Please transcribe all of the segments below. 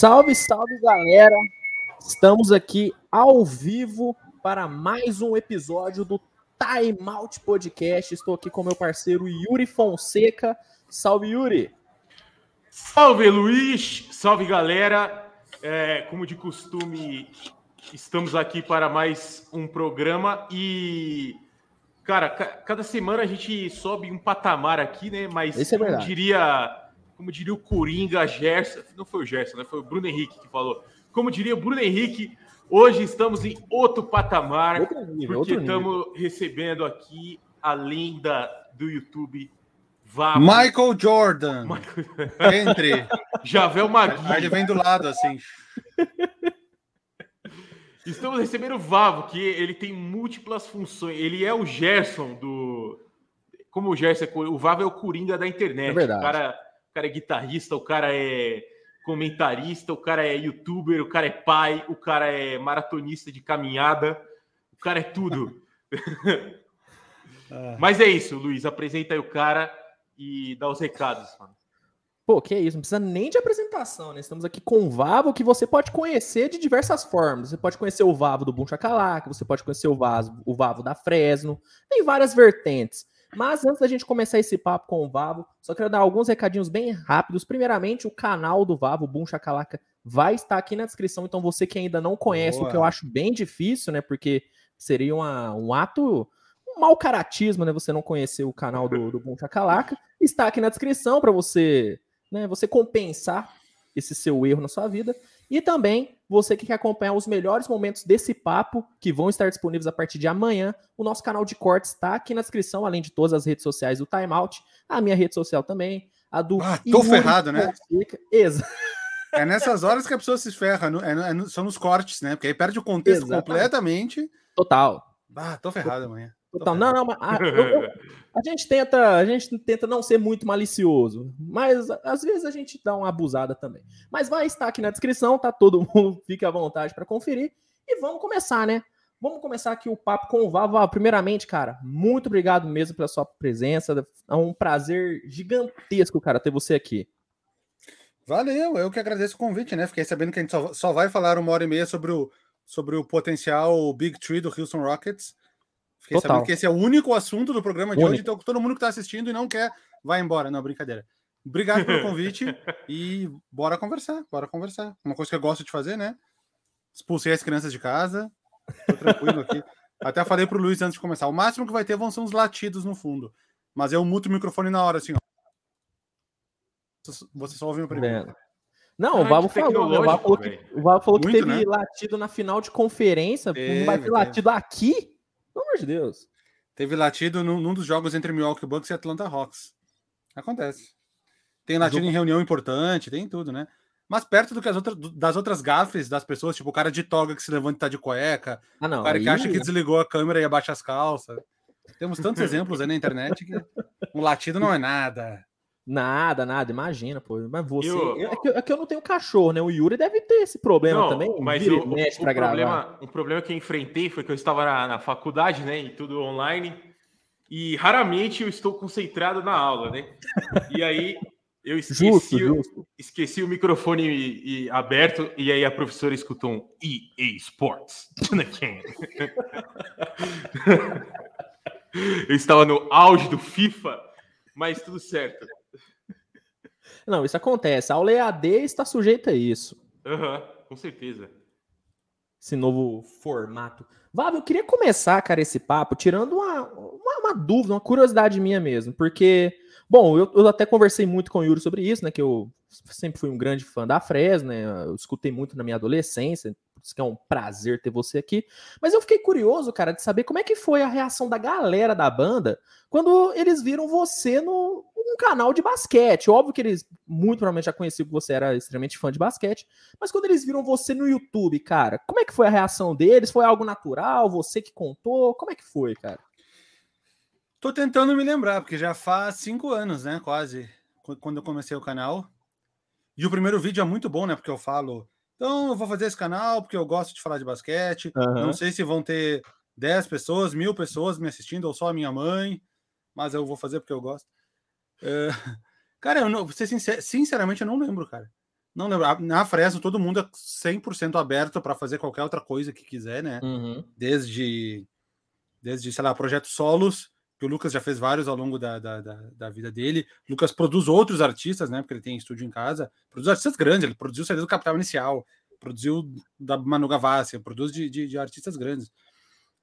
Salve, salve galera! Estamos aqui ao vivo para mais um episódio do Time Out Podcast. Estou aqui com meu parceiro Yuri Fonseca. Salve, Yuri! Salve, Luiz! Salve, galera! É, como de costume, estamos aqui para mais um programa e, cara, cada semana a gente sobe um patamar aqui, né? Mas, é verdade. diria, como diria o Coringa Gerson, não foi o Gerson, né? Foi o Bruno Henrique que falou. Como diria o Bruno Henrique, hoje estamos em outro patamar, Outro nível, porque estamos recebendo aqui a lenda do YouTube, Vavo, Michael Jordan. Entre. Javel Magui. Aí ele vem do lado, assim. Estamos recebendo o Vavo, que ele tem múltiplas funções. Ele é o Gerson do. Como o Gerson é. O Vavo é o Coringa da internet. É verdade. O cara, o cara é guitarrista, o cara é comentarista, o cara é youtuber, o cara é pai, o cara é maratonista de caminhada, o cara é tudo. Ah. Mas é isso, Luiz. Apresenta aí o cara e dá os recados, mano. Pô, que isso, não precisa nem de apresentação, né? Estamos aqui com o Vavo, que você pode conhecer de diversas formas. Você pode conhecer o Vavo do Boom Chacalaca, você pode conhecer o, Vaso, o Vavo da Fresno, tem várias vertentes. Mas antes da gente começar esse papo com o Vavo, só quero dar alguns recadinhos bem rápidos. Primeiramente, o canal do Vavo, Boom Chacalaca, vai estar aqui na descrição. Então, você que ainda não conhece, o que eu Boa. acho bem difícil, né? Porque seria uma- um ato, um mau caratismo, né? Você não conhecer o canal do, do Boom Chacalaca. Está aqui na descrição para você né, você compensar esse seu erro na sua vida. E também, você que quer acompanhar os melhores momentos desse papo, que vão estar disponíveis a partir de amanhã, o nosso canal de cortes está aqui na descrição, além de todas as redes sociais do Timeout, a minha rede social também, a do Ah, tô ferrado, né? Fonseca. Exa- É nessas horas que a pessoa se ferra. é é são nos cortes, né? Porque aí perde o contexto Exatamente. completamente. Total. Ah, tô ferrado amanhã. Total. Não, não, mas a, eu- eu- a gente tenta, a gente tenta não ser muito malicioso, mas às vezes a gente dá uma abusada também. Mas vai estar aqui na descrição, tá? Todo mundo fica à vontade para conferir. E vamos começar, né? Vamos começar aqui o papo com o. Vavo, Primeiramente, cara, muito obrigado mesmo pela sua presença. É um prazer gigantesco, cara, ter você aqui. Valeu, eu que agradeço o convite, né? Fiquei sabendo que a gente só, só vai falar uma hora e meia sobre o, sobre o potencial Big Tree do Houston Rockets. Fiquei Total. sabendo que esse é o único assunto do programa de Único. hoje, então todo mundo que está assistindo e não quer, vai embora. Não, brincadeira. Obrigado pelo convite e bora conversar, bora conversar. Uma coisa que eu gosto de fazer, né? Expulsei as crianças de casa, tô tranquilo aqui. Até falei pro Luiz antes de começar, o máximo que vai ter vão ser uns latidos no fundo. Mas eu muto o microfone na hora, assim, ó. Você só ouve o primeiro. Não, o Vavo que falou? O Vavo falou que, o Vavo falou que Muito, teve né? latido na final de conferência. não vai ter latido aqui? Pelo amor de Deus. Teve latido num, num dos jogos entre Milwaukee Bucks e Atlanta Hawks. Acontece. Tem latido em reunião importante, tem tudo, né? Mas perto do que as outras, do- das outras gafes das pessoas, tipo o cara de toga que se levanta e tá de cueca, Ah, não. o cara que aí- acha que desligou a câmera e abaixa as calças. Temos tantos exemplos aí na internet que um latido não é nada. Nada, nada, imagina, pô. Mas você. Eu- É, que, é que eu não tenho cachorro, né? O Yuri deve ter esse problema Não, também. mas vira e o, o problema, um problema que eu enfrentei foi que eu estava na, na faculdade, né? E tudo online. E raramente eu estou concentrado na aula, né? E aí eu esqueci, Justo, o- justo. esqueci o microfone e- e aberto e aí a professora escutou um EA Sports. eu estava no auge do FIFA, mas tudo certo. Não, isso acontece. A aula EAD está sujeita a isso. Aham, com certeza. Esse novo formato. Vavo, eu queria começar, cara, esse papo tirando uma, uma, uma dúvida, uma curiosidade minha mesmo. Porque, bom, eu, eu até conversei muito com o Yuri sobre isso, né? Que eu sempre fui um grande fã da Fresno, né? Eu escutei muito na minha adolescência, por isso que é um prazer ter você aqui. Mas eu fiquei curioso, cara, de saber como é que foi a reação da galera da banda quando eles viram você no um canal de basquete. Óbvio que eles muito provavelmente já conheciam que você era extremamente fã de basquete, mas quando eles viram você no YouTube, cara, como é que foi a reação deles? Foi algo natural? Você que contou? Como é que foi, cara? Tô tentando me lembrar, porque já faz cinco anos, né? Quase, qu- quando eu comecei o canal. E o primeiro vídeo é muito bom, né? Porque eu falo, então eu vou fazer esse canal porque eu gosto de falar de basquete. Aham. Não sei se vão ter 10 pessoas, mil pessoas me assistindo, ou só a minha mãe, mas eu vou fazer porque eu gosto. É, Cara, eu não, ser sincer- sinceramente, eu não lembro, cara. Não lembro. Na Fresno, todo mundo é 100% aberto para fazer qualquer outra coisa que quiser, né? Uhum. Desde, desde, sei lá, projetos solos, que o Lucas já fez vários ao longo da, da, da, da vida dele. O Lucas produz outros artistas, né? Porque ele tem estúdio em casa. Produz artistas grandes, ele produziu o do Capital Inicial, produziu da Manu Gavassi, produz de, de, de artistas grandes.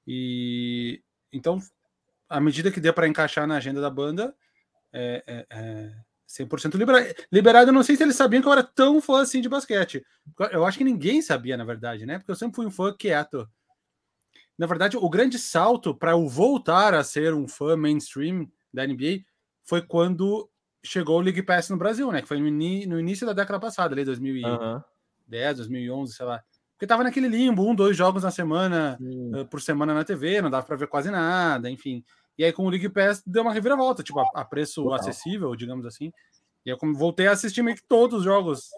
E então, à medida que der para encaixar na agenda da banda, é, é, é 100% libera liberado. Eu não sei se eles sabiam que eu era tão fã assim de basquete. Eu acho que ninguém sabia, na verdade, né? Porque eu sempre fui um fã quieto. Na verdade, o grande salto para eu voltar a ser um fã mainstream da NBA foi quando chegou o League Pass no Brasil, né? Que foi no, no início da década passada, ali, 2010, uhum. 2011, sei lá. Porque tava naquele limbo, um, dois jogos na semana, uh, por semana na TV, não dava para ver quase nada, enfim. E aí, com o League Pass, deu uma reviravolta, tipo, a, a preço Total. acessível, digamos assim. E eu voltei a assistir meio que todos os jogos,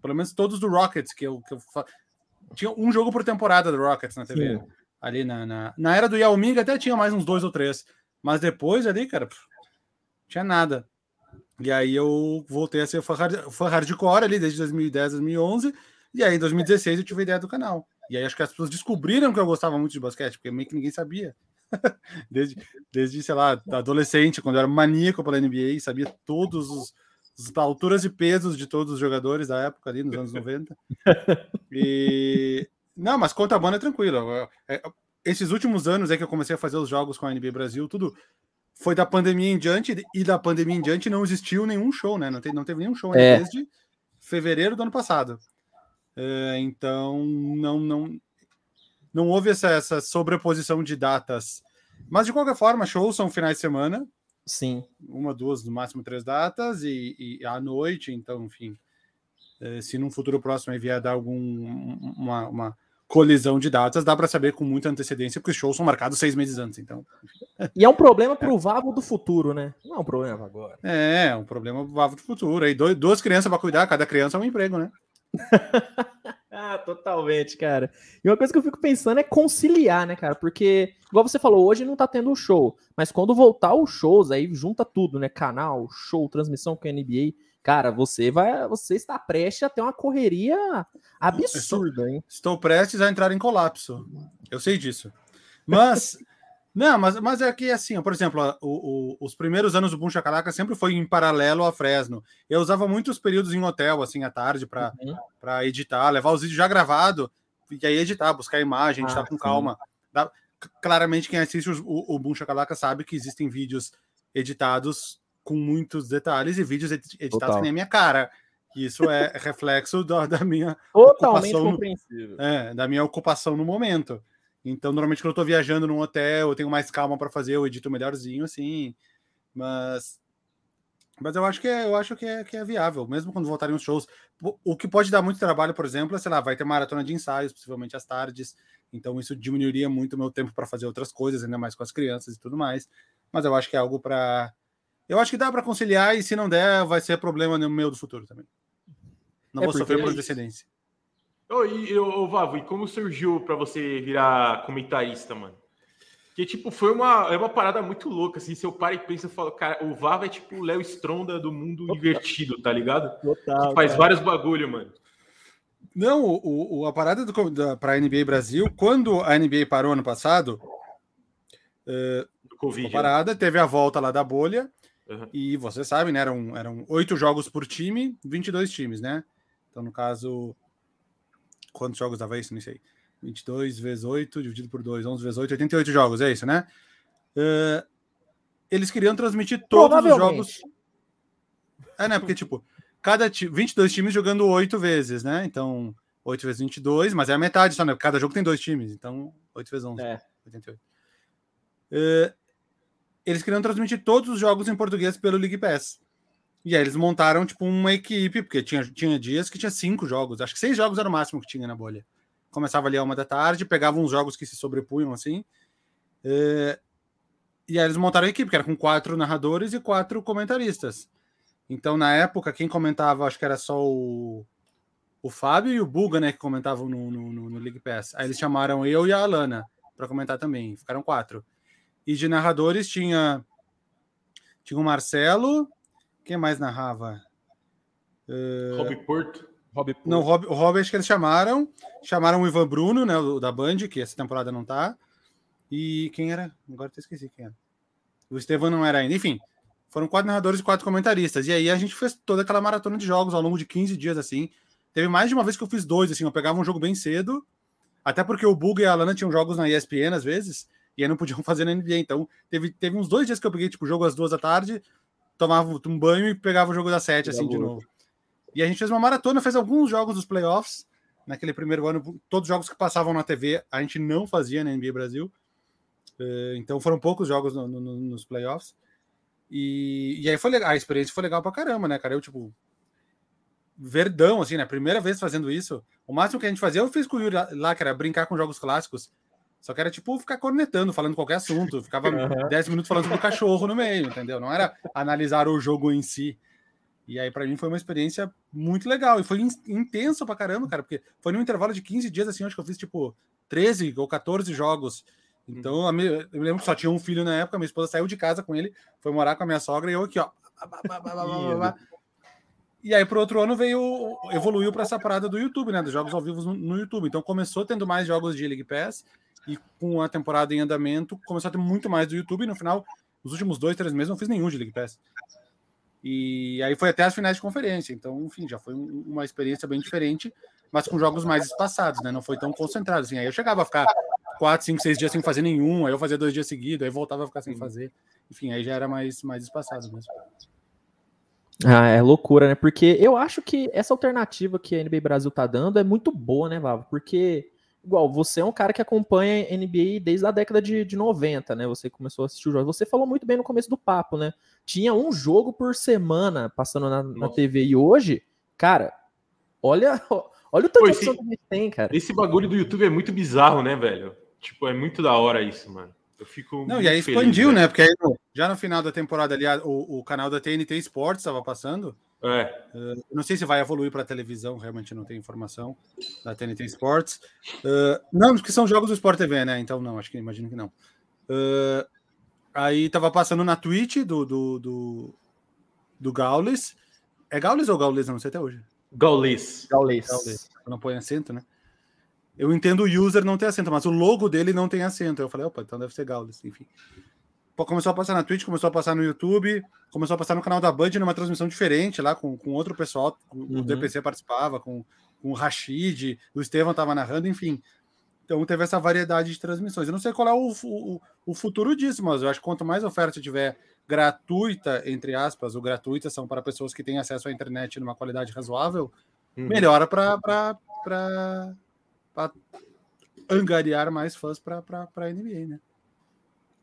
pelo menos todos do Rockets, que eu, que eu tinha um jogo por temporada do Rockets na TV. Sim. Ali na, na, na, era do Yao Ming até tinha mais uns dois ou três. Mas depois ali, cara, pff, tinha nada. E aí eu voltei a ser fã, hard, fã hardcore ali desde 2010, 2011. E aí em 2016 eu tive a ideia do canal. E aí acho que as pessoas descobriram que eu gostava muito de basquete, porque meio que ninguém sabia. desde, desde, sei lá, adolescente, quando eu era maníaco pela NBA, sabia todos os, as alturas e pesos de todos os jogadores da época ali, nos anos 90. E. Não, mas conta a banda é tranquilo. É, esses últimos anos é que eu comecei a fazer os jogos com a NBA Brasil, tudo foi da pandemia em diante, e da pandemia em diante não existiu nenhum show, né? Não, te, não teve nenhum show é. desde fevereiro do ano passado. É, então, não, não, não houve essa, essa sobreposição de datas. Mas, de qualquer forma, shows são finais de semana. Sim. Uma, duas, no máximo três datas, e, e à noite, então, enfim. Eh, se num futuro próximo vier dar algum uma, uma colisão de datas, dá para saber com muita antecedência, porque os shows são marcados seis meses antes, então. E é um problema para o Vavo do futuro, né? Não é um problema agora. É, é um problema pro Vavo do futuro. Aí dois, duas crianças para cuidar, cada criança é um emprego, né? ah, totalmente, cara. E uma coisa que eu fico pensando é conciliar, né, cara? Porque, igual você falou, hoje não tá tendo o show, mas quando voltar os shows, aí junta tudo, né? Canal, show, transmissão com a NBA. Cara, você vai, você está prestes a ter uma correria absurda, estou, hein? Estou prestes a entrar em colapso. Eu sei disso. Mas Não, mas, mas é que assim, por exemplo, o, o, os primeiros anos do Boom Chacalaca sempre foi em paralelo a Fresno. Eu usava muitos períodos em hotel, assim, à tarde, para uhum. editar, levar os vídeos já gravados, e aí editar, buscar imagem, editar ah, com sim. calma. Dá, claramente, quem assiste o, o Boom Chacalaca sabe que existem vídeos editados com muitos detalhes e vídeos editados Total. que nem a minha cara. Isso é reflexo da, da minha Totalmente ocupação compreensível. É, da minha ocupação no momento. Então, normalmente, quando eu tô viajando num hotel, eu tenho mais calma para fazer, eu edito melhorzinho, assim. Mas. Mas eu acho que é, eu acho que é, que é viável, mesmo quando voltarem os shows. O que pode dar muito trabalho, por exemplo, é, sei lá, vai ter maratona de ensaios, possivelmente às tardes. Então, isso diminuiria muito o meu tempo para fazer outras coisas, ainda mais com as crianças e tudo mais. Mas eu acho que é algo para. Eu acho que dá para conciliar, e se não der, vai ser problema no meu do futuro também. Não é vou sofrer por descendência. Oi, ô, Vavo, e como surgiu para você virar comentarista, mano? Que, tipo, foi uma, é uma parada muito louca, assim, seu pai pensa e fala, cara, o Vavo é tipo o Léo Stronda do mundo Total. invertido, tá ligado? Total, que faz cara. vários bagulho, mano. Não, o, o, a parada do, da, pra NBA Brasil, quando a NBA parou ano passado, uh, Covid, a parada, né? teve a volta lá da bolha, uhum. e você sabe, né, eram, eram oito jogos por time, 22 times, né? Então, no caso, quantos jogos dava isso? Não sei. 22 vezes 8, dividido por 2, 11 vezes 8, 88 jogos, é isso, né? Uh, eles queriam transmitir todos os jogos. É, né? Porque, tipo, cada 22 times jogando 8 vezes, né? Então, 8 vezes 22, mas é a metade só, né? Cada jogo tem dois times, então 8 vezes 11, é. 88. Uh, eles queriam transmitir todos os jogos em português pelo League Pass. E aí eles montaram, tipo, uma equipe, porque tinha, tinha dias que tinha cinco jogos. Acho que seis jogos era o máximo que tinha na bolha. Começava ali a uma da tarde, pegavam uns jogos que se sobrepunham, assim. É... E aí eles montaram a equipe, que era com quatro narradores e quatro comentaristas. Então, na época, quem comentava, acho que era só o, o Fábio e o Buga, né, que comentavam no, no, no League Pass. Aí eles chamaram eu e a Alana para comentar também. Ficaram quatro. E de narradores tinha, tinha o Marcelo, quem mais narrava? Uh... Rob Porto. Rob não, Rob, o Rob acho que eles chamaram. Chamaram o Ivan Bruno, né? O da Band, que essa temporada não tá. E quem era? Agora eu esqueci quem era. O Estevam não era ainda. Enfim, foram quatro narradores e quatro comentaristas. E aí a gente fez toda aquela maratona de jogos ao longo de 15 dias, assim. Teve mais de uma vez que eu fiz dois, assim. Eu pegava um jogo bem cedo, até porque o Bug e a Lana tinham jogos na ESPN às vezes, e aí não podiam fazer na NBA. Então, teve, teve uns dois dias que eu peguei, tipo, jogo às duas da tarde, tomava um banho e pegava o jogo das sete, assim, de novo. E a gente fez uma maratona, fez alguns jogos dos playoffs. Naquele primeiro ano, todos os jogos que passavam na TV, a gente não fazia na NBA Brasil. Eh, então foram poucos jogos no, no, nos playoffs. E, e aí foi legal, a experiência foi legal pra caramba, né, cara? Eu, tipo, verdão, assim, né? Primeira vez fazendo isso. O máximo que a gente fazia, eu fiz com o Yuri lá, que era brincar com jogos clássicos. Só que era tipo ficar cornetando, falando qualquer assunto. Ficava 10 minutos falando do cachorro no meio, entendeu? Não era analisar o jogo em si. E aí, para mim, foi uma experiência muito legal. E foi intenso pra caramba, cara, porque foi num intervalo de 15 dias, assim, acho que eu fiz tipo 13 ou 14 jogos. Então, eu me lembro que só tinha um filho na época, minha esposa saiu de casa com ele, foi morar com a minha sogra e eu aqui, ó. E aí, pro outro ano, veio, evoluiu para essa parada do YouTube, né? Dos jogos ao vivo no, YouTube. Então, começou tendo mais jogos de League Pass e com a temporada em andamento, começou a ter muito mais do YouTube. E no final, nos últimos dois, três meses, não fiz nenhum de League Pass. E aí foi até as finais de conferência. Então, enfim, já foi uma experiência bem diferente, mas com jogos mais espaçados, né? Não foi tão concentrado assim. Aí eu chegava a ficar quatro, cinco, seis dias sem fazer nenhum, aí eu fazia dois dias seguidos, aí voltava a ficar sem fazer. Enfim, aí já era mais, mais espaçado mesmo. Ah, é loucura, né? Porque eu acho que essa alternativa que a NBA Brasil tá dando é muito boa, né, Vavo? Porque igual, você é um cara que acompanha NBA desde a década de, de 90, né? Você começou a assistir os jogos. Você falou muito bem no começo do papo, né? Tinha um jogo por semana passando na, na TV e hoje, cara, olha, olha o tanto Pô, esse, que a gente tem, cara. Esse bagulho do YouTube é muito bizarro, né, velho? Tipo, é muito da hora isso, mano. Eu fico. Não, e aí expandiu, feliz, né? Porque aí, já no final da temporada ali, o, o canal da TNT Sports estava passando. É. Uh, não sei se vai evoluir para televisão, realmente não tenho informação da TNT Sports. Uh, não, porque são jogos do Sport TV, né? Então não, acho que imagino que não. Uh, aí tava passando na Twitch do, do, do, do Gaules. É Gaules ou Gaules? Não sei até hoje. Gaules. Gaules. Gaules. Não põe acento, né? Eu entendo o user não ter acento, mas o logo dele não tem acento. Eu falei, opa, então deve ser Gaules, enfim começou a passar na Twitch, começou a passar no YouTube, começou a passar no canal da Band numa transmissão diferente lá, com, com outro pessoal, uhum. o DPC participava, com, com o Rashid, o Estevam estava narrando, enfim. Então teve essa variedade de transmissões. Eu não sei qual é o, o, o futuro disso, mas eu acho que quanto mais oferta tiver gratuita, entre aspas, ou gratuita são para pessoas que têm acesso à internet numa qualidade razoável, uhum. melhora para angariar mais fãs para a NBA, né?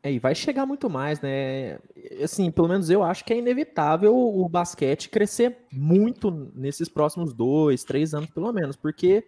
É, e vai chegar muito mais, né? Assim, pelo menos eu acho que é inevitável o basquete crescer muito nesses próximos dois, três anos, pelo menos, porque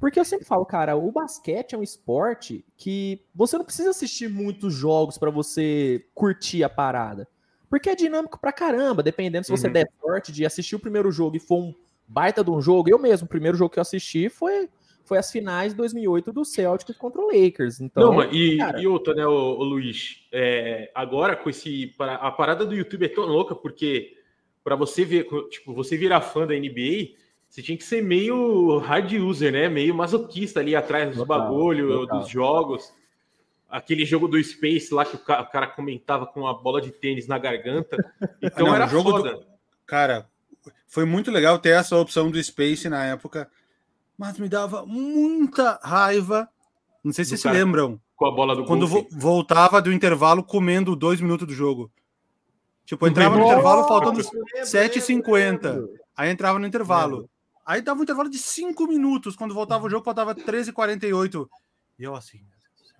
porque eu sempre falo, cara, o basquete é um esporte que você não precisa assistir muitos jogos para você curtir a parada. Porque é dinâmico pra caramba, dependendo se você uhum. der sorte de assistir o primeiro jogo e for um baita de um jogo. Eu mesmo, o primeiro jogo que eu assisti foi foi as finais de 2008 do Celtics contra o Lakers. Então, Não, e, cara... e outra, né, o, o Luiz? É, agora com esse a parada do YouTube é tão louca porque para você ver, tipo, você virar fã da NBA, você tinha que ser meio hard user, né? Meio masoquista ali atrás dos bagulho, dos jogos. Aquele jogo do Space lá que o cara, o cara comentava com a bola de tênis na garganta. Então Não, era jogo foda. Do... Cara, foi muito legal ter essa opção do Space na época mas me dava muita raiva. Não sei se vocês se lembram. Com a bola do Quando vo voltava do intervalo comendo dois minutos do jogo. Tipo, entrava no intervalo faltando 7h50. Aí entrava no intervalo. Aí dava um intervalo de 5 minutos. Quando voltava o jogo, faltava 13h48. E eu assim,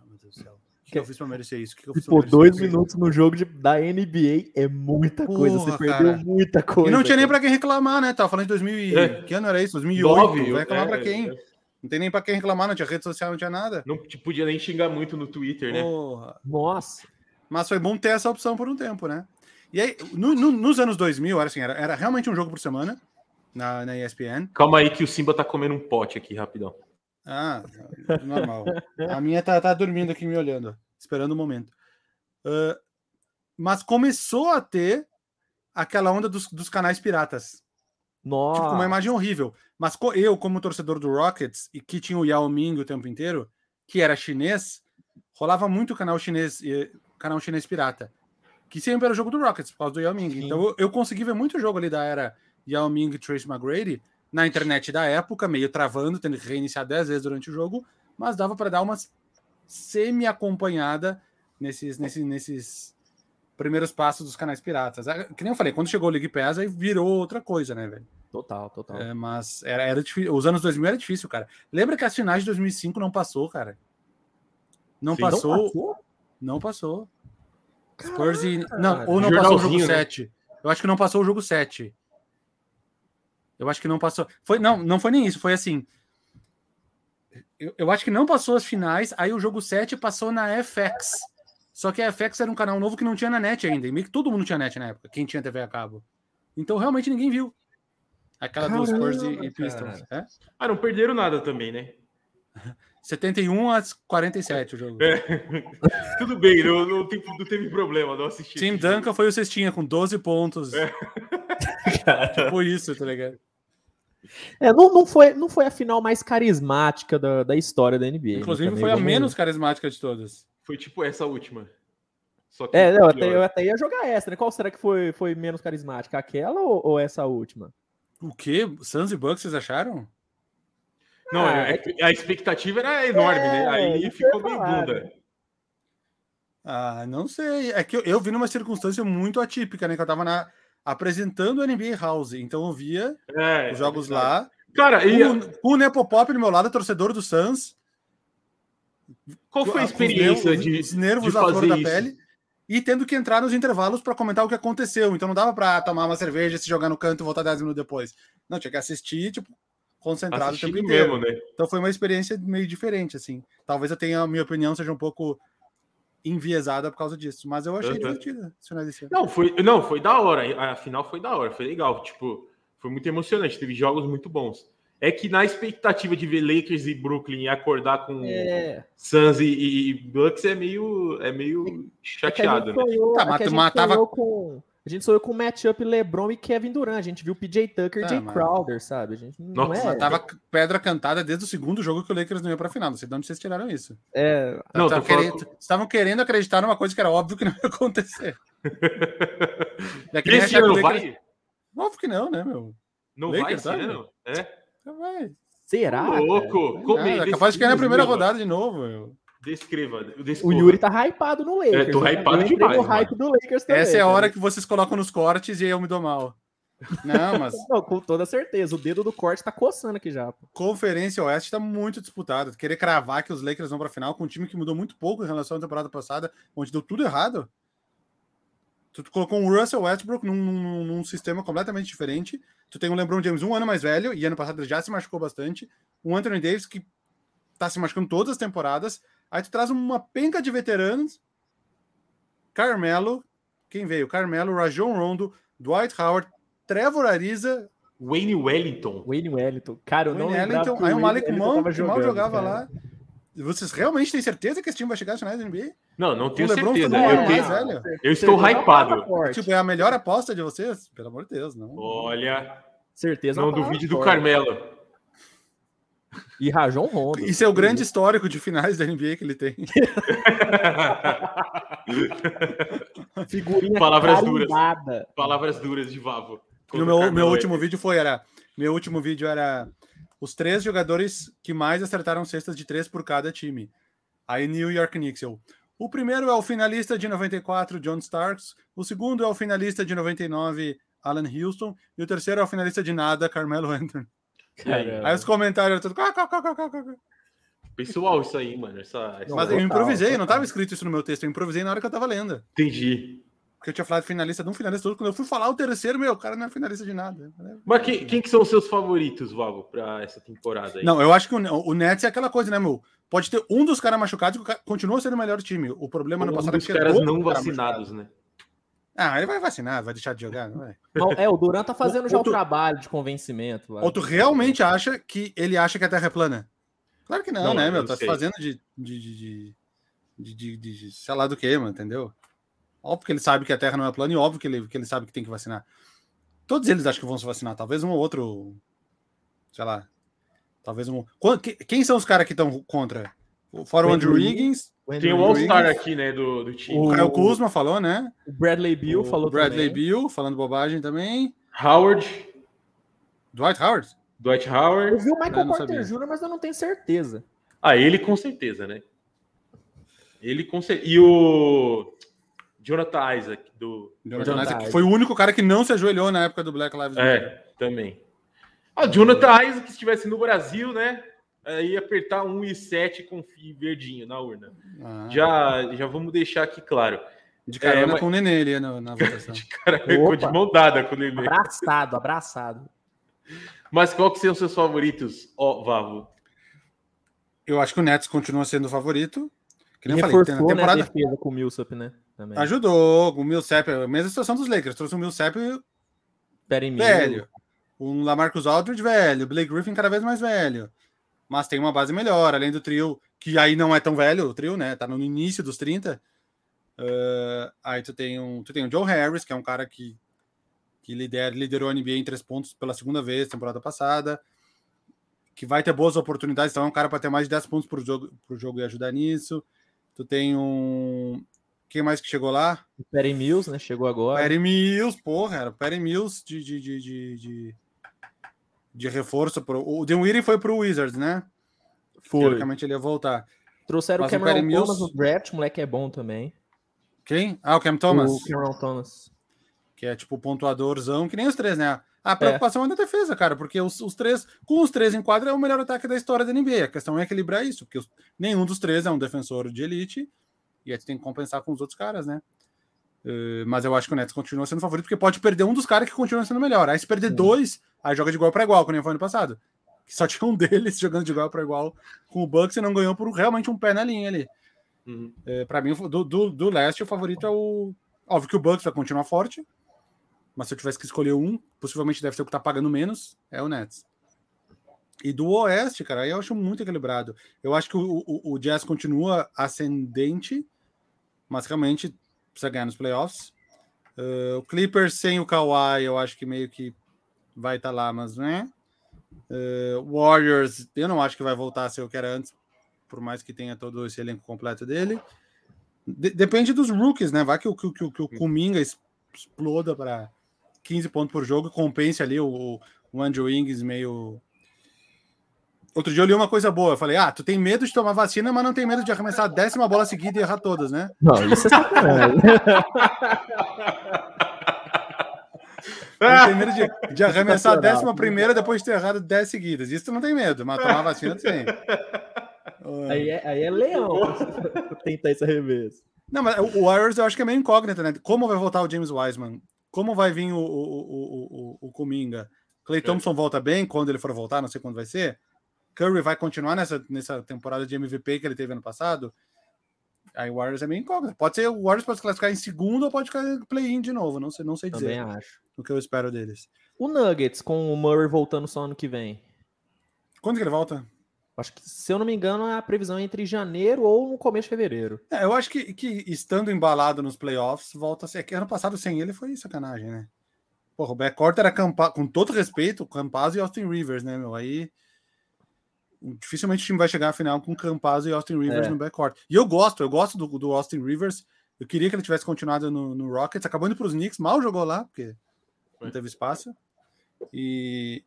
meu Deus do céu que eu fiz pra merecer isso? Que que tipo, dois minutos no jogo de, da NBA é muita Porra, coisa. Você perdeu cara. muita coisa. E não tinha nem pra quem reclamar, né? Tava falando de 2000 e... É. Que ano era isso? 2008. 9, vai reclamar é, pra quem? É. Não tem nem pra quem reclamar, não tinha rede social, não tinha nada. Não podia nem xingar muito no Twitter, né? Porra. Nossa. Mas foi bom ter essa opção por um tempo, né? E aí, no, no, nos anos 2000, era assim, era, era realmente um jogo por semana na, na ESPN. Calma aí que o Simba tá comendo um pote aqui, rapidão. Ah, normal. A minha tá, tá dormindo aqui me olhando esperando o momento. Uh, mas começou a ter aquela onda dos, dos canais piratas. Nossa. Tipo, uma imagem horrível. Mas co- eu, como torcedor do Rockets, e que tinha o Yao Ming o tempo inteiro, que era chinês, rolava muito canal chinês, eh, canal chinês pirata. Que sempre era o jogo do Rockets, por causa do Yao Ming. Sim. Então eu, eu consegui ver muito jogo ali da era Yao Ming e Trace McGrady na internet da época, meio travando, tendo que reiniciar 10 vezes durante o jogo, mas dava para dar uma semi-acompanhada nesses, nesses, nesses primeiros passos dos canais piratas. Ah, Que nem eu falei, quando chegou o League Pass, aí virou outra coisa, né, velho? Total, total. É, mas era, era difícil. Os anos 2000 era difícil, cara. Lembra que as finais de 2005 não passou, cara? Não Sim. Não passou, passou? não passou. Spurs e... Não, ou não passou o jogo né? 7. Eu acho que não passou o jogo 7. Eu acho que não passou. Foi, não, não foi nem isso, foi assim. Eu, eu acho que não passou as finais, aí o jogo 7 passou na FX. Só que a FX era um canal novo que não tinha na net ainda. E meio que todo mundo tinha net na época, quem tinha TV a cabo. Então realmente ninguém viu. Aquela dos Spurs e, e Caramba, Pistons. É? Ah, não perderam nada também, né? 71 a 47 o jogo. É. Tudo bem, não, não, tem- não teve problema, não assisti. Tim. Duncan foi o cestinha com 12 pontos. tipo isso, tá ligado? É, não, não, foi, não foi a final mais carismática da, da história da NBA. né, Inclusive foi a menos carismática de todas. Foi tipo essa última. Só que É, não, até, eu até ia jogar essa, né? Qual será que foi, foi menos carismática? Aquela ou, ou essa última? O quê? Suns e Bucks, vocês acharam? Não, Ah, é- a expectativa era enorme, né? É, Aí que eu ficou falar, bunda. né? Ah, não sei. É que eu, eu vi numa circunstância muito atípica, né? Que eu tava na, apresentando o NBA House. Então eu via É, os jogos é lá. Cara, e com o Nepopop do meu lado, torcedor do Suns. qual foi a com os experiência nervos- de, os nervos de à flor da isso? pele e tendo que entrar nos intervalos para comentar o que aconteceu. Então não dava para tomar uma cerveja, se jogar no canto e voltar 10 minutos depois. Não, tinha que assistir, tipo, concentrado o Assistindo tempo inteiro. mesmo, né? Então foi uma experiência meio diferente, assim. Talvez eu tenha, a minha opinião seja um pouco enviesada por causa disso, mas eu achei Uhum. divertida. ano. Não, foi, não, foi da hora. A final foi da hora, foi legal. Tipo, foi muito emocionante. Teve jogos muito bons. É que na expectativa de ver Lakers e Brooklyn e acordar com É. Suns e, e Bucks é meio, é meio É que a chateado, gente né? sonhou, Tá, é mas que a tu gente matava- sonhou com. A gente sonhou com o matchup LeBron e Kevin Durant. A gente viu PJ Tucker e Tá, Jay mas- Crowder, sabe? A gente não Nossa, é. Tava pedra cantada desde o segundo jogo que o Lakers não ia pra final. Não sei de onde vocês tiraram isso. Não, Tá, Estavam tô falando- querendo, estavam querendo acreditar numa coisa que era óbvio que não ia acontecer. É Esse ano Lakers- vai? Óbvio que não, né, meu? Não Lakers, vai esse ano? É? Vai. Será? cara? Louco! Como Ah, é capaz de cair na primeira rodada de novo. Meu. Descreva. O. Yuri tá hypado no Lakers. É, tô Eu hypado entrei demais, no hype do Lakers também. Essa é a cara. hora que vocês colocam nos cortes e eu me dou mal. Não, mas Não, com toda certeza. O dedo do corte tá coçando aqui já. Conferência Oeste está muito disputada. Querer cravar que os Lakers vão para a final com um time que mudou muito pouco em relação à temporada passada, onde deu tudo errado. Tu colocou um Russell Westbrook num, num- num sistema completamente diferente. Tu tem um LeBron James um ano mais velho, e ano passado ele já se machucou bastante. Um Anthony Davis que tá se machucando todas as temporadas. Aí tu traz uma penca de veteranos. Carmelo, quem veio? Carmelo, Rajon Rondo, Dwight Howard, Trevor Ariza, Wayne Wellington. Wayne Wellington. Cara, eu não Wayne lembrava Ellington, que aí o Malik Wellington Monk, que mal jogava cara. lá. Vocês realmente têm certeza que esse time vai chegar às finais da NBA? Não, não tenho certeza. ficou Eu, mais tenho- velho. eu estou é hypado. Tipo, é a melhor aposta de vocês? Pelo amor de Deus, não. Olha, Certeza é não duvide do forte. Carmelo. E Rajon Rondo. Isso é o grande histórico de finais da NBA que ele tem. Figurinha Palavras duras. carimbada. Palavras duras de Vavo. No meu, meu último vídeo foi, era. Meu último vídeo era os três jogadores que mais acertaram cestas de três por cada time. Aí New York Knicks. Eu, o primeiro é o finalista de 94, John Starks. O segundo é o finalista de 99, Alan Houston. E o terceiro é o finalista de nada, Carmelo Anthony. Caramba. Aí os comentários eram tudo. Pessoal, isso aí, mano. Essa, essa- Mas eu improvisei, não estava escrito isso no meu texto, eu improvisei na hora que eu tava lendo. Entendi. Porque eu tinha falado finalista de um finalista todo. Quando eu fui falar o terceiro, meu, o cara não é finalista de nada. Mas quem, quem que são os seus favoritos, Vavo, pra essa temporada aí? Não, eu acho que o, o Nets é aquela coisa, né, meu? Pode ter um dos caras machucados que cara continua sendo o melhor time. O problema no um passado é dos que caras outro não cara vacinados, né? Ah, ele vai vacinar, vai deixar de jogar, não vai. Não, É, o Duran tá fazendo Ou- já o tu- trabalho de convencimento. lá. Ou tu realmente acha que ele acha que a Terra é plana? Claro que não, Não, né, eu meu? Tá se fazendo de de, de, de, de, de- de- sei lá do que, mano, entendeu? Óbvio que ele sabe que a Terra não é plana e óbvio que ele, que ele sabe que tem que vacinar. Todos eles acho que vão se vacinar. Talvez um ou outro. Sei lá. Talvez um. Quem são os caras que estão contra? Fora o Andrew Wiggins. Tem o All-Star aqui, né, do, do time. O Caio Kuzma falou, né? O Bradley Bill o falou Bradley também. Bill, falando bobagem também. Howard. Dwight Howard? Dwight Howard. Eu vi o Michael Porter Jr., mas eu não tenho certeza. Ah, ele com certeza, né? Ele com certeza. E o Jonathan Isaac, do. Jonathan, Jonathan Isaac, que foi o único cara que não se ajoelhou na época do Black Lives Matter. É, também. Ah, Jonathan Isaac, se estivesse no Brasil, né? Aí apertar 1 e 7 com verdinho na urna. Ah. Já, já vamos deixar aqui claro. De carona é, mas... com o Nenê ali na, na votação. de, cara... de mão dada com o Nenê. Abraçado, abraçado. Mas qual que são os seus favoritos, ó, oh, Vavo? Eu acho que o Nets continua sendo o favorito. Que nem eu falei, tem na temporada... né, defesa com o Millsap, né? Também. Ajudou. O Millsap, a mesma situação dos Lakers. Trouxe o Millsap velho. O Lamarcus Aldridge velho. O Blake Griffin cada vez mais velho. Mas tem uma base melhor, além do trio, que aí não é tão velho, o trio, né? Tá no início dos 30. Uh, ah, aí tu tem, um, tu tem o Joe Harris, que é um cara que que lidera, liderou a NBA em três pontos pela segunda vez, temporada passada, que vai ter boas oportunidades, então é um cara para ter mais de 10 pontos por jogo, por jogo e ajudar nisso. Tu tem um. Quem mais que chegou lá? O Perry Mills, né? Chegou agora. Perry Mills, porra, era o Perry Mills de, de, de, de, de, reforço. Pro... O Dinwiddie foi pro Wizards, né? Foi. Teoricamente ele ia voltar. Trouxeram Mas o Cameron o Thomas no draft, o moleque é bom também. Quem? Ah, o Cam Thomas? O Cameron Thomas que é tipo pontuadorzão, que nem os três, né? A preocupação é, é na defesa, cara, porque os, os, três, com os três em quadra, é o melhor ataque da história da NBA. A questão é equilibrar isso, porque os, nenhum dos três é um defensor de elite, e aí tu tem que compensar com os outros caras, né? Uh, mas eu acho que o Nets continua sendo favorito, porque pode perder um dos caras que continua sendo melhor. Aí se perder dois, aí joga de igual para igual, como foi ano passado. Só tinha um deles jogando de igual para igual com o Bucks e não ganhou por realmente um pé na linha ali. Uhum. Uh, para mim, do, do, do leste, o favorito é o. Óbvio que o Bucks vai continuar forte, mas se eu tivesse que escolher um, possivelmente deve ser o que tá pagando menos, é o Nets. E do Oeste, cara, aí eu acho muito equilibrado. Eu acho que o, o, o Jazz continua ascendente, mas realmente precisa ganhar nos playoffs. Uh, o Clippers sem o Kawhi, eu acho que meio que vai estar tá lá, mas né. Uh, Warriors, eu não acho que vai voltar a ser o que era antes, por mais que tenha todo esse elenco completo dele. De depende dos rookies, né? Vai que o, que, que, que o Kuminga exploda para 15 pontos por jogo, compense ali o, o Andrew Wings meio. Outro dia eu li uma coisa boa. Eu falei, ah, tu tem medo de tomar vacina, mas não tem medo de arremessar a décima bola seguida e errar todas, né? Não, isso é sacanagem. Não tem medo de, de arremessar a décima primeira depois de ter errado 10 seguidas. Isso tu não tem medo, mas tomar vacina tu tem. Aí é, aí é leão tentar esse arremesso. Não, mas o Warriors eu acho que é meio incógnita, né? Como vai voltar o James Wiseman? Como vai vir o, o, o, o, o Kuminga? Clay Thompson volta bem quando ele for voltar, não sei quando vai ser. Curry vai continuar nessa, nessa temporada de MVP que ele teve ano passado. Aí o Warriors é meio incógnito. Pode ser o Warriors pode se classificar em segundo ou pode ficar play-in de novo. Não sei, não sei dizer. Também acho. O que eu espero deles. O Nuggets com o Murray voltando só ano que vem. Quando que ele volta? Acho que, se eu não me engano, a previsão é entre janeiro ou no começo de fevereiro. É, eu acho que, que estando embalado nos playoffs, volta a ser. Que ano passado sem ele foi sacanagem, né? Porra, o backcourt era Campa... com todo respeito, Campazzo e Austin Rivers, né, meu? Aí dificilmente o time vai chegar à final com Campazzo e Austin Rivers é. no backcourt. E eu gosto, eu gosto do, do Austin Rivers. Eu queria que ele tivesse continuado no, no Rockets, acabou indo para os Knicks, mal jogou lá, porque não teve espaço. E,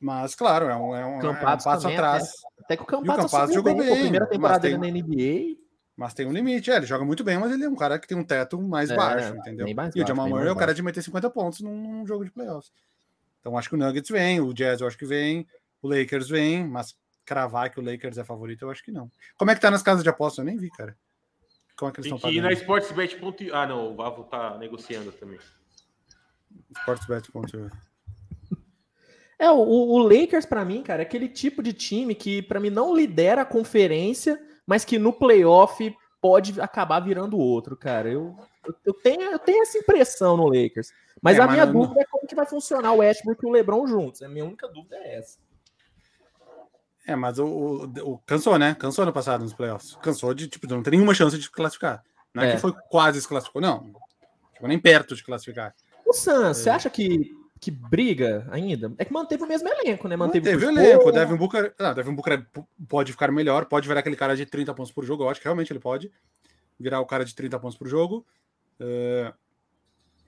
mas, claro, é um, é um, é um passo atrás. Até, até, que o Campazzo, jogou bem. bem primeira temporada dele na NBA. Mas tem um limite, é, ele joga muito bem, mas ele é um cara que tem um teto mais é, baixo, entendeu? Mais e o Jamal Murray é o cara de meter 50 pontos num, jogo de playoffs. Então acho que o Nuggets vem, o Jazz eu acho que vem, o Lakers vem, mas cravar que o Lakers é favorito eu acho que não. Como é que tá nas casas de aposta? Eu nem vi, cara. Como é que eles estão pagando? E na Sportsbet. Ah, não, o Vavo tá negociando também. Sportsbet. É, o, o Lakers, para mim, cara, é aquele tipo de time que, para mim, não lidera a conferência, mas que no playoff pode acabar virando outro, cara. Eu, eu, tenho, eu tenho essa impressão no Lakers. Mas é, a minha dúvida é como que vai funcionar o Westbrook e o LeBron juntos. A minha única dúvida é essa. É, mas o, o, o, cansou, né? Cansou no passado nos playoffs. Cansou de, tipo, não tem nenhuma chance de classificar. Não é, é. que foi quase se classificou, não. Ficou nem perto de classificar. O Suns, é. você acha que que briga ainda. É que manteve o mesmo elenco, né? Manteve, Manteve o elenco. Paul, Devin Booker, não, Devin Booker pode ficar melhor, pode virar aquele cara de 30 pontos por jogo. Eu acho que realmente ele pode virar o cara de 30 pontos por jogo. É,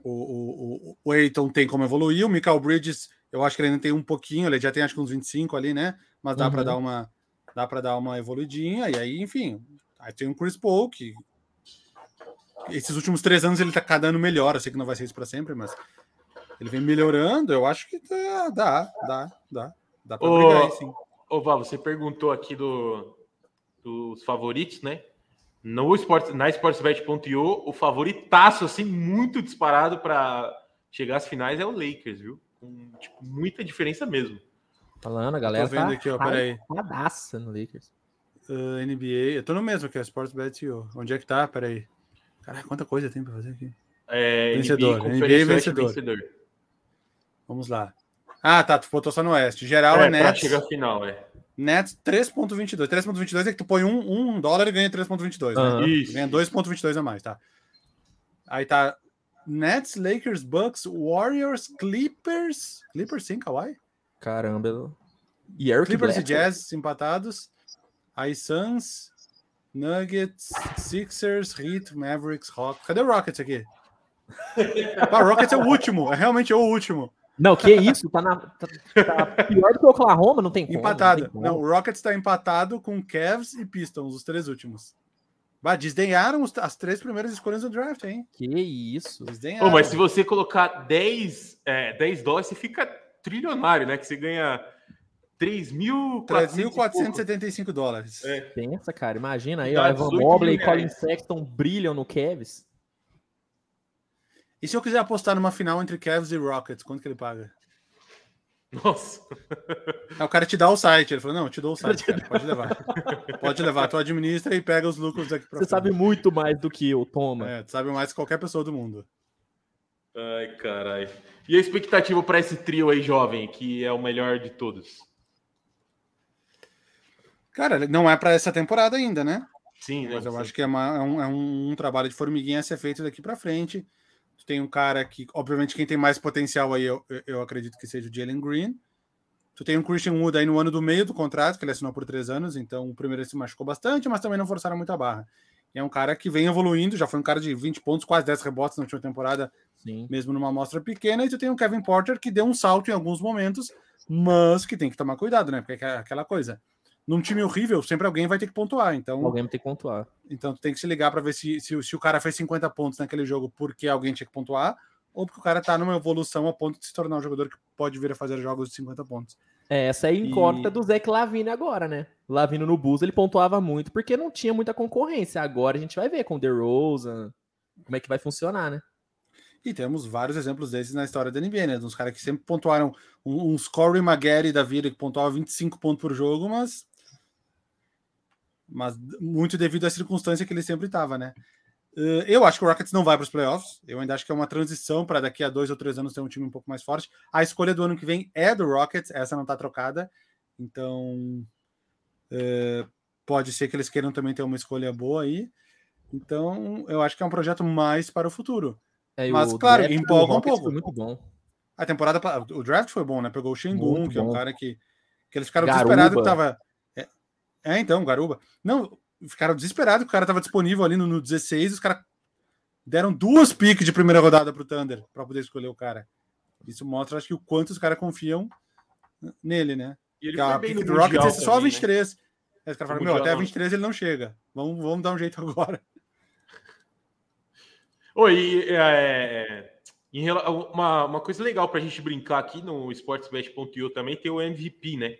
o, o, o, o Aiton tem como evoluir. O Michael Bridges, eu acho que ele ainda tem um pouquinho, ele já tem acho que uns 25 ali, né? Mas dá Uhum. para dar uma dá para dar uma evoluidinha. E aí, enfim, aí tem o Chris Paul, que esses últimos três anos ele tá cada ano melhor. Eu sei que não vai ser isso para sempre, mas ele vem melhorando. Eu acho que dá, dá, dá, dá. Dá para brigar aí, sim. Ô, Val, você perguntou aqui do, dos favoritos, né? No Sport, na sportsbet.io, o favoritaço, assim, muito disparado para chegar às finais é o Lakers, viu? Com tipo, muita diferença mesmo. Falando, a galera vendo tá aqui, ó, peraí. no Lakers. Uh, NBA, eu tô no mesmo aqui, é Sportsbet.io. Onde é que tá? Peraí. Caraca, quanta coisa tem pra fazer aqui. É, Vencedor, NBA, NBA vencedor. vencedor. Vamos lá. Ah, tá, tu botou só no Oeste. Geral É, é, Nets. chegar à final, é. Nets 3.22. 3.22 é que tu põe um, um dólar e ganha 3.22, né? Aham. Isso. Ganha 2.22 a mais, tá? Aí tá Nets, Lakers, Bucks, Warriors, Clippers. Clippers sim, Kawhi? Caramba. E Eric Clippers e Bledsoe? Jazz empatados. Aí Suns, Nuggets, Sixers, Heat, Mavericks, Rockets. Cadê o Rockets aqui? Ah, o Rockets é o último, é realmente o último. Não, que isso? Tá, na, tá, tá pior do que o Oklahoma? Não tem como. Empatado. Não, tem Não, como. o Rockets está empatado com Cavs e Pistons, os três últimos. Bah, desdenharam os- as três primeiras escolhas do draft, hein? Que isso? Desdenharam. Ô, mas se você colocar 10, é, 10 dólares, você fica trilionário, né? Que você ganha 3.475 3.475 dólares. É. Pensa, cara. Imagina aí, ó. Evan 18 Mobley e Colin. Sexton brilham no Cavs. E se eu quiser apostar numa final entre Cavs e Rockets, quanto que ele paga? Nossa. Aí o cara te dá o site. Ele falou: Não, eu te dou o site, cara, pode levar. pode levar, tu administra e pega os lucros daqui pra Você sabe muito mais do que eu, toma. É, tu sabe mais que qualquer pessoa do mundo. Ai, caralho. E a expectativa para esse trio aí jovem, que é o melhor de todos? Cara, não é para essa temporada ainda, né? Sim, né? Mas eu Sim. acho que é, uma- é um, é um- trabalho de formiguinha a ser feito daqui para frente. Tu tem um cara que, obviamente, quem tem mais potencial aí, eu, eu- acredito que seja o Jalen Green. Tu tem um Christian Wood aí no ano do meio do contrato, que ele assinou por três anos, então o primeiro se machucou bastante, mas também não forçaram muito a barra. E é um cara que vem evoluindo, já foi um cara de 20 pontos, quase 10 rebotes na última temporada, Sim. mesmo numa amostra pequena. E tu tem o Kevin Porter, que deu um salto em alguns momentos, mas que tem que tomar cuidado, né? Porque é aquela coisa. Num time horrível, sempre alguém vai ter que pontuar. Então, Alguém tem que pontuar. então tu tem que se ligar para ver se, se, se o cara fez 50 pontos naquele jogo porque alguém tinha que pontuar, ou porque o cara tá numa evolução a ponto de se tornar um jogador que pode vir a fazer jogos de 50 pontos. É, essa é a incógnita E- do Zach Lavine agora, né? Lavine no Bulls, ele pontuava muito porque não tinha muita concorrência. Agora a gente vai ver com o DeRozan como é que vai funcionar, né? E temos vários exemplos desses na história da NBA, né? Uns caras que sempre pontuaram, um- uns Corey Maguire da vida que pontuava 25 pontos por jogo, mas mas muito devido à circunstância que ele sempre estava, né? Eh, Eu acho que o Rockets não vai para os playoffs. Eu ainda acho que é uma transição para daqui a dois ou três anos ter um time um pouco mais forte. A escolha do ano que vem é do Rockets, essa não está trocada. Então eh, pode ser que eles queiram também ter uma escolha boa aí. Então eu acho que é um projeto mais para o futuro. É, Mas, o claro, empolga um pouco. Foi muito bom. A temporada, o draft foi bom, né? Pegou o Shengun, Muito que é um cara que, que eles ficaram Garuba. desesperados que tava. É, é, então, Garuba. Não, ficaram desesperados que o cara tava disponível ali no, no 16, os caras deram duas piques de primeira rodada pro Thunder para poder escolher o cara. Isso mostra, acho que, o quanto os caras confiam nele, né? E ele a foi bem pique no do Rockets é só também, né? 23. Aí os caras falam, No meu, até Mundial, 23 ele não chega. Vamos, vamos dar um jeito agora. Oi, é, em rela- uma, uma coisa legal para a gente brincar aqui no sportsbet.io também tem o MVP, né?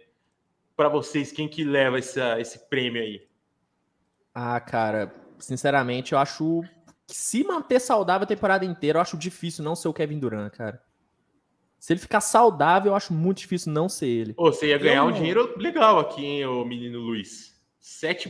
Para vocês, quem que leva essa, esse prêmio aí? Ah, cara, sinceramente, eu acho que se manter saudável a temporada inteira, eu acho difícil não ser o Kevin Durant, cara. Se ele ficar saudável, eu acho muito difícil não ser ele. Ô, você ia ganhar Eu um dinheiro legal aqui, hein, ô menino Luiz?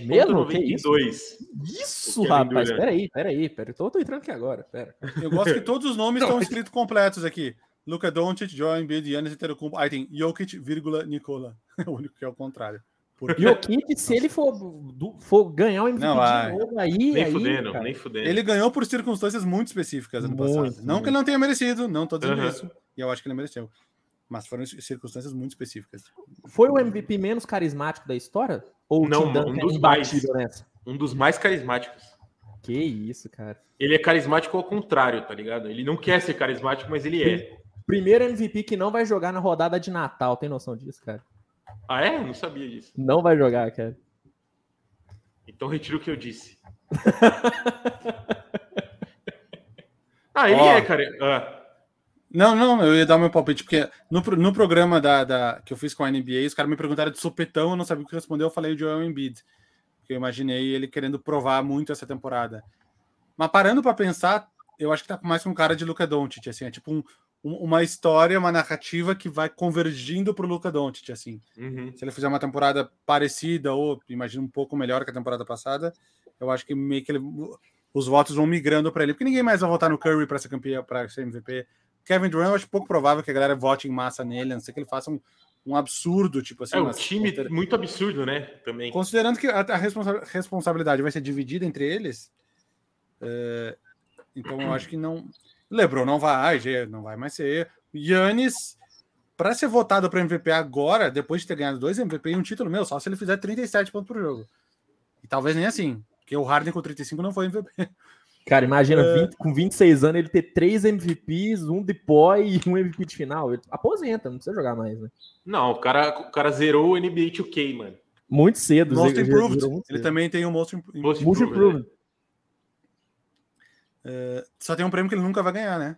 Mesmo? Que 7,92. Isso, O Kevin rapaz. Durant. Peraí, peraí, peraí. Tô, tô entrando aqui agora. Pera. Eu gosto que todos os nomes estão escritos completos aqui. Luca Doncic, Joel Embiid, Giannis Antetokounmpo. Aí tem Jokic, vírgula, Nicola. O único que é o contrário. Porque... E o Kit, se ele for, for ganhar o MVP não, de novo aí. Nem aí, fudendo, cara, nem fudendo. Ele ganhou por circunstâncias muito específicas ano Muito, passado. Não muito. que ele não tenha merecido, não tô dizendo Aham. isso. E eu acho que ele mereceu. Mas foram circunstâncias muito específicas. Foi o MVP menos carismático da história? Ou o Não, um é dos imbatível nessa? Um dos mais carismáticos. Que isso, cara. Ele é carismático ao contrário, tá ligado? Ele não quer ser carismático, mas ele é. Primeiro MVP que não vai jogar na rodada de Natal, tem noção disso, cara? Ah, é? Não sabia disso. Não vai jogar, cara. Então retiro o que eu disse. ah, ele Ó. é, cara. Ah, Não, não, eu ia dar meu palpite, porque no, no programa da, da- que eu fiz com a NBA, os caras me perguntaram de supetão, eu não sabia o que responder, eu falei o Joel Embiid. Porque eu imaginei ele querendo provar muito essa temporada. Mas parando para pensar, eu acho que tá mais com um cara de Luca Doncic, assim, é tipo um- um- uma história, uma narrativa que vai convergindo pro Luca Doncic, assim. uhum. Se ele fizer uma temporada parecida ou imagina um pouco melhor que a temporada passada, eu acho que meio que ele- os votos vão migrando para ele, porque ninguém mais vai votar no Curry para ser campeão, para ser MVP. Kevin Durant, eu acho pouco provável que a galera vote em massa nele, a não ser que ele faça um, um absurdo, tipo assim. É um time muito absurdo, né? Também. Considerando que a, a responsa- responsabilidade vai ser dividida entre eles, é, então eu acho que não. LeBron não vai, não vai mais ser. Yannis, para ser votado para MVP agora, depois de ter ganhado dois MVP e um título, meu, só se ele fizer 37 pontos por jogo. E talvez nem assim, porque o Harden com 35 não foi MVP. Cara, imagina, É. 20 com 26 anos, ele ter três MVPs, um deploy e um MVP de final. Ele aposenta, não precisa jogar mais, né? Não, o cara, o cara zerou o NBA 2K, mano. Muito cedo. Most Improved, muito ele cedo. também tem o Most Improved. Most Improved, improved. Só tem um prêmio que ele nunca vai ganhar, né?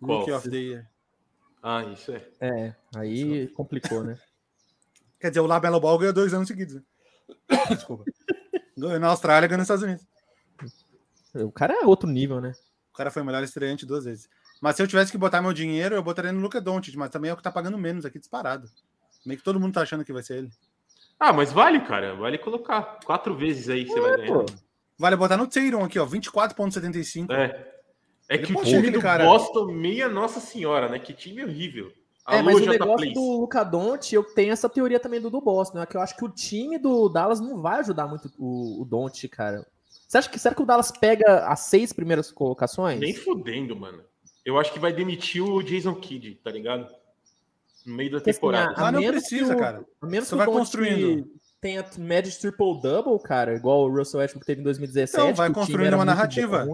Qual? Rookie of the Year. Ah, isso é. É, aí complicou, né? Quer dizer, o Lamelo Ball ganhou dois anos seguidos. né? Desculpa. Ganhou na Austrália, ganhou nos Estados Unidos. O cara é outro nível, né? O cara foi o melhor estreante duas vezes. Mas se eu tivesse que botar meu dinheiro, eu botaria no Luca Doncic, mas também é o que tá pagando menos aqui disparado. Meio que todo mundo tá achando que vai ser ele. Ah, mas vale, cara. Vale colocar. Quatro vezes aí você vai ganhar. pô. Vale botar no Tatum aqui, ó, 24.75. É. É Ele que o pode ser time do cara- Boston, meia Nossa Senhora, né? Que time horrível. É, Alô, mas o J negócio Place. do Luca Doncic, eu tenho essa teoria também do do Boston, né? Que eu acho que o time do Dallas não vai ajudar muito o, o Doncic, cara. Você acha que, será que o Dallas pega as seis primeiras colocações? Nem fudendo, mano. Eu acho que vai demitir o Jason Kidd, tá ligado? No meio da assim, temporada. Ah, não precisa, que o- cara. A menos Você que o vai construindo. tenha média de triple-double, cara, igual o Russell Westbrook teve em 2017. Então, vai construindo uma narrativa.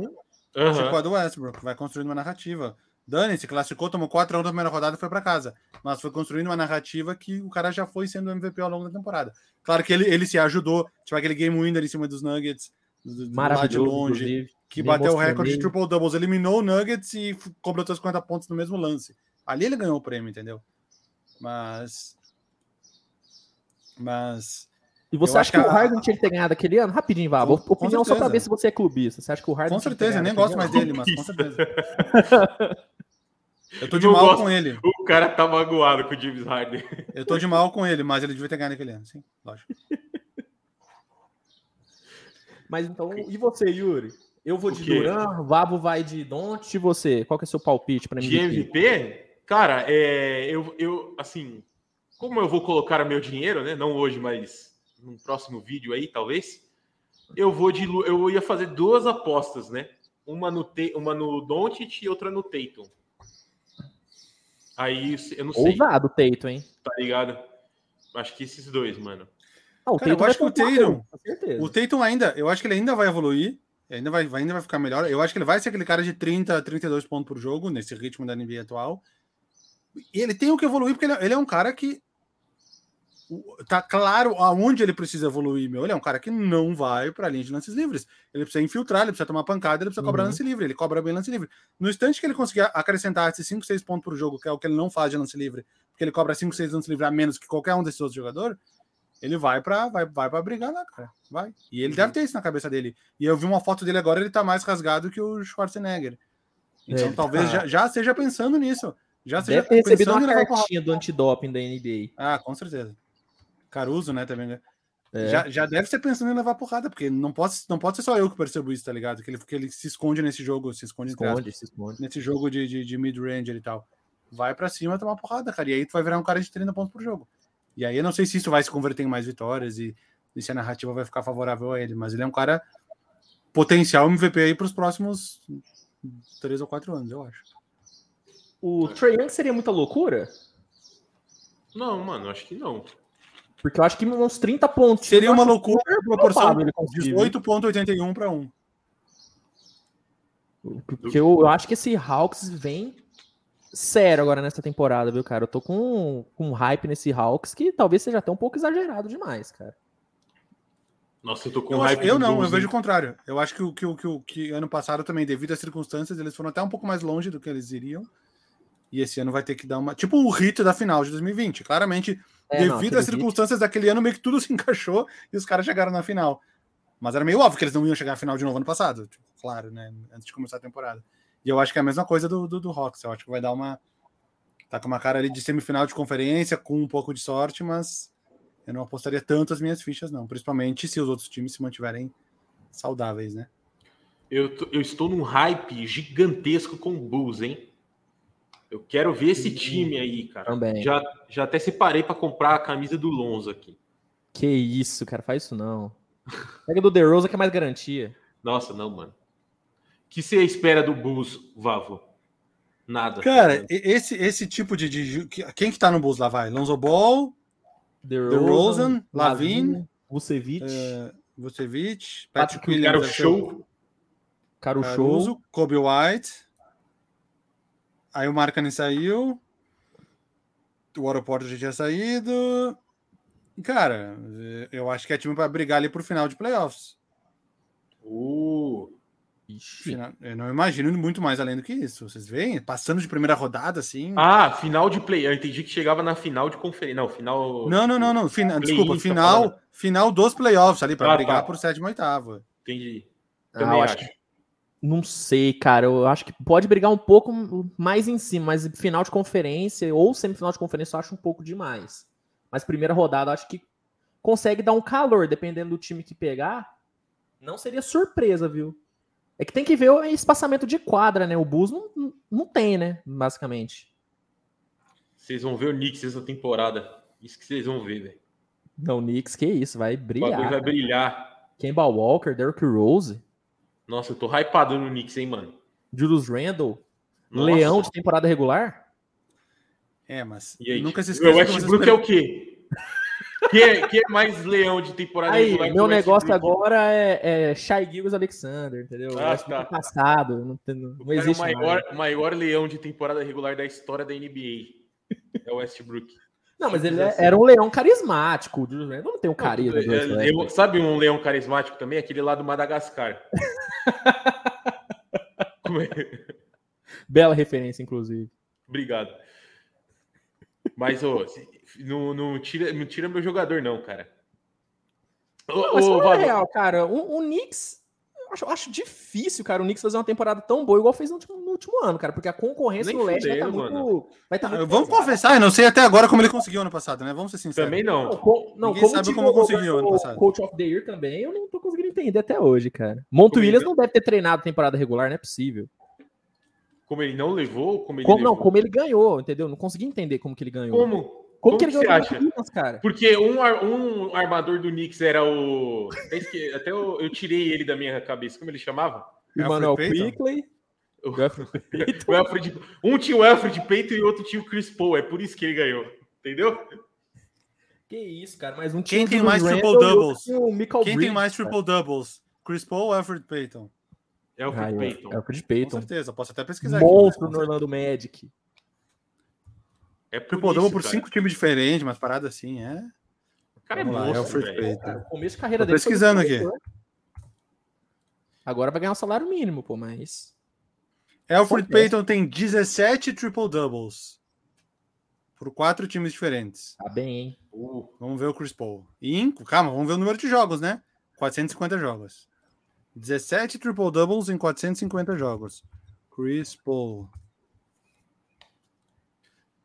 Aham. Tipo a do Westbrook, vai construindo uma narrativa. Dani se classificou, tomou 4 a 1 na primeira rodada e foi para casa. Mas foi construindo uma narrativa que o cara já foi sendo MVP ao longo da temporada. Claro que ele, ele se ajudou, tipo aquele game winner em cima dos Nuggets, do lado de Maravilhoso, longe, inclusive. que bateu o recorde de triple doubles, eliminou o Nuggets e completou 50 pontos no mesmo lance. Ali ele ganhou o prêmio, entendeu? Mas mas E você Eu acha que, que o a- Harden tinha que ter ganhado aquele ano? Rapidinho, com Opinião só pra ver se você é clubista. Você acha que o Harden com tinha que ter certeza, eu nem gosto mais dele, mas com certeza. Eu tô Eu de não mal gosto. com ele. O cara tá magoado com o James Harden. Eu tô de mal com ele, mas ele devia ter ganhado aquele ano, sim, lógico. Mas então, e você, Yuri? Eu vou de? Duran, Vabo vai de Don't, e você? Qual que é o seu palpite pra De MVP? Cara, é, eu, eu, assim, como eu vou colocar o meu dinheiro, né? Não hoje, mas num próximo vídeo aí, talvez. Eu vou de, eu ia fazer duas apostas, né? Uma no, Te- uma no Doncic e outra no Tatum. Aí eu não sei, Ousado o Teito, hein? tá ligado? Acho que esses dois, mano. Ah, o Cara, eu Tatum vai acho que o Tatum-. O Tatum ainda, eu acho que ele ainda vai evoluir, ainda vai, ainda vai ficar melhor. Eu acho que ele vai ser aquele cara de 30 a 32 pontos por jogo, nesse ritmo da NBA atual. E ele tem o que evoluir, porque ele, é- ele é um cara que. Tá claro aonde ele precisa evoluir, meu. Ele é um cara que não vai para a linha de lances livres. Ele precisa infiltrar, ele precisa tomar pancada, ele precisa cobrar Uhum. lance livre. Ele cobra bem lance livre. No instante que ele conseguir acrescentar esses 5, 6 pontos por jogo, que é o que ele não faz de lance livre, porque ele cobra 5, 6 lance livre a menos que qualquer um desses outros jogadores, ele vai para vai, vai pra brigar lá, cara. Vai. E ele Uhum. deve ter isso na cabeça dele. E eu vi uma foto dele agora, ele tá mais rasgado que o Schwarzenegger. Então É, talvez tá. já, já seja pensando nisso. Já seja Deve ter recebido uma cartinha do antidoping da NBA. Ah, com certeza. Caruso, né, também, né? É. Já, já deve ser pensando em levar porrada, porque não pode, não pode ser só eu que percebo isso, tá ligado? Que ele, que ele se esconde nesse jogo, se esconde, entre aspas, Esconde, se esconde. nesse jogo de, de, de mid-range e tal. Vai pra cima tomar porrada, cara. E aí tu vai virar um cara de 30 pontos por jogo. E aí eu não sei se isso vai se converter em mais vitórias e, e se a narrativa vai ficar favorável a ele, mas ele é um cara potencial MVP aí para os próximos três ou quatro anos, eu acho. O Trae Young seria muita loucura? Não, mano, acho que não. Porque eu acho que uns 30 pontos. Seria uma loucura a proporção ele conseguir, 18,81 para 1. Porque eu, eu acho que esse Hawks vem sério agora nessa temporada, viu, cara? Eu tô com, com um hype nesse Hawks que talvez seja até um pouco exagerado demais, cara. Nossa, eu tô com Eu, hype acho- eu do não, eu Bulls, vejo o contrário. Eu acho que o que, o- que, o- que ano passado também, devido às circunstâncias, eles foram até um pouco mais longe do que eles iriam. E esse ano vai ter que dar uma. Tipo o rito da final de 2020. Claramente, É, não, devido às aquele circunstâncias daquele ano, meio que tudo se encaixou e os caras chegaram na final. Mas era meio óbvio que eles não iam chegar na final de novo ano passado. Tipo, claro, né? Antes de começar a temporada. E eu acho que é a mesma coisa do, do, do Hawks. Eu acho que vai dar uma. Tá com uma cara ali de semifinal de conferência, com um pouco de sorte, mas eu não apostaria tanto as minhas fichas, não. Principalmente se os outros times se mantiverem saudáveis, né? Eu, tô- eu estou num hype gigantesco com o Bulls, hein? Eu quero ver esse time aí, cara. Também. Já, já até separei pra comprar a camisa do Lonzo aqui. Que isso, cara, faz isso não. Pega do The Rosa que é mais garantia. Nossa, não, mano. O que você espera do Bulls, Vavo? Nada. Cara, esse, esse tipo de, de- que- Quem que tá no Bulls lá, vai? Lonzo Ball, The DeRozan, Lavine, Vucevic, eh, Vucevic, Patrick Williams, ser show. Caro Show. Caruso, Kobe White. Aí o Markkanen saiu. O Oro Porter já tinha saído. E, Cara, eh, eu acho que é time para brigar ali pro final de playoffs. Uh, Ixi. Final- Eu não imagino muito mais além do que isso. Vocês veem? Passando de primeira rodada, assim. Ah, final de play. Eu entendi que chegava na final de conferência. Não, final. Não, não, não, não. Fina- Desculpa, tá final, falando. final dos playoffs ali para Ah, brigar tá. por sétimo e oitavo. Entendi. Ah, Também eu acho. acho que- Não sei, cara. Eu acho que pode brigar um pouco mais em cima, mas final de conferência ou semifinal de conferência eu acho um pouco demais. Mas primeira rodada eu acho que consegue dar um calor, dependendo do time que pegar. Não seria surpresa, viu? É que tem que ver o espaçamento de quadra, né? O Bulls não, não, não tem, né? Basicamente. Vocês vão ver o Knicks essa temporada. Isso que vocês vão ver, velho. Não, o Knicks, que isso, vai O bagulho brilhar. vai brilhar. Kemba Walker, Derrick Rose, Nossa, eu tô hypado no Knicks, hein, mano. Julius Randle, Nossa. Leão de temporada regular. É, mas E aí? nunca se o esqueça que vocês Westbrook é o quê? Que, é, que é mais leão de temporada Aí, regular meu o negócio agora é, é Shai Gilgis Alexander, entendeu? Ah, tá. passado, não, não O cara é o existe maior, mais. maior leão de temporada regular da história da NBA. É o Westbrook. Não, mas ele assim. era um leão carismático. O Julius Randle não tem o carisma. É, Westbrook. eu- sabe um leão carismático também? Aquele lá do Madagascar. É? Bela referência, inclusive. Obrigado. Mas, ô, não, não, tira, não tira meu jogador, não, cara. Não, mas ô, real, cara, o, o Knicks. eu Acho, eu acho difícil, cara, o Knicks fazer uma temporada tão boa igual fez no último, no último ano, cara, porque a concorrência Nem no leste vai estar fudendo, muito. Vai tá Ah, muito Vamos pesada. confessar, eu não sei até agora como ele conseguiu ano passado, né? Vamos ser sinceros. também Não, não. co- não, Ninguém como sabe como o- conseguiu ano o passado. Coach of the Year também, eu não tô conseguindo entender até hoje, cara. Monto Como Williams não- não deve ter treinado temporada regular, não é possível. Como ele não levou, como ele Como, não, levou. como ele ganhou, entendeu? Não consegui entender como que ele ganhou. Como? Como Como que ele ganhou acha? Williams, cara? Porque um, ar- um armador do Knicks era o. Até, eu, eu tirei ele da minha cabeça. Como ele chamava? O Manuel? Quickley. O- o Alfred Payton. O Alfred, um tinha o Alfred Payton e o outro tinha o Chris Paul. É por isso que ele ganhou. Entendeu? Que isso, cara. Mas um Quem tem mais e O Michael Quem tem mais triple doubles? Chris Paul ou Alfred Payton? É o Alfred Ah, é, Payton. Alfred Com Payton. certeza, posso até pesquisar. aqui, Monstro mas no com Orlando Magic. É por Triple double isso, por cara. cinco times diferentes, mas parada assim, é. O cara é Vamos lá, monstro, Alfred velho. Payton. Cara, o começo de carreira Tô dele. pesquisando aqui. promissor. Agora vai ganhar um salário mínimo, pô, mas. Alfred Acontece. Payton tem 17 triple doubles por quatro times diferentes. Tá bem, hein? Uh, Vamos ver o Chris Paul. E, calma, vamos ver o número de jogos, né? 450 jogos. 17 triple doubles em 450 jogos. Chris Paul.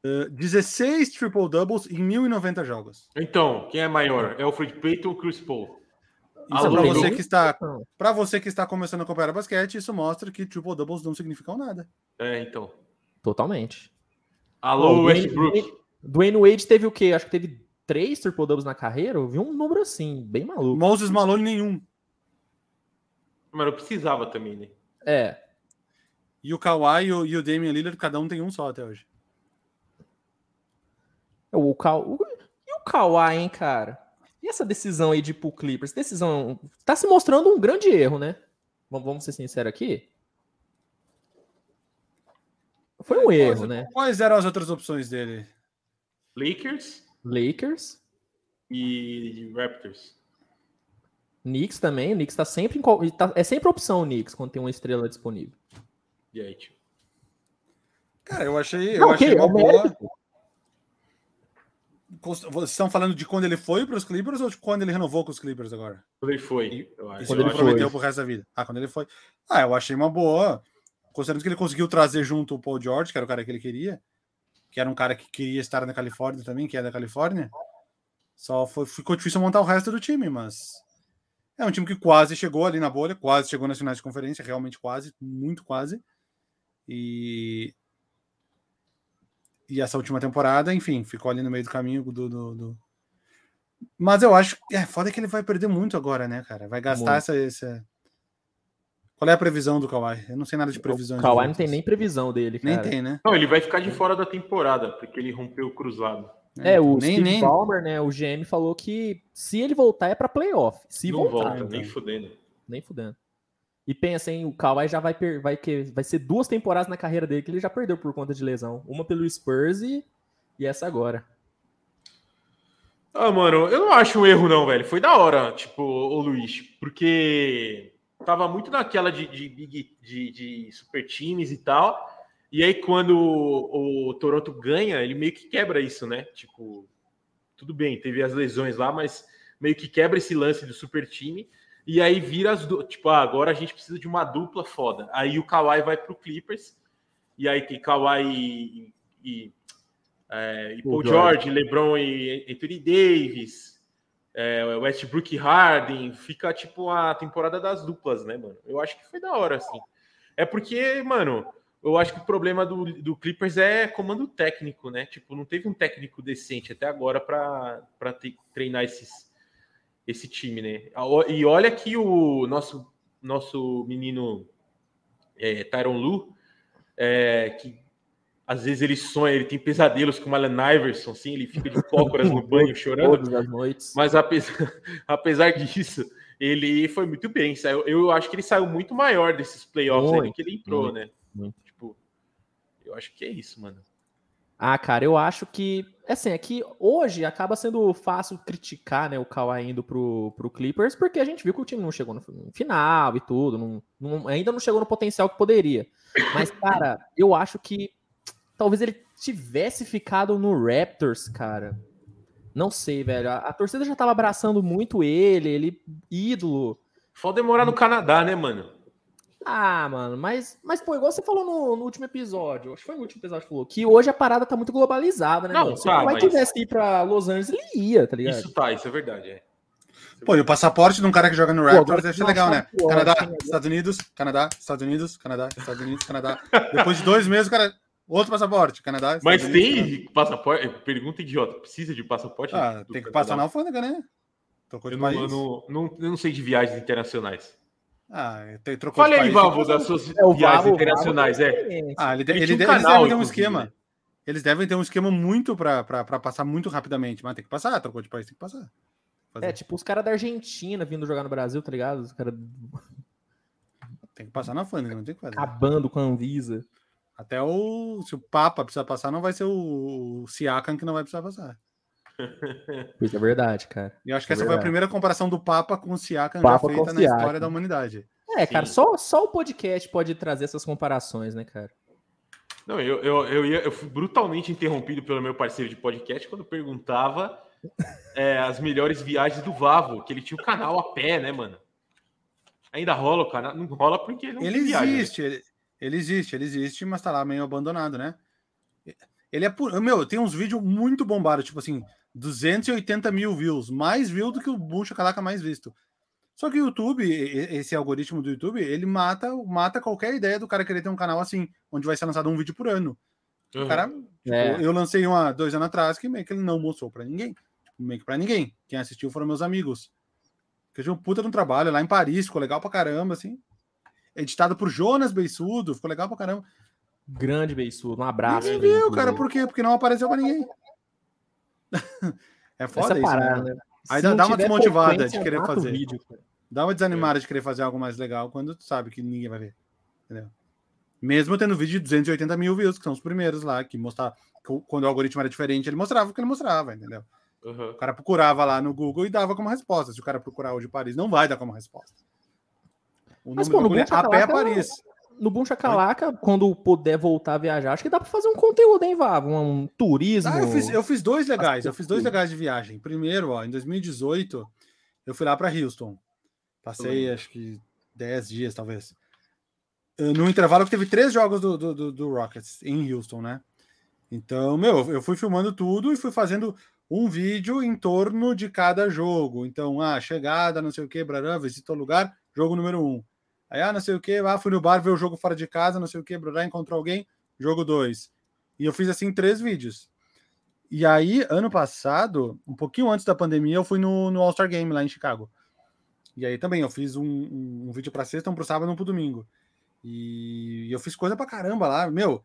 Uh, 16 triple doubles em 1090 jogos. Então, quem é maior? É Alfred Payton ou Chris Paul? Isso é para você que está para você que está começando a acompanhar basquete, isso mostra que triple doubles não significam nada. É, então. Totalmente. Alô, o Dwayne- Westbrook. Dwayne Wade teve o quê? Acho que teve três triple doubles na carreira, eu vi um número assim, bem maluco. Moses Malone nenhum. Mas eu precisava também, né? É. E o Kawhi e o, e o Damian Lillard, cada um tem um só até hoje. O, Ka... o... E o Kawhi, hein, cara? E essa decisão aí de ir pro Clippers? Decisão. Tá se mostrando um grande erro, né? Vamos ser sinceros aqui. Foi um erro, né? Quais eram as outras opções dele? Lakers Lakers. e Raptors. Knicks também. O Knicks tá sempre em qual- tá- É sempre opção o Knicks quando tem uma estrela disponível. E aí, tio? Cara, eu achei, eu Não, achei ok, é uma o boa. Vocês estão falando de quando ele foi para os Clippers ou de quando ele renovou com os Clippers agora? Quando ele foi, eu acho. Quando ele eu prometeu pro resto da vida. Ah, quando ele foi. Ah, eu achei uma boa. Considerando que ele conseguiu trazer junto o Paul George, que era o cara que ele queria, que era um cara que queria estar na Califórnia também, que é da Califórnia. Só foi, ficou difícil montar o resto do time, mas é um time que quase chegou ali na bolha, quase chegou nas finais de conferência, realmente quase, muito quase. E e essa última temporada, enfim, ficou ali no meio do caminho do, do, do- Mas eu acho que é foda que ele vai perder muito agora, né, cara? Vai gastar Muito. essa, essa. Qual é a previsão do Kawhi? Eu não sei nada de previsão. O Kawhi não tem nem previsão dele, cara. Nem tem, né? Não, ele vai ficar de fora da temporada, porque ele rompeu o cruzado. É, o nem, Steve nem... Ballmer, né, o GM falou que se ele voltar é pra playoff. Se não voltar, volta, nem então. fudendo. nem fudendo. E pensa, hein, o Kawhi já vai, per- vai, que, vai ser duas temporadas na carreira dele que ele já perdeu por conta de lesão. Uma pelo Spurs e, e essa agora. Ah, mano, eu não acho um erro, não, velho. Foi da hora, tipo, o Luiz, porque tava muito naquela de, de, big- de, de super times e tal. E aí, quando o, o Toronto ganha, ele meio que quebra isso, né? Tipo, tudo bem, teve as lesões lá, mas meio que quebra esse lance do super time. E aí vira as du... Tipo, ah, agora a gente precisa de uma dupla foda. Aí o Kawhi vai pro Clippers. E aí tem Kawhi e, e, é, e Paul George. George, LeBron e Anthony Davis, é, Westbrook e Harden. Fica tipo a temporada das duplas, né, mano? Eu acho que foi da hora, assim. É porque, mano, eu acho que o problema do, do Clippers é comando técnico, né? Tipo, não teve um técnico decente até agora para treinar esses, esse time, né? E olha que o nosso, nosso menino é, Tyron Lu, é, que às vezes ele sonha, ele tem pesadelos com o Allen Iverson, assim, ele fica de cócoras no banho chorando. Todas as noites. Mas apesar, apesar disso, ele foi muito bem. Saiu, eu acho que ele saiu muito maior desses playoffs aí do que ele entrou, muito, né? muito. Tipo, eu acho que é isso, mano. Ah, cara, eu acho que. Assim, é que hoje acaba sendo fácil criticar né, o Kawhi indo pro, pro Clippers, porque a gente viu que o time não chegou no final e tudo, não, não- ainda não chegou no potencial que poderia. Mas, cara, eu acho que talvez ele tivesse ficado no Raptors, cara. Não sei, velho. A, a torcida já tava abraçando muito ele, ele ídolo. Falta demorar no Canadá, né, mano? Ah, mano, mas, mas pô, igual você falou no, no último episódio, acho que foi no último episódio que falou, que hoje a parada tá muito globalizada, né, Não, mano? Se tá, o mas- tivesse ir pra Los Angeles, ele ia, tá ligado? Isso tá, isso é verdade. É. Pô, e o passaporte de um cara que joga no Raptors deve ser legal, né? pior, Canadá, Estados Unidos, Canadá, Estados Unidos, Canadá, Estados Unidos, Canadá. Depois de dois meses, o cara. Outro passaporte, Canadá. Estados Mas Unidos, Canadá. tem passaporte? Pergunta idiota. Precisa de passaporte? Ah, tem que Canadá? passar na alfândega, né? Trocou de Eu não, eu não, não, eu não sei de viagens internacionais. Ah, tem, trocou de aí, país. Valvo, das suas É, viagens Vavo- internacionais. Vavo É. Ah, ele, Ele ele um de- eles canal, devem ter um esquema. né? Eles devem ter um esquema muito pra passar muito rapidamente. Mas tem que passar, trocou de país, tem que passar. Fazer. É, tipo, os caras da Argentina vindo jogar no Brasil, tá ligado? Os caras Tem que passar na alfândega, não tem que fazer. acabando com a Anvisa. Até o. Se o Papa precisar passar, não vai ser o, o Siakam que não vai precisar passar. Isso é verdade, cara. E eu acho que É essa foi a verdade. primeira comparação do Papa com o Siakam Papa já feita na Siakam. história da humanidade. É, cara, Sim. só, só o podcast pode trazer essas comparações, né, cara? Não, eu, eu, eu, ia, eu fui brutalmente interrompido pelo meu parceiro de podcast quando perguntava é, as melhores viagens do Vavo, que ele tinha o canal a pé, né, mano? Ainda rola o canal? Não rola porque ele não Ele tem viagem, né? existe, ele, ele existe, ele existe, mas tá lá meio abandonado, né? Ele é por. Meu, tem uns vídeos muito bombados, tipo assim, 280 mil views, mais view do que o Bucha Calaca mais visto. Só que o YouTube, esse algoritmo do YouTube, ele mata, mata qualquer ideia do cara querer ter um canal assim, onde vai ser lançado um vídeo por ano. O Uhum. cara, tipo, É. eu lancei uma dois anos atrás que meio que ele não mostrou pra ninguém. Tipo, meio que pra ninguém. Quem assistiu foram meus amigos. Que eu tinha um puta de um trabalho lá em Paris, ficou legal pra caramba, assim. Editado por Jonas Beissudo, ficou legal pra caramba. Grande Beissudo, um abraço. Ninguém viu, cara, por quê? Porque não apareceu pra ninguém. é foda Essa isso, parada, né? né? Aí dá- dá uma desmotivada de querer fazer. vídeo. Dá uma desanimada de querer fazer algo mais legal quando tu sabe que ninguém vai ver. Entendeu? Mesmo tendo vídeo de 280 mil views, que são os primeiros lá, que mostrava. que Quando o algoritmo era diferente, ele mostrava o que ele mostrava, entendeu? Aham. O cara procurava lá no Google e dava como resposta. Se o cara procurar hoje Paris, não vai dar como resposta. O Mas, número pô, Google é a pé Paris. No Boom Chacalaca, quando puder voltar a viajar, acho que dá pra fazer um conteúdo, hein, Vavo? Um, um turismo. Ah, eu fiz, eu fiz dois legais. Eu fiz dois legais de viagem. Primeiro, ó, em 2018, eu fui lá para Houston. Passei, acho que 10 dias, talvez. No intervalo que teve três jogos do, do, do- do Rockets em Houston, né? Então, meu, eu fui filmando tudo e fui fazendo um vídeo em torno de cada jogo. Então, ah, chegada, não sei o que, brará, visita o lugar, jogo número um. Aí, ah, não sei o que, ah, fui no bar ver o jogo fora de casa, não sei o que, brará, encontrou alguém, jogo dois. E eu fiz assim três vídeos. E aí, ano passado, um pouquinho antes da pandemia, eu fui no, no All-Star Game lá em Chicago. E aí também eu fiz um, um, um vídeo para sexta, um pro sábado e um pro domingo. E eu fiz coisa pra caramba lá. Meu,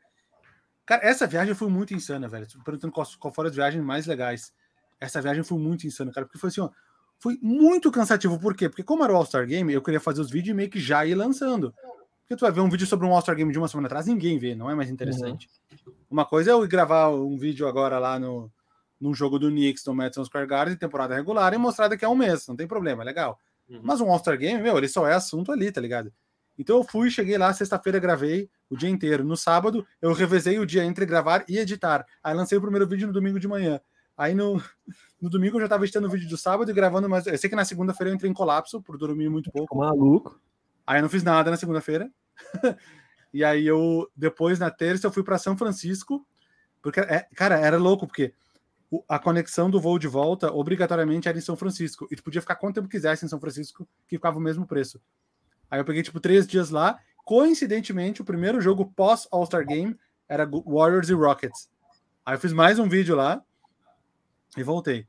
cara, essa viagem foi muito insana, velho. Perguntando qual, qual foram as viagens mais legais. Essa viagem foi muito insana, cara, porque foi assim, ó. Foi muito cansativo. Por quê? Porque como era o All-Star Game, eu queria fazer os vídeos e meio que já ir lançando. Porque tu vai ver um vídeo sobre um All-Star Game de uma semana atrás, ninguém vê, não é mais interessante. Uma coisa é eu gravar um vídeo agora lá no, num jogo do Knicks no Madison Square Garden, temporada regular, e mostrar daqui a um mês, não tem problema, é legal. Uhum. Mas um All-Star Game, meu, ele só é assunto ali, tá ligado? Então eu fui, cheguei lá, sexta-feira gravei o dia inteiro. No sábado, eu revezei o dia entre gravar e editar. Aí lancei o primeiro vídeo no domingo de manhã. Aí no, no domingo eu já tava editando o vídeo do sábado e gravando, mas eu sei que na segunda-feira eu entrei em colapso por dormir muito pouco. Maluco. Aí eu não fiz nada na segunda-feira. e aí eu, depois na terça, eu fui para São Francisco, porque, é, cara, era louco, porque a conexão do voo de volta obrigatoriamente era em São Francisco. E tu podia ficar quanto tempo quisesse em São Francisco, que ficava o mesmo preço. Aí eu peguei, tipo, três dias lá. Coincidentemente, o primeiro jogo pós All-Star Game era Warriors e Rockets. Aí eu fiz mais um vídeo lá e voltei.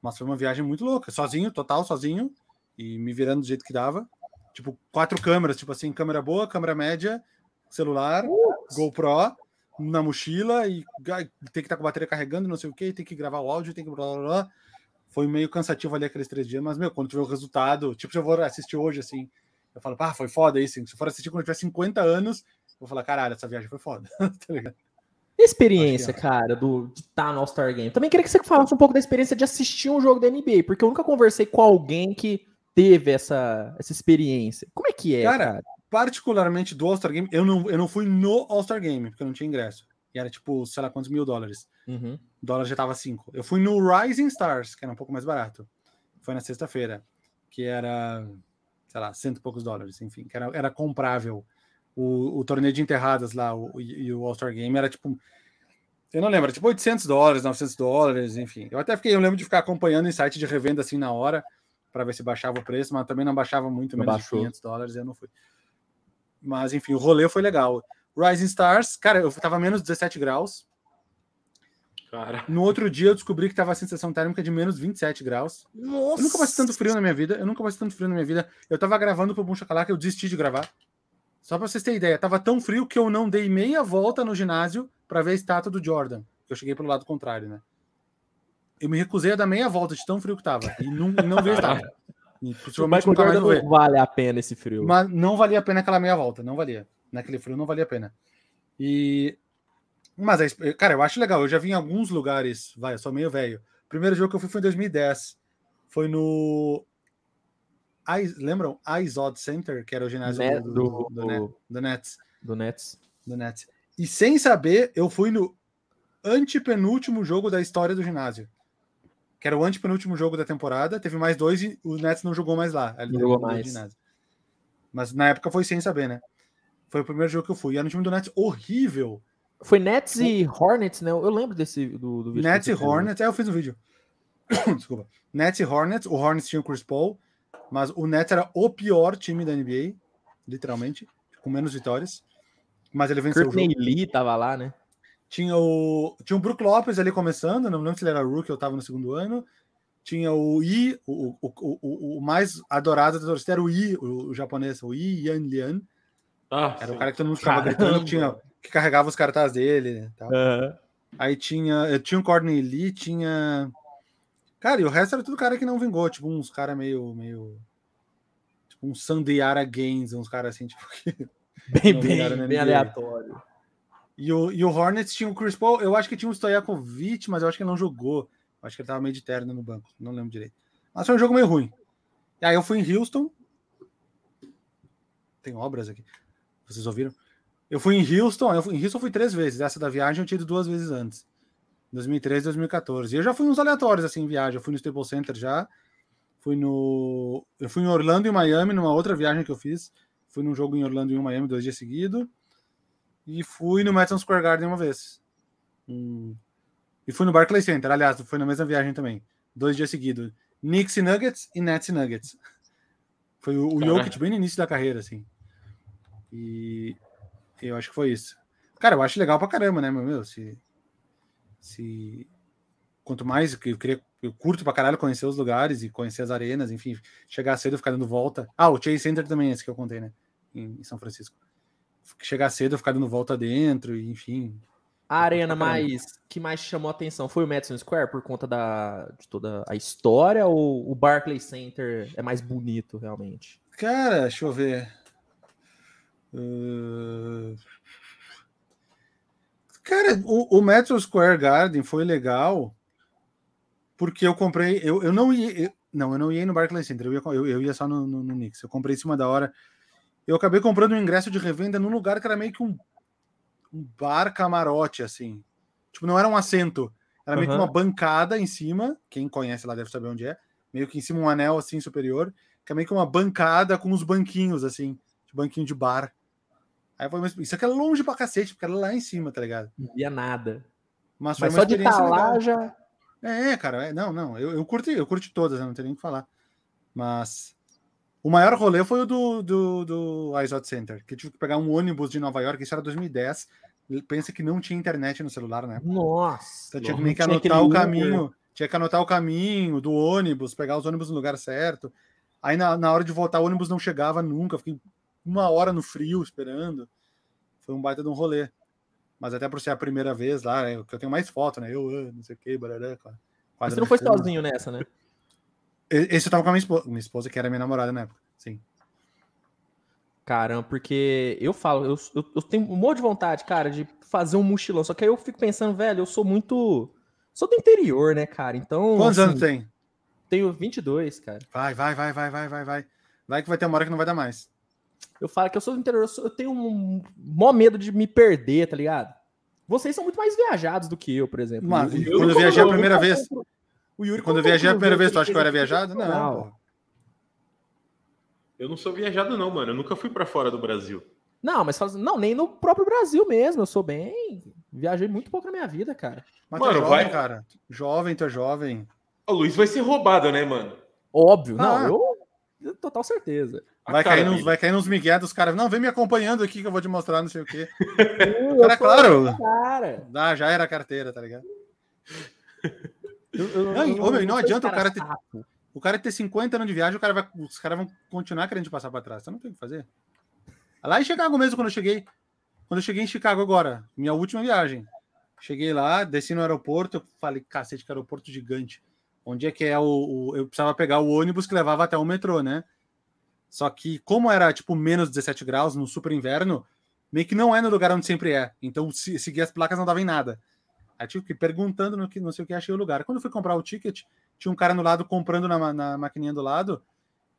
Mas foi uma viagem muito louca, sozinho, total sozinho, e me virando do jeito que dava. Tipo, quatro câmeras, tipo assim, câmera boa, câmera média, celular, GoPro na mochila e tem que estar com a bateria carregando, não sei o que, tem que gravar o áudio, tem que blá blá blá. Foi meio cansativo ali aqueles três dias, mas, meu, quando tiver o resultado, tipo, se eu for assistir hoje, assim, eu falo, pá, foi foda isso. Se eu for assistir quando eu tiver 50 anos, eu vou falar, caralho, essa viagem foi foda. tá ligado? Experiência, cara, do, de estar no All-Star Game. Também queria que você falasse um pouco da experiência de assistir um jogo da NBA, porque eu nunca conversei com alguém que teve essa, essa experiência. Como é que é, Cara, cara? Particularmente do All-Star Game, eu não, eu não fui no All-Star Game, porque eu não tinha ingresso. E era tipo, sei lá quantos mil dólares. Uhum. O dólar já tava 5. Eu fui no Rising Stars, que era um pouco mais barato. Foi na sexta-feira, que era, sei lá, cento e poucos dólares, enfim, que era, era comprável. O, o torneio de enterradas lá o, e, o All-Star Game era tipo. Eu não lembro, era tipo 800 dólares, 900 dólares, enfim. Eu até fiquei, eu lembro de ficar acompanhando em site de revenda assim na hora, para ver se baixava o preço, mas também não baixava muito, Não menos baixou. de 500 dólares, eu não fui. Mas enfim, o rolê foi legal. Rising Stars, cara, eu tava menos 17 graus. Cara, No outro dia eu descobri que tava a sensação térmica de menos 27 graus. Nossa! Eu nunca passei tanto frio na minha vida. Eu nunca passei tanto frio na minha vida. Eu tava gravando pro Boom Chacalaca, eu desisti de gravar. Só pra vocês terem ideia, tava tão frio que eu não dei meia volta no ginásio pra ver a estátua do Jordan. Que eu cheguei pelo lado contrário, né? Eu me recusei a dar meia volta de tão frio que tava. E não, e não vi a estátua. E possivelmente Jordan ver. não vale a pena esse frio. Mas não valia a pena aquela meia volta, não valia. Naquele frio não valia a pena. E. Mas, exp- cara, eu acho legal. Eu já vi em alguns lugares. Vai, eu sou meio velho. O primeiro jogo que eu fui foi em 2010. Foi no. Ais- Lembram? Izod Center, que era o ginásio Né, do, do, do- do, Net- do Nets. Do Nets. Do Nets. E sem saber, eu fui no antepenúltimo jogo da história do ginásio. Que era o antepenúltimo jogo da temporada. Teve mais dois e o Nets não jogou mais lá. Ele Não jogou mais. ginásio. Mas na época foi sem saber, né? Foi o primeiro jogo que eu fui. E era um time do Nets horrível. Foi Nets e Hornets, né? Eu lembro desse do, do vídeo. Nets e fez. Hornets. É, eu fiz um vídeo. Desculpa. Nets e Hornets. O Hornets tinha o Chris Paul. Mas o Nets era o pior time da NBA. Literalmente. Com menos vitórias. Mas ele venceu o jogo. Lee tava lá, né? Tinha o, tinha o Brook Lopes ali começando. Não lembro se ele era rookie ou estava no segundo ano. tinha o I, o, o, o, o mais adorado da torcida era o I, o, o japonês, o I Yan Lian. Ah, Era o sim. cara que todo mundo ficava Caramba. gritando, que, tinha, que carregava os cartazes dele. Tal. Aham. Aí tinha, tinha o Courtney Lee, tinha. Cara, e o resto era tudo cara que não vingou, tipo uns cara meio. meio... Tipo uns Sandiara Games, uns caras assim, tipo. que- Bem, bem, bem aleatório. E o, e o Hornets tinha o Chris Paul, eu acho que tinha o Stojakovic, mas eu acho que ele não jogou. Eu acho que ele tava meio de terno no banco, não lembro direito. Mas foi um jogo meio ruim. E aí eu fui em Houston. Tem obras aqui. Vocês ouviram? Eu fui em Houston, eu fui, em Houston fui três vezes. Essa da viagem eu tinha ido duas vezes antes. 2013 e 2014. E eu já fui uns aleatórios assim em viagem. Eu fui no Staples Center já. Fui no. Eu fui em Orlando e Miami, numa outra viagem que eu fiz. Fui num jogo em Orlando e em Miami dois dias seguidos. E fui no Madison Square Garden uma vez. Hum. E fui no Barclays Center, aliás, foi na mesma viagem também. Dois dias seguidos. Knicks e Nuggets e Nets e Nuggets. Foi o, o. Jokic bem no início da carreira, assim. E eu acho que foi isso. Cara, eu acho legal pra caramba, né, meu? meu se, se quanto mais eu queria, eu curto pra caralho conhecer os lugares e conhecer as arenas, enfim, chegar cedo, ficar dando volta. Ah, o Chase Center também, esse que eu contei, né? Em, em São Francisco. Chegar cedo, ficar dando volta dentro, e, enfim. A arena mais que mais chamou a atenção foi o Madison Square por conta da, de toda a história ou o Barclays Center é mais bonito realmente? Cara, deixa eu ver. Uh, Cara, o, o Metro Square Garden foi legal porque eu comprei. Eu, eu não ia. eu- não, eu não ia no Barclays Center, eu ia, eu, eu ia só no, no, no Knicks. Eu comprei em cima da hora. Eu acabei comprando um ingresso de revenda num lugar que era meio que um, um bar camarote, assim. Tipo, não era um assento. Era meio que Aham. uma bancada em cima. Quem conhece lá deve saber onde é. Meio que em cima um anel assim superior. Que é meio que uma bancada com uns banquinhos, assim. De banquinho de bar. Aí foi uma, isso aqui é longe pra cacete, porque era lá em cima, tá ligado? Não via nada. Mas foi Mas só de estar experiência lá já. É, cara, é, não, não, eu, eu curti, eu curti todas, né, não tem nem o que falar. Mas o maior rolê foi o do, do, do Izot Center, que eu tive que pegar um ônibus de Nova York, isso era 2010. Pensa que não tinha internet no celular, né? Nossa. Então tinha que anotar o caminho, tinha que anotar o caminho do ônibus, pegar os ônibus no lugar certo. Aí na, na hora de voltar, o ônibus não chegava nunca, fiquei uma hora no frio esperando. Foi um baita de um rolê. Mas até por ser a primeira vez lá, é, que eu tenho mais foto, né? Eu, ah, não sei o que, barará, Mas você não foi sozinho nessa, né? Esse eu tava com a minha esposa, minha esposa, que era minha namorada na época. Sim. Caramba, porque eu falo, eu, eu, eu tenho um monte de vontade, cara, de fazer um mochilão. Só que aí eu fico pensando, velho, eu sou muito. Sou do interior, né, cara? Então. Quantos assim, anos tem? Tenho 22, cara. Vai, vai, vai, vai, vai, vai, vai. Vai que vai ter uma hora que não vai dar mais. Eu falo que eu sou do interior, eu, sou- eu tenho um mó medo de me perder, tá ligado? Vocês são muito mais viajados do que eu, por exemplo. Mas, quando eu não viajei a primeira vez, O Yuri quando eu viajei a primeira vez, tu acha que eu era viajado? Não, porra. Eu não sou viajado, não, mano. Eu nunca fui pra fora do Brasil. Não, mas fala assim, não, nem no próprio Brasil mesmo. Eu sou bem. Viajei muito pouco na minha vida, cara. Mas é Mano, jovem, vai- cara. Jovem, tu é jovem. O Luiz vai ser roubado, né, mano? Óbvio, Ah. não, eu. eu- Total certeza. Vai cair, nos, vai cair nos migué dos caras. Não, vem me acompanhando aqui que eu vou te mostrar não sei o quê. Cara, sou claro. Cara. Ah, já era a carteira, tá ligado? Eu, eu- Não, eu ô, meu, não adianta o cara ter-. O cara ter 50 anos de viagem, o cara vai, os caras vão continuar querendo te passar pra trás. Você não tem o que fazer. Lá em Chicago mesmo, quando eu cheguei. Quando eu cheguei em Chicago agora, minha última viagem. Cheguei lá, desci no aeroporto, eu falei, cacete, que aeroporto gigante. Onde é que é o, o- Eu precisava pegar o ônibus que levava até o metrô, né? Só que, como era tipo menos 17 graus no super inverno, meio que não é no lugar onde sempre é. Então, se, seguir as placas não dava em nada. Aí tive que ir perguntando no que não sei o que achei o lugar. Quando fui comprar o ticket, tinha um cara no lado comprando na, na maquininha do lado.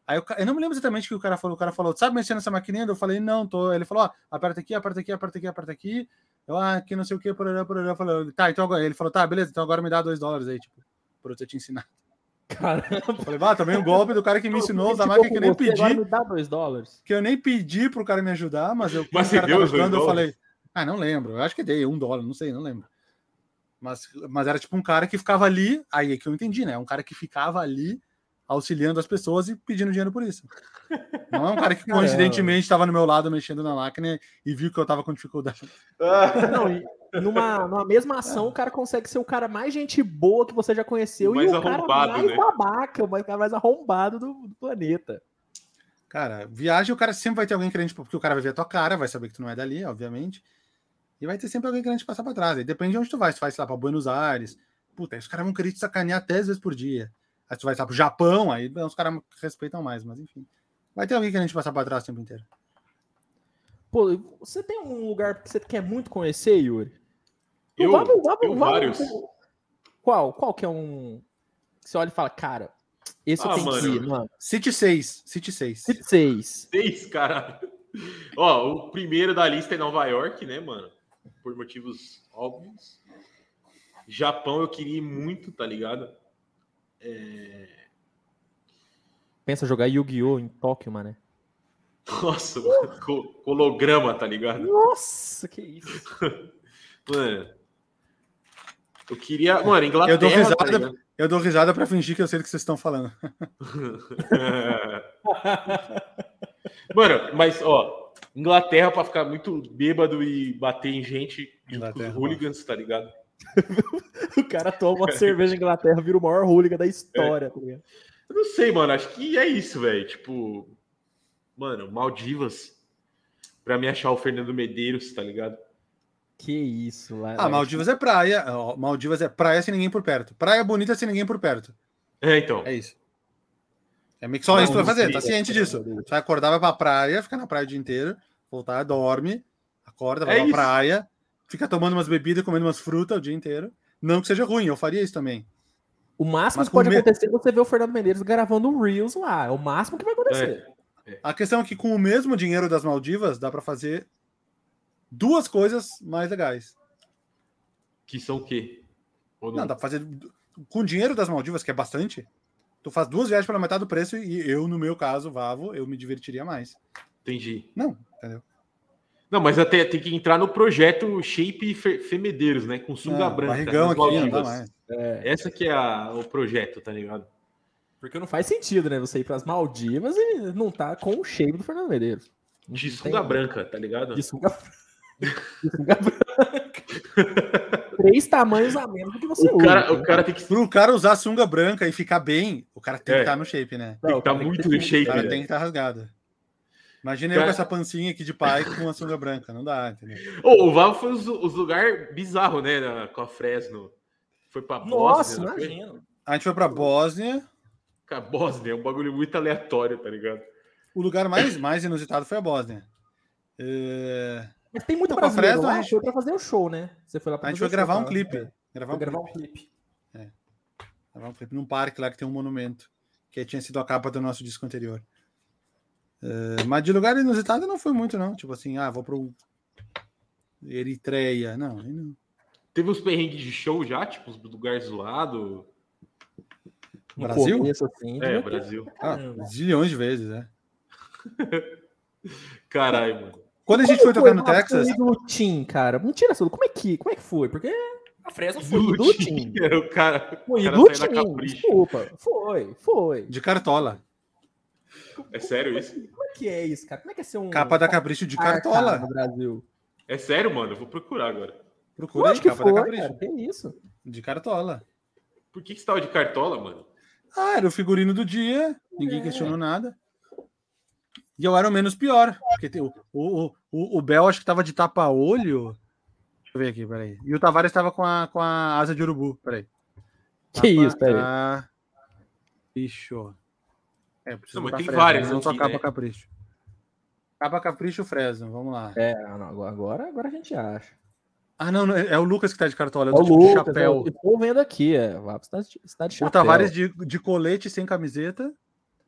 Aí eu, eu não me lembro exatamente o que o cara falou. O cara falou, sabe mexer nessa maquininha? Eu falei, não, tô. Ele falou, ó, aperta aqui, aperta aqui, aperta aqui, aperta aqui. Eu, ah, aqui não sei o que, pororá, pororá. Eu falei, tá, então agora. Ele falou, tá, beleza, então agora me dá dois dólares aí, tipo, por eu ter te ensinado. Caramba. Eu falei, bah, também o golpe do cara que me ensinou a usar máquina que eu com nem pedi, me dá dois dólares. que eu nem pedi pro cara me ajudar, mas eu, Mas o cara deu ajudando, eu falei, ah, não lembro, eu acho que dei um dólar, não sei, não lembro. Mas, mas era tipo um cara que ficava ali, aí é que eu entendi, né? Um cara que ficava ali auxiliando as pessoas e pedindo dinheiro por isso. Não é um cara que coincidentemente estava no meu lado mexendo na máquina e viu que eu tava com dificuldade. Não, e, numa, numa mesma ação, o cara consegue ser o cara mais gente boa que você já conheceu Mais e o cara mais né? babaca, o cara mais arrombado do, do planeta. Cara, viagem, o cara sempre vai ter alguém querendo, porque o cara vai ver a tua cara, vai saber que tu não é dali, obviamente. E vai ter sempre alguém querendo te passar pra trás. Aí depende de onde tu vai. Se tu vai, sei lá, pra Buenos Aires. Puta, aí os caras vão querer te sacanear 10 vezes por dia. Aí tu vai, sei lá, pro Japão, aí os caras respeitam mais, mas enfim. Vai ter alguém querendo te passar pra trás o tempo inteiro. Pô, você tem um lugar que você quer muito conhecer, Yuri? Eu- Vamos- vamos- eu vamos- vários. Qual? Qual que é um. que Você olha e fala, cara, esse eu Ah, tenho que mano. ir, mano. City 6. City 6. City 6. Seis, caralho. Ó, o primeiro da lista é Nova York, né, mano? Por motivos óbvios. Japão eu queria ir muito, tá ligado? Pensa jogar Yu-Gi-Oh! em Tóquio, mano. Nossa, mano, holograma, tá ligado? Nossa, que isso. Mano. Eu queria. Mano, Inglaterra. Eu dou tá risada, eu dou risada pra fingir que eu sei do que vocês estão falando. Mano, mas, ó, Inglaterra pra ficar muito bêbado e bater em gente junto com os Inglaterra, hooligans, tá ligado? O cara toma uma cerveja em Inglaterra, vira o maior hooligan da história, tá ligado? Eu não sei, mano. Acho que é isso, velho. Tipo, mano, Maldivas. Pra me achar o Fernando Medeiros, tá ligado? Que isso, lá. Ah, Maldivas é praia. Maldivas é praia sem ninguém por perto. Praia bonita sem ninguém por perto. É, então. É isso. É meio que só Não, isso vai fazer, tá ciente disso. Tu vai acordar, vai pra praia, fica na praia o dia inteiro, voltar, dorme, acorda, vai É pra isso. praia, fica tomando umas bebidas, comendo umas frutas o dia inteiro. Não que seja ruim, eu faria isso também. O máximo Mas que pode me- acontecer é você ver o Fernando Menezes gravando um Reels lá. É o máximo que vai acontecer. A questão é que com o mesmo dinheiro das Maldivas, dá pra fazer duas coisas mais legais. Que são o quê? Não? Não, dá pra fazer. Com o dinheiro das Maldivas, que é bastante, tu faz duas viagens pela metade do preço e eu, no meu caso, Vavo, eu me divertiria mais. Entendi. Não, entendeu? Não, mas até tem que entrar no projeto Shape Fe- Femedeiros, né? Com sunga Não, branca. barrigão aqui, Maldivas. É, Essa que é a- o projeto, tá ligado? porque não faz sentido, né? Você ir pras Maldivas e não tá com o shape do Fernando Medeiros. De tem- sunga branca, tá ligado? De sunga branca. Três tamanhos a menos do que você O cara, usa. o cara tem que, Pro cara usar sunga branca e ficar bem, o cara tem É. que estar no shape, né? tem que estar que muito em shape, O cara né? tem que estar rasgado. Imagina eu Cara- com essa pancinha aqui de pai com uma sunga branca. Não dá, entendeu? Ô, o Val foi os, os lugares bizarros, né? na- com a Fresno. Foi pra Nossa, Bósnia. foi? imagina. A gente foi pra Bósnia. Cara, Bósnia é um bagulho muito aleatório, tá ligado? O lugar mais, mais inusitado foi a Bósnia. É, Mas tem muito Não, pra brasileiro Fresno, lá, a gente- foi pra fazer o show, né? Você foi lá pra A gente fazer foi o show, gravar um clipe. É, Gravar Foi um gravar clipe. um clipe. Gravar um clipe num parque lá que tem um monumento. Que tinha sido a capa do nosso disco anterior. É, mas de lugar inusitado não foi muito, não. Tipo assim, ah, vou pro Eritreia. Não, aí não. Teve uns perrengues de show já, tipo, os lugares zoados. No Brasil? começo, assim, É, Brasil. Ah, zilhões de vezes, né? Caralho, mano. Quando a gente Como foi tocar no Texas, do Tim, cara? Mentira, Sudo. Como é que, como é que foi? Porque a Fresno foi Do do Tim. O cara, Foi o cara do Tim. Desculpa. Foi, foi. de cartola. É sério isso? Como é que é isso, cara? Como é que é ser um Capa da Capricho de cartola. no Brasil? É sério, mano? Eu vou procurar agora. Procura aí, que capa da foi, Capricho. cara. Que isso? De cartola. Por que, que você tava de cartola, mano? Ah, era o figurino do dia, ninguém É. questionou nada. E eu era o menos pior. Porque tem o, o, o, o Bel acho que tava de tapa-olho. Deixa eu ver aqui, peraí. E o Tavares estava com a, com a asa de urubu, peraí. Que isso, peraí. Ah, Capricho. É, preciso Não, mas tem Fresno, várias Não só aqui, capa né? capricho. Capa capricho Fresno, vamos lá. É, não, agora, agora a gente acha. Ah, não, não, é o Lucas que tá de cartola, é o o tipo de Lucas, chapéu. eu tô vendo aqui, é. Você tá de, você tá de chapéu. O Tavares de, de colete sem camiseta.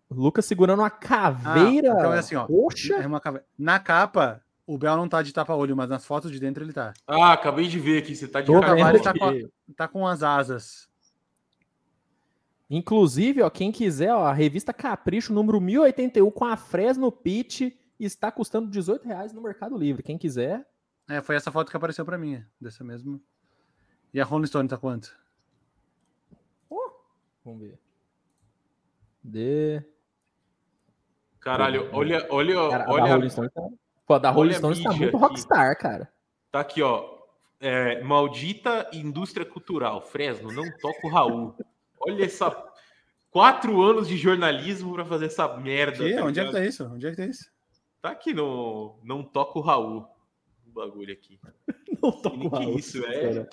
Lucas segurando uma caveira Ah, então é assim, ó. roxa. É uma cave- Na capa, o Bel não tá de tapa-olho, mas nas fotos de dentro ele tá. Ah, acabei de ver aqui. Você tá de Tô vendo tá com a-. Tá com as asas. Inclusive, ó, quem quiser, ó, a revista Capricho, número 1081, com a Fresno Pitch, está custando 18 reais no Mercado Livre. Quem quiser, É, foi essa foto que apareceu pra mim, dessa mesma. E a Rolling Stone tá quanto? vamos ver. De... Caralho, olha, olha, Cara, a da olha. Rolling Stone tá... Pô, a da Rolling olha a Stone tá muito aqui. rockstar, cara. Tá aqui, ó. É, maldita indústria cultural. Fresno, não toca o Raul. Olha essa. Quatro anos de jornalismo para fazer essa merda. Que? tá Onde é que tá isso? Onde é que tá isso? Tá aqui no. Não toca o Raul. O bagulho aqui. Não toco Que Raul. isso, é?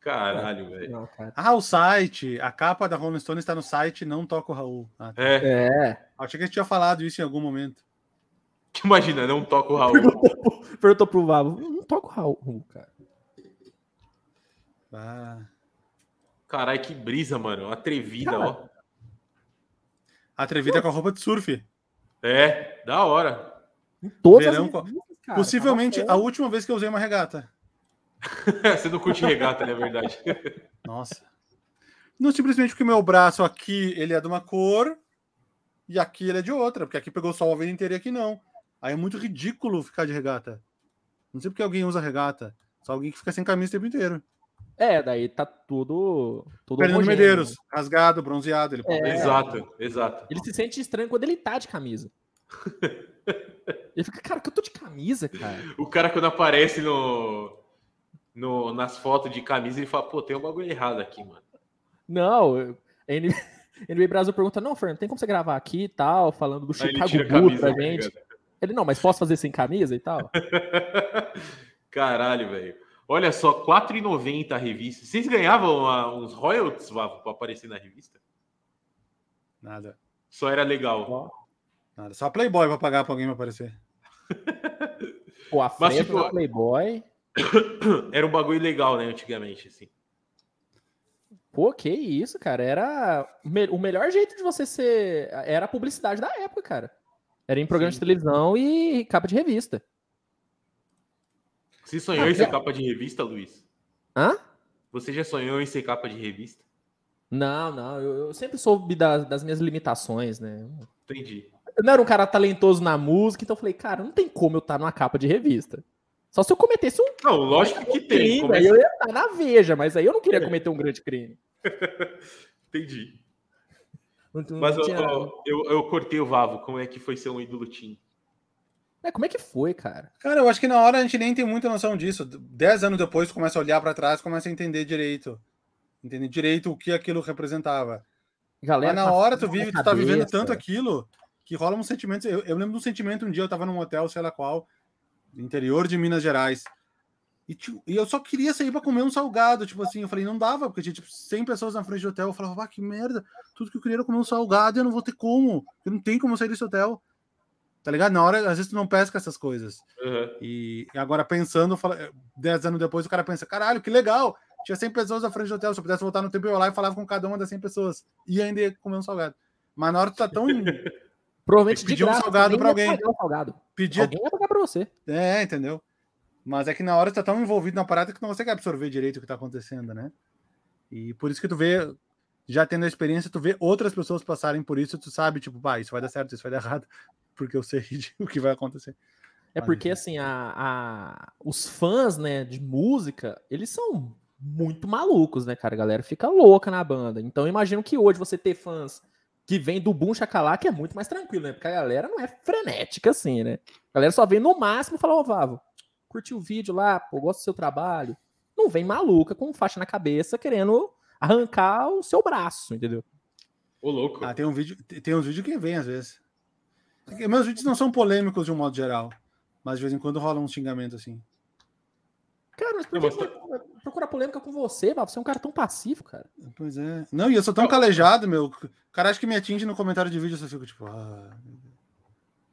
Caralho, velho. Cara. Ah, o site. A capa da Rolling Stone está no site, não toca o Raul. Ah, tá. É, É. Achei que a gente tinha falado isso em algum momento. imagina, não toca o Raul. Perguntou pro Vavo. Não toco Raul, cara. Ah. Caralho, que brisa, mano. Atrevida, Cara. ó. Atrevida com a roupa de surf. É, da hora. Em todas Verão, as cara. Possivelmente a última vez que eu usei uma regata. Você não curte regata, né? É verdade. Nossa. Não simplesmente porque meu braço aqui ele é de uma cor e aqui ele é de outra, porque aqui pegou sol a vida inteira e aqui não. Aí é muito ridículo ficar de regata. Não sei porque alguém usa regata. Só alguém que fica sem camisa o tempo inteiro. É, daí tá tudo. tudo Fernando homogêneo, Medeiros, né? rasgado, bronzeado. Ele É. Exato, exato. Ele se sente estranho quando ele tá de camisa. Ele fica, cara, que eu tô de camisa, cara. O cara, quando aparece no, no, nas fotos de camisa, ele fala, pô, tem um bagulho errado aqui, mano. Não, NB NBA Brasil pergunta: Não, Fernando, tem como você gravar aqui e tal, falando do ele Chicago Bulls pra tá gente? Ele, não, mas posso fazer sem camisa e tal? Caralho, velho. Olha só, R$4,90 a revista. Vocês ganhavam ah, uns royalties, Vavo, pra aparecer na revista? Nada. Só era legal. Nada. Só Playboy pra pagar pra alguém me aparecer. Pô, a Mas, frente tipo, da Playboy. Era um bagulho legal, né, antigamente, assim. Pô, que isso, cara. Era o melhor jeito de você ser. Era a publicidade da época, cara. Era em programa Sim. de televisão e capa de revista. Você sonhou Ah, em ser já- capa de revista, Luiz? Hã? Você já sonhou em ser capa de revista? Não, não. Eu, eu sempre soube das, das minhas limitações, né? Entendi. Eu não era um cara talentoso na música, então eu falei, cara, não tem como eu estar numa capa de revista. Só se eu cometesse um Não, lógico que tem. crime, Começa- aí eu ia estar na veja, mas aí eu não queria cometer um grande crime. Entendi. Não, não Mas eu, tinha- eu, eu, eu cortei o Vavo. Como é que foi ser um ídolo Tim? É, como é que foi, cara? Cara, eu acho que na hora a gente nem tem muita noção disso. Dez anos depois, tu começa a olhar pra trás, começa a entender direito. Entender direito o que aquilo representava. Galera, Mas na a hora tu vive, tu tá vivendo tanto aquilo que rola um sentimento. Eu, eu lembro de um sentimento um dia, eu tava num hotel, sei lá qual, interior de Minas Gerais. E, tipo, e eu só queria sair pra comer um salgado, tipo assim, eu falei, não dava, porque tinha tipo 100 pessoas na frente do hotel, eu falava, ah, que merda, tudo que eu queria era comer um salgado e eu não vou ter como, eu não tem como sair desse hotel. Tá ligado? Na hora, às vezes tu não pesca essas coisas. Aham. E agora pensando, fala- 10 anos depois, o cara pensa, caralho, que legal, tinha 100 pessoas na frente do hotel, se eu pudesse voltar no tempo, eu ia lá e falava com cada uma das 100 pessoas, e ainda ia comer um salgado. Mas na hora tu tá tão... Provavelmente de pedir um salgado ia alguém. salgado. Pedia... Alguém ia pagar pra você. É, entendeu? Mas é que na hora tu tá tão envolvido na parada que não consegue absorver direito o que tá acontecendo, né? E por isso que tu vê, já tendo a experiência, tu vê outras pessoas passarem por isso, tu sabe, tipo, pá, isso vai dar certo, isso vai dar errado, porque eu sei o que vai acontecer. É porque, assim, a, a- os fãs, né, de música, eles são muito malucos, né, cara? A galera fica louca na banda. Então, imagino que hoje você ter fãs que vem do Boom Chacalaca é muito mais tranquilo, né? Porque a galera não é frenética assim, né? A galera só vem no máximo e fala, ô, Vavo, curti o vídeo lá, pô, gosto do seu trabalho. Não vem maluca com faixa na cabeça querendo arrancar o seu braço, entendeu? Ô, louco. Ah, tem um vídeo, tem uns vídeos que vem às vezes. É que Meus vídeos não são polêmicos de um modo geral, mas de vez em quando rola um xingamento assim. Cara, mas por que procurar polêmica com você, Vavo? Você é um cara tão passivo, cara. Pois é. Não, e eu sou tão Não. calejado, meu. O cara acha que me atinge no comentário de vídeo, eu só fico tipo, ah,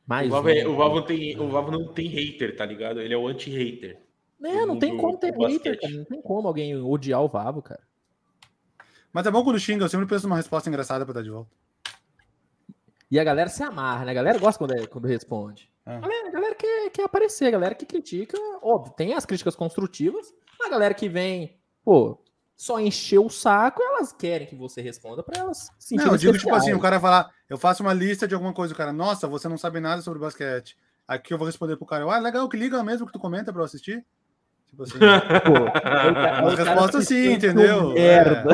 Mais o, Vavo é- um. o Vavo tem, o Vavo não tem hater, tá ligado? Ele é o anti-hater. É, não tem como ter hater, cara. Não tem como alguém odiar o Vavo, cara. Mas é bom quando xinga, eu sempre penso numa resposta engraçada pra dar de volta. E a galera se amarra, né? A galera gosta quando, é- quando responde. É. A galera, a galera quer, quer aparecer, a galera que critica, óbvio, tem as críticas construtivas, mas a galera que vem, pô, só encher o saco, elas querem que você responda pra elas Não, eu digo tipo assim, o cara falar, eu faço uma lista de alguma coisa, o cara, nossa, você não sabe nada sobre basquete. Aqui eu vou responder pro cara, ah, legal, que liga mesmo que tu comenta pra eu assistir. Tipo assim, Pô, resposta sim, entendeu? Merda.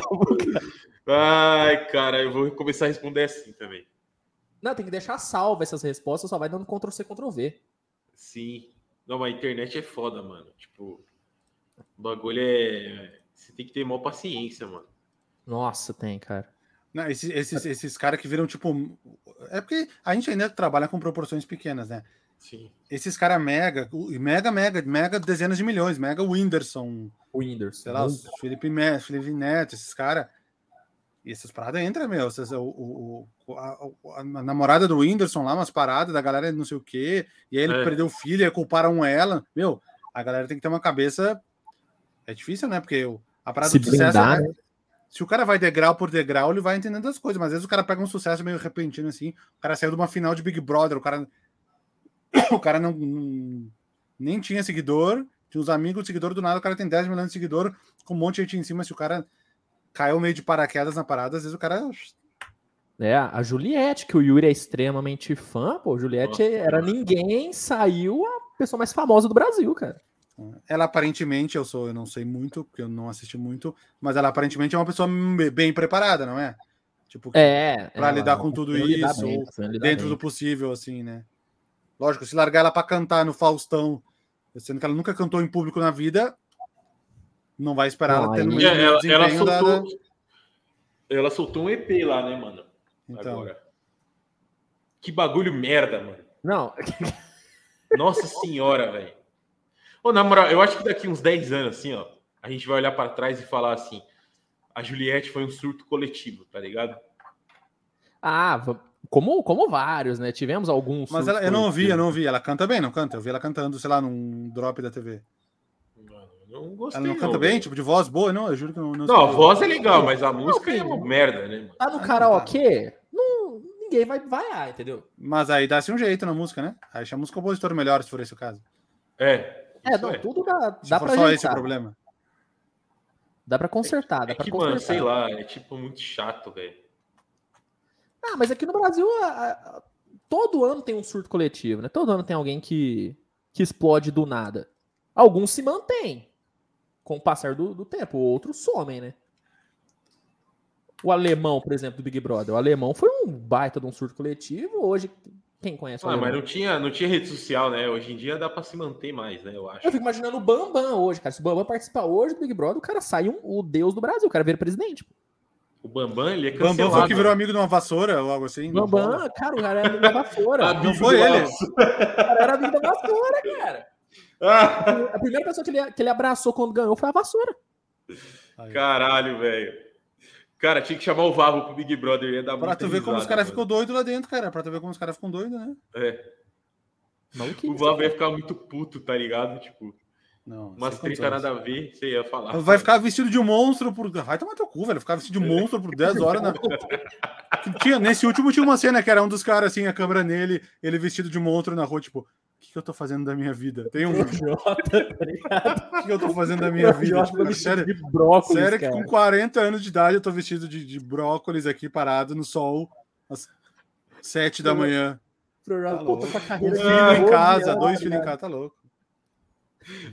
Ai, cara, eu vou começar a responder assim também. Não, tem que deixar salva essas respostas, só vai dando Ctrl C, Ctrl V. Sim. Não, mas a internet é foda, mano. Tipo, O bagulho é. Você tem que ter maior paciência, mano. Nossa, tem, cara. Não, esses, esses, esses caras que viram, tipo. É porque a gente ainda trabalha com proporções pequenas, né? Sim. Esses caras mega, mega, mega, mega dezenas de milhões, mega Whindersson, O Whindersson. sei lá, os Felipe, Me- Felipe Neto, esses caras. E essas paradas entram, meu. Essas, o, o, a, a namorada do Whindersson lá, umas paradas da galera não sei o quê. E aí ele É. perdeu o filho, e aí culparam ela. Meu, a galera tem que ter uma cabeça. É difícil, né? Porque o- a parada Se do sucesso. blindar, é- né? Se o cara vai degrau por degrau, ele vai entendendo as coisas. Mas às vezes o cara pega um sucesso meio repentino assim. O cara saiu de uma final de Big Brother, o cara. O cara não, não- nem tinha seguidor, tinha uns amigos seguidor do nada, o cara tem 10 milhões de seguidor, com um monte de gente em cima. Se o cara caiu meio de paraquedas na parada, às vezes o cara. É, a Juliette, que o Yuri é extremamente fã, pô, Juliette Nossa, era ninguém, saiu a pessoa mais famosa do Brasil, cara. Ela aparentemente, eu sou, eu não sei muito, porque eu não assisti muito, mas ela aparentemente é uma pessoa be- bem preparada, não é? Tipo, É. Pra ela- lidar com tudo isso, bem, dentro bem. do possível, assim, né? Lógico, se largar ela pra cantar no Faustão, sendo que ela nunca cantou em público na vida, não vai esperar Não, ela ter no mesmo ela, ela soltou. da- Ela soltou um EP lá, né, mano? Então, Agora. Que bagulho merda, mano. Não, Nossa senhora, velho. Ô, na moral, eu acho que daqui uns 10 anos, assim, ó, a gente vai olhar pra trás e falar assim: a Juliette foi um surto coletivo, tá ligado? ah, como, como vários, né? Tivemos alguns. mas ela, eu não ouvi, eu não ouvi. Ela canta bem, não canta? Eu vi ela cantando, sei lá, num drop da TV. Mano, eu não gostei. Ela não canta bem, velho. tipo, de voz boa? Não, eu juro que eu não. Não, a voz é legal, mas a música é uma merda, né, mano? Tá no Ah, karaokê? Não, ninguém vai vaiar, entendeu? Mas aí dá-se um jeito na música, né? Aí chama os compositores melhores, se for esse o caso. É. É, não, é. tudo dá, Se dá for pra só esse ajeitar. problema. Dá pra consertar, dá É pra que, consertar. mano, sei lá, é tipo muito chato, velho. Ah, mas aqui no Brasil, a- a- todo ano tem um surto coletivo, né? Todo ano tem alguém que, que explode do nada. Alguns se mantêm com o passar do, do tempo, outros somem, né? O alemão, por exemplo, do Big Brother. O alemão foi um baita de um surto coletivo. Hoje, quem conhece o Ah, mas não tinha, não tinha rede social, né? Hoje em dia dá pra se manter mais, né? Eu acho. Eu fico imaginando o Bambam hoje, cara. Se o Bambam participar hoje do Big Brother, o cara sai um, o deus do Brasil, o cara vira presidente. O Bambam, ele é Bambam cancelado. foi que virou amigo de uma vassoura ou algo assim? Bambam, cara, o cara era amigo da vassoura. Amigo Não foi ele. O cara era amigo da vassoura, cara. A primeira pessoa que ele, que ele abraçou quando ganhou foi a vassoura. Caralho, velho. Cara, tinha que chamar o Vavo pro Big Brother. Ia dar Pra muita tu ver como os risada, caras ficam doidos lá dentro, cara. Pra tu ver como os caras ficam doidos, né? É. Maluquice. O Vavo ia ficar muito puto, tá ligado? Tipo, Não. umas sem treta nada a ver, você ia falar. Vai ficar vestido de monstro por. Vai tomar teu cu, velho. Ficar vestido de monstro por 10 horas. Na... tinha, nesse último tinha uma cena que era um dos caras assim, a câmera nele, ele vestido de monstro na rua, tipo, que, que eu tô fazendo da minha vida? Tem um. O Jota, tá ligado? que, que eu tô fazendo da minha vida? Jota Tipo, sério, de brócolis, sério que cara. com 40 anos de idade eu tô vestido de, de brócolis aqui parado no sol às 7 da manhã. Pro Jota, Tá pô, tô Um carreira de filho em 12 casa, dois filhos em casa, tá louco.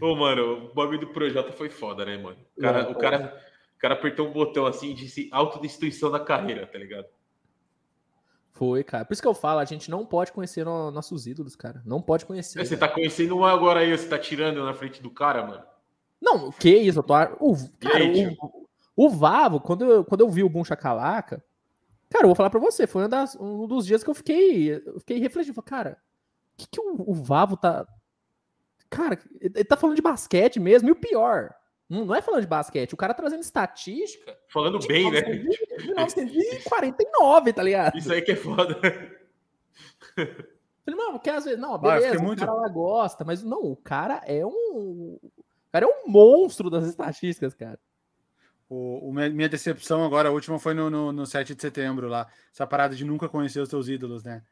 Ô, mano, o bagulho do Projota foi foda, né, mano? O cara, Não, o cara, o cara apertou um botão assim e disse autodestruição da carreira, tá ligado? Foi, cara. Por isso que eu falo, a gente não pode conhecer no- nossos ídolos, cara. Não pode conhecer. É, Você tá conhecendo um agora aí, você tá tirando na frente do cara, mano. Não, o que isso? Eu tô... o, cara, aí, o, o Vavo, quando eu, quando eu vi o Boom Chacalaca, cara, eu vou falar pra você, foi uma das- um dos dias que eu fiquei, eu fiquei refletindo. Falei, cara, o que, que o, o Vavo tá. Cara, ele tá falando de basquete mesmo, e o pior, não, não é falando de basquete, o cara trazendo estatística Falando bem, né? de 1949, tá ligado? Isso aí que é foda. Falei, não, porque às vezes, não, Ah, beleza, o muito- cara lá gosta, mas não, o cara é um. O cara é um monstro das estatísticas, cara. O, o minha minha decepção agora, a última foi no, no, no 7 de setembro lá. Essa parada de nunca conhecer os teus ídolos, né?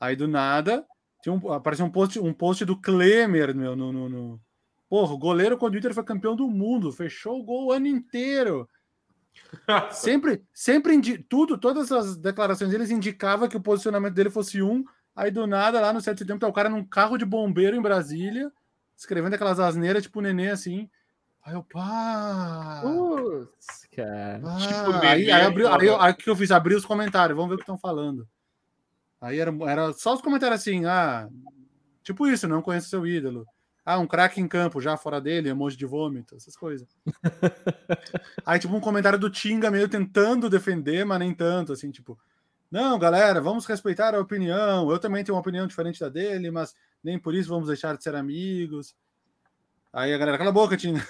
Aí do nada, tinha um, apareceu um post, um post do Klemer, meu, no, no, no... Porra, o goleiro quando o Inter foi campeão do mundo, fechou o gol o ano inteiro. Sempre, sempre indi- tudo, todas as declarações deles indicavam que o posicionamento dele fosse um. Aí do nada, lá no 7 de setembro, tá o cara num carro de bombeiro em Brasília, escrevendo aquelas asneiras, tipo o nenê assim. Aí eu, pá. Putz, cara. Ah, Tipo, aí, aí, abriu- aí, aí o que eu fiz? Abri os comentários, vamos ver o que estão falando. Aí era, era só os comentários assim, ah, tipo isso, não conheço seu ídolo. Ah, um craque em campo, já fora dele, emoji de vômito, essas coisas. Aí, tipo, um comentário do Tinga meio tentando defender, mas nem tanto, assim, tipo, não, galera, vamos respeitar a opinião. Eu também tenho uma opinião diferente da dele, mas nem por isso vamos deixar de ser amigos. Aí a galera, cala a boca, Tinga.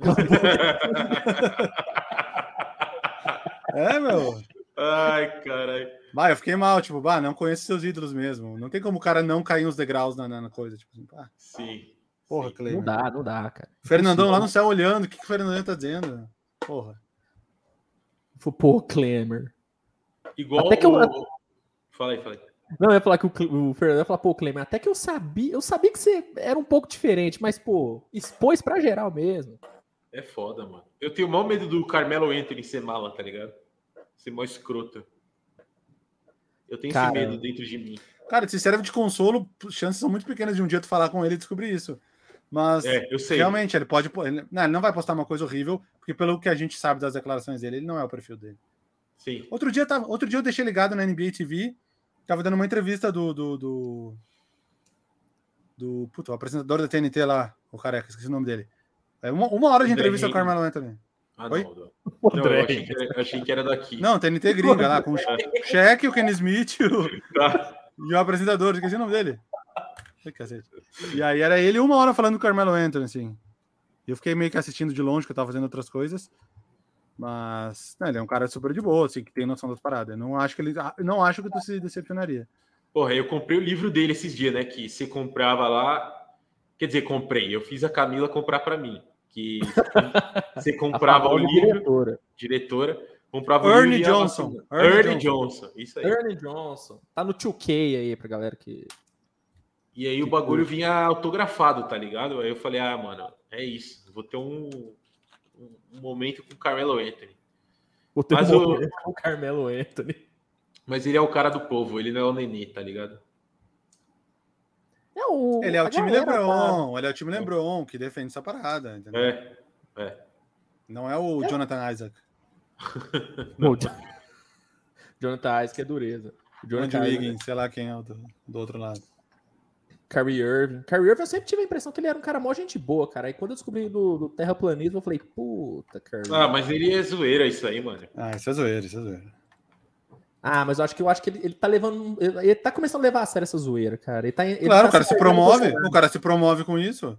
é, meu. Ai, caralho. Bah, eu fiquei mal, tipo, bah, não conheço seus ídolos mesmo. Não tem como o cara não cair uns degraus na, na coisa. Tipo, assim, ah, Sim. Porra. Clay. Não dá, não dá, cara. Fernandão lá no céu olhando, o que, que o Fernandão tá dizendo? Porra. Pô, Klemer. Igual Até que eu- o... Fala aí, fala aí. Não, eu ia falar que o, Cle- o Fernando ia falar, pô, Klemer, até que eu sabia, eu sabia que você era um pouco diferente, mas, pô, expôs pra geral mesmo. É foda, mano. Eu tenho o maior medo do Carmelo Anthony ser mala, tá ligado? Ser mó escroto. Eu tenho Cara. esse medo dentro de mim. Cara, se serve de consolo, chances são muito pequenas de um dia tu falar com ele e descobrir isso. Mas É, eu sei. realmente ele pode. Ele, não, ele não vai postar uma coisa horrível, porque pelo que a gente sabe das declarações dele, ele não é o perfil dele. Sim. Outro dia, tava, outro dia eu deixei ligado na NBA TV, tava dando uma entrevista do. do, do, do puto, o apresentador da TNT lá, o careca, esqueci o nome dele. É uma, uma hora de entrevista com o. Carmelo Anthony. Ah, Oi? não. não. Não, eu achei que, era, eu achei que era daqui. Não, TNT gringa lá, com o Cheque, o Kenny Smith o- Tá. e o apresentador, esqueci o nome dele. Cacete. E aí era ele uma hora falando com o Carmelo Anthony, assim. E eu fiquei meio que assistindo de longe, que eu tava fazendo outras coisas. Mas né, ele é um cara super de boa, assim, que tem noção das paradas. Eu não acho que ele. eu Não acho que tu se decepcionaria. Porra, eu comprei o livro dele esses dias, né? Que você comprava lá. Quer dizer, comprei. Eu fiz a Camila comprar pra mim. Que você comprava o livro, diretora. diretora, comprava Ernie o livro. Johnson. Ernie Ernie Johnson. Isso aí. Ernie Johnson. Tá no 2K aí pra galera que. E aí o bagulho vinha autografado, tá ligado? Aí eu falei, ah, mano, é isso. Vou ter um, um- um momento com o Carmelo Anthony. O teu Mas o- momento com o Carmelo Anthony. Mas ele é o cara do povo, ele não é o Nenê, tá ligado? É o, Ele é o a time galera tá- Lebron, ele é o time Lebron que defende essa parada, entendeu? É. Não é o Jonathan Isaac. Jo- Jonathan Isaac é dureza. O Jonathan Isaac, Wiggins, sei lá quem é o do, do outro lado. Kyrie Irving. Kyrie Irving, eu sempre tive a impressão que ele era um cara mó gente boa, cara. Aí quando eu descobri do, do terraplanismo, eu falei, puta, Kyrie. Ah, mas ele é zoeira isso aí, mano. Ah, isso é zoeira, isso é zoeira. Ah, mas eu acho que eu acho que ele, ele tá levando. Ele, ele tá começando a levar a sério essa zoeira, cara. Ele tá, ele Claro, tá o cara se promove, o cara se promove com isso.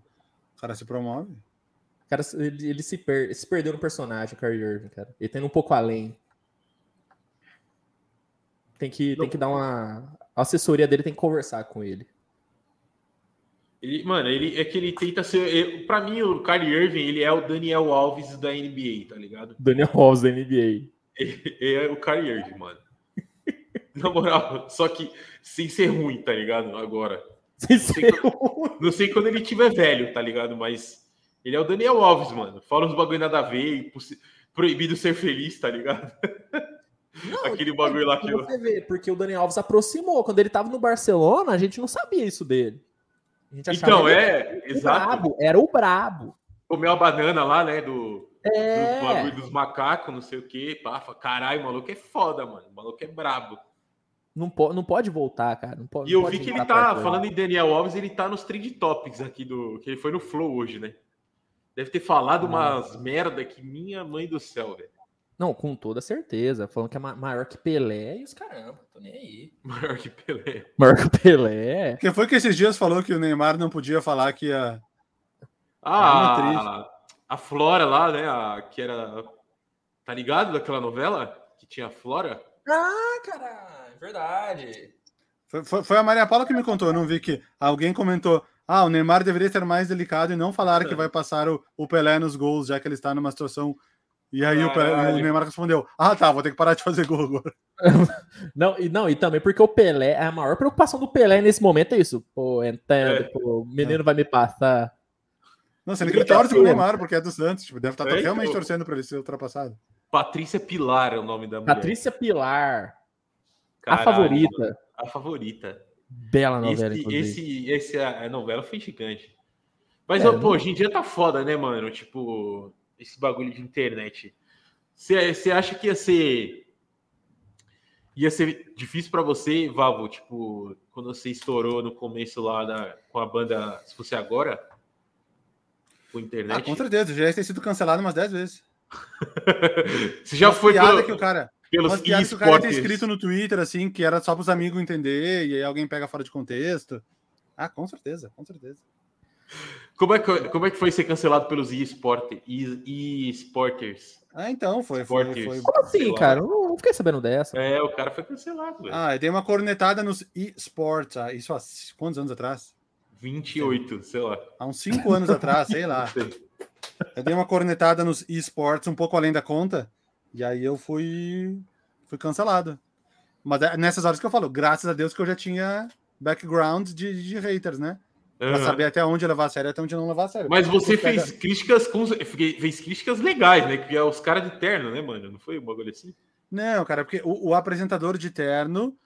O cara se promove. O cara, ele, ele se, per- se perdeu no personagem, o Kyrie Irving, cara. Ele tá indo um pouco além. Tem que, tem que dar uma. A assessoria dele tem que conversar com ele. Ele, mano, ele é que ele tenta ser. eu- Pra mim, o Kyrie Irving, ele é o Daniel Alves da NBA, tá ligado? Daniel Alves da NBA. Ele é o Kyrie Irving, mano. Na moral, só que sem ser ruim, tá ligado? Agora. Sincero. Não sei quando ele tiver velho, tá ligado? Mas ele é o Daniel Alves, mano. Fala uns bagulho nada a ver, proibido ser feliz, tá ligado? Aquele bagulho lá que eu... Você vê, porque o Daniel Alves aproximou. Quando ele tava no Barcelona, a gente não sabia isso dele. A gente achava Então, é, o exato. brabo, era o brabo. Comeu a banana lá, né? Do, É. do bagulho dos macacos, não sei o quê. Pafa. Caralho, o maluco é foda, mano. O maluco é brabo. Não, po não pode voltar, cara. Não pode, E eu pode vi que ele tá, falando em Daniel Alves, ele tá nos trend topics aqui do. Que ele foi no Flow hoje, né? Deve ter falado umas merda que minha mãe do céu, velho. Não, com toda certeza. Falando que é ma- maior que Pelé e os caramba. Tô nem aí. Maior que Pelé. Maior que Pelé. Quem foi que esses dias falou que o Neymar não podia falar que ia. Ah, a, a Flora lá, né? A, que era. Tá ligado daquela novela? Que tinha a Flora? Ah, caralho. Verdade. Foi, foi- foi a Maria Paula que me contou, eu não vi que alguém comentou. Ah, o Neymar deveria ser mais delicado e não falar que É. vai passar o, o Pelé nos gols, já que ele está numa situação. E aí o, Pelé- Caralho. o Neymar respondeu: Ah, tá, vou ter que parar de fazer gol agora. Não, e, não, e também porque o Pelé, a maior preocupação do Pelé nesse momento é isso. Pô, entendo, É. pô, o menino vai me passar. Não, sendo que ele torce pro Neymar, porque é do Santos, tipo, deve estar É, realmente então. torcendo para ele ser ultrapassado. Patrícia Pilar é o nome da mulher. Patrícia Pilar, Caralho, a favorita. A favorita. Bela novela, esse, esse, esse, a novela foi gigante. Mas, É, ó, não- pô, hoje em dia tá foda, né, mano? Tipo, esse bagulho de internet. Você acha que ia ser. Ia ser difícil pra você, Vavo, tipo, quando você estourou no começo lá com a banda Se Fosse Agora? com Ah, internet. com certeza, já ia ter sido cancelado umas 10 vezes. Você já foi pelo- que o cara, pelos umas piadas que o cara esportes. escrito no Twitter, assim, que era só pros amigos entender, e aí alguém pega fora de contexto. Ah, com certeza, com certeza. Como é, que, como é que foi ser cancelado pelos e-sport, e- e-sporters? Ah, então, foi. foi, foi... Como assim, Sei cara? Eu não, fiquei sabendo dessa. É, o cara foi cancelado, velho. Ah, eu dei uma cornetada nos esportes. Ah, isso há quantos anos atrás? 28, sei lá. Há uns 5 anos atrás, sei lá. Eu dei uma cornetada nos esportes um pouco além da conta, e aí eu fui, fui cancelado. Mas é nessas horas que eu falo, graças a Deus que eu já tinha background de, de haters, né? Pra Aham. saber até onde levar a sério até onde não levar a sério. Mas você fez críticas com, fez críticas legais, né? Que é os caras de terno, né, mano? Não foi um bagulho assim? Não, cara, porque o, o apresentador de terno,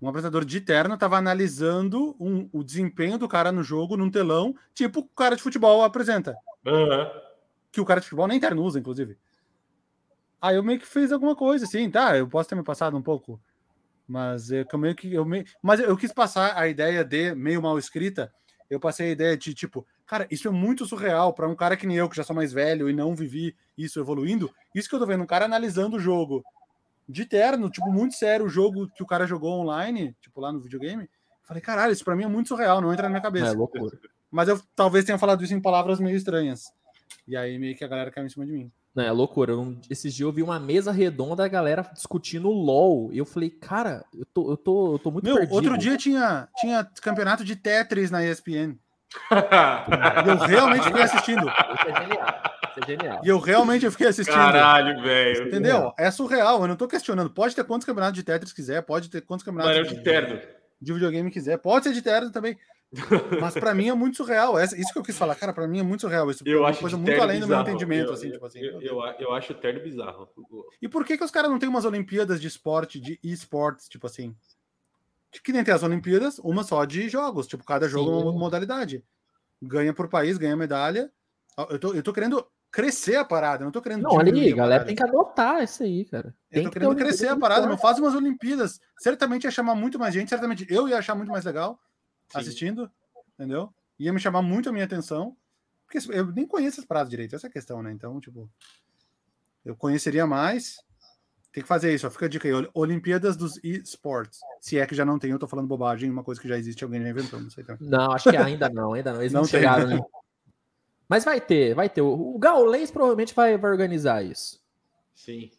um apresentador de terno tava analisando um- o desempenho do cara no jogo num telão, tipo o cara de futebol apresenta. Aham. que o cara de futebol nem terno usa, inclusive. Aí eu meio que fiz alguma coisa, assim, tá? Eu posso ter me passado um pouco, mas é eu meio que. Eu meio... Mas eu quis passar a ideia de meio mal escrita. Eu passei a ideia de tipo, cara, isso é muito surreal para um cara que nem eu, que já sou mais velho e não vivi isso evoluindo. Isso que eu tô vendo, um cara analisando o jogo de terno, tipo, muito sério, o jogo que o cara jogou online, tipo, lá no videogame. Falei, caralho, isso pra mim é muito surreal, não entra na minha É cabeça. loucura. Mas eu talvez tenha falado isso em palavras meio estranhas. E aí meio que a galera caiu em cima de mim. Não, é loucura. Um- esses dias eu vi uma mesa redonda, a galera discutindo LOL. E eu falei, cara, eu tô, eu tô, eu tô muito Meu, perdido. outro dia tinha, tinha campeonato de Tetris na ESPN. E eu realmente fiquei assistindo. Isso é genial. Isso é genial. E eu realmente fiquei assistindo. Caralho, velho. Entendeu? É surreal. Eu não tô questionando. Pode ter quantos campeonatos de Tetris quiser, pode ter quantos campeonatos Mano, de terno. de videogame quiser, pode ser de terno também. Mas pra mim é muito surreal. Essa- Isso que eu quis falar, cara, pra mim é muito surreal. Isso Eu é uma acho coisa muito além do meu bizarro. entendimento, Eu- assim, eu, tipo assim. Eu, eu, eu acho o terno bizarro. E por que, que os caras não têm umas Olimpíadas de esporte, de esportes, tipo assim? Que nem tem as Olimpíadas, uma só de jogos, tipo, cada jogo é uma Sim. modalidade. Ganha por país, ganha medalha. Eu tô, eu tô querendo crescer a parada, eu não tô querendo. Não, aí, a galera tem que adotar isso aí, cara. Eu Tem tô que querendo crescer a parada, meu. Faz umas Olimpíadas. Certamente ia chamar muito mais gente, certamente eu ia achar muito mais legal Sim. assistindo, entendeu? Ia me chamar muito a minha atenção. Porque eu nem conheço as paradas direito, essa é a questão, né? Então, tipo, eu conheceria mais. Tem que fazer isso, ó. Fica a dica aí. Ol- Olimpíadas dos esportes. Se é que já não tem, eu tô falando bobagem, uma coisa que já existe, alguém já inventou, não sei também. Não, acho que ainda não, ainda não. Eles não, Não tem, chegaram, né? né? Mas vai ter, vai ter. O Gaulês provavelmente vai, vai organizar isso. Sim.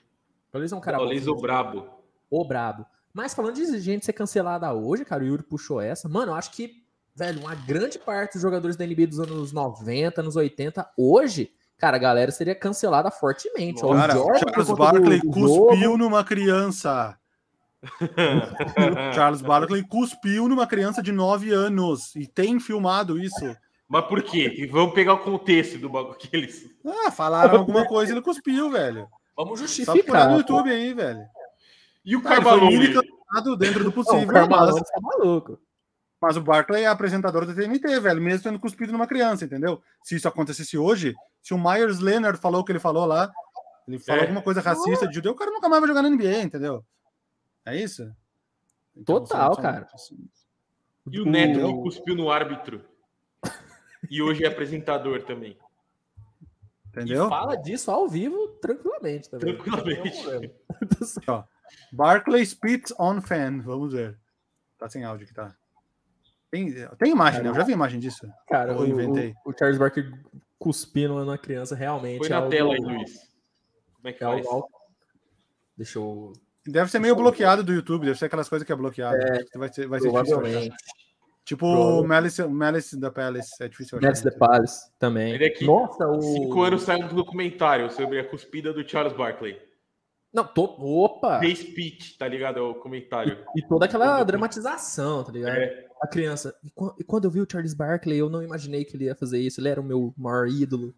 O Gaulês é um cara bom. Gaulês o brabo. O brabo. Mas falando de gente ser cancelada hoje, cara, o Yuri puxou essa. Mano, eu acho que, velho, uma grande parte dos jogadores da NBA dos anos 90, anos 80, hoje, cara, a galera seria cancelada fortemente. Ó, o Cara, Jordan, por Charles Barkley do- do cuspiu jogo. numa criança. Charles Barkley cuspiu numa criança de 9 anos. E tem filmado isso. Mas por quê? Vamos pegar o contexto do bagulho que eles. Ah, falaram alguma coisa e ele cuspiu, velho. Vamos Só justificar. procurar no pô. YouTube aí, velho. E o foi Carvalho? Dentro do Não, possível, o Carmelo mas, tá maluco. mas o Barkley é apresentador da TNT, velho, mesmo tendo cuspido numa criança, entendeu? Se isso acontecesse hoje, se o Myers Leonard falou o que ele falou lá, ele falou É. alguma coisa racista de judeu, o cara nunca mais vai jogar na NBA, entendeu? É isso? Então, Total, cara. E o Neto O- que cuspiu no árbitro. E hoje é apresentador também. Entendeu? E fala disso ao vivo tranquilamente também. Tranquilamente. Não Barkley spits on fan. Vamos ver. Tá sem áudio que tá. Tem, tem imagem, né? Eu já vi imagem disso. Cara, Eu inventei. o, o Charles Barkley cuspindo numa criança realmente. Põe é na algo- tela aí, Luiz. Como é que é faz? algo- Deixa eu. Deve ser meio bloqueado do YouTube, deve ser aquelas coisas que é bloqueado. vai ser, vai ser difícil. Tipo o Malice, Malice da Palace, é difícil achar. Mets the Palace também. Ele aqui, Nossa, o. Cinco anos saiu um documentário sobre a cuspida do Charles Barkley. Não, tô... opa! The Speech, tá ligado? É o comentário. E toda aquela dramatização, tá ligado? É. A criança. E quan- e quando eu vi o Charles Barkley, eu não imaginei que ele ia fazer isso. Ele era o meu maior ídolo.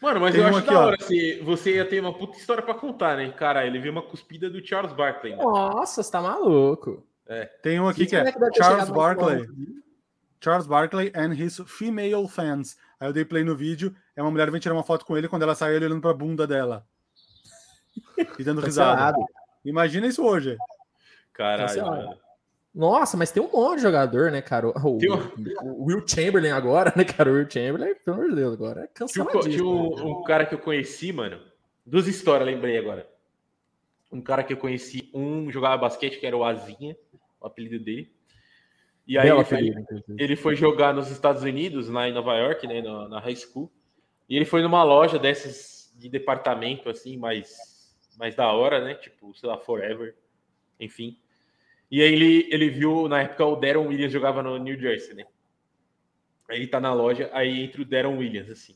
Mano, mas Tem eu acho aqui, da hora se você ia ter uma puta história pra contar, né? Cara, ele viu uma cuspida do Charles Barkley. né? Nossa, você tá maluco. Tem um aqui Esse que é deve ter Charles Barkley. Charles Barkley and his female fans. Aí eu dei play no vídeo, é uma mulher vem tirar uma foto com ele quando ela sai ele olhando pra bunda dela. E dando risada. Cancelado. Imagina isso hoje. Caralho, Cancelado. mano. Nossa, mas tem um monte de jogador, né, cara? O, o, o Will Chamberlain agora, né, cara? O Will Chamberlain, pelo amor de Deus, agora é canceladíssimo. Tinha um, um cara que eu conheci, mano. Duas histórias, lembrei agora. Um cara que eu conheci, um jogava basquete, que era o Azinha, o apelido dele. E aí ele foi, ele foi, jogar nos Estados Unidos, lá em Nova York, né, na, na high school. E ele foi numa loja dessas de departamento, assim, mais, mais da hora, né? Tipo, sei lá, Forever, enfim. E aí ele, ele viu, na época, o Darren Williams jogava no New Jersey, né? Aí ele tá na loja, aí entra o Darren Williams, assim.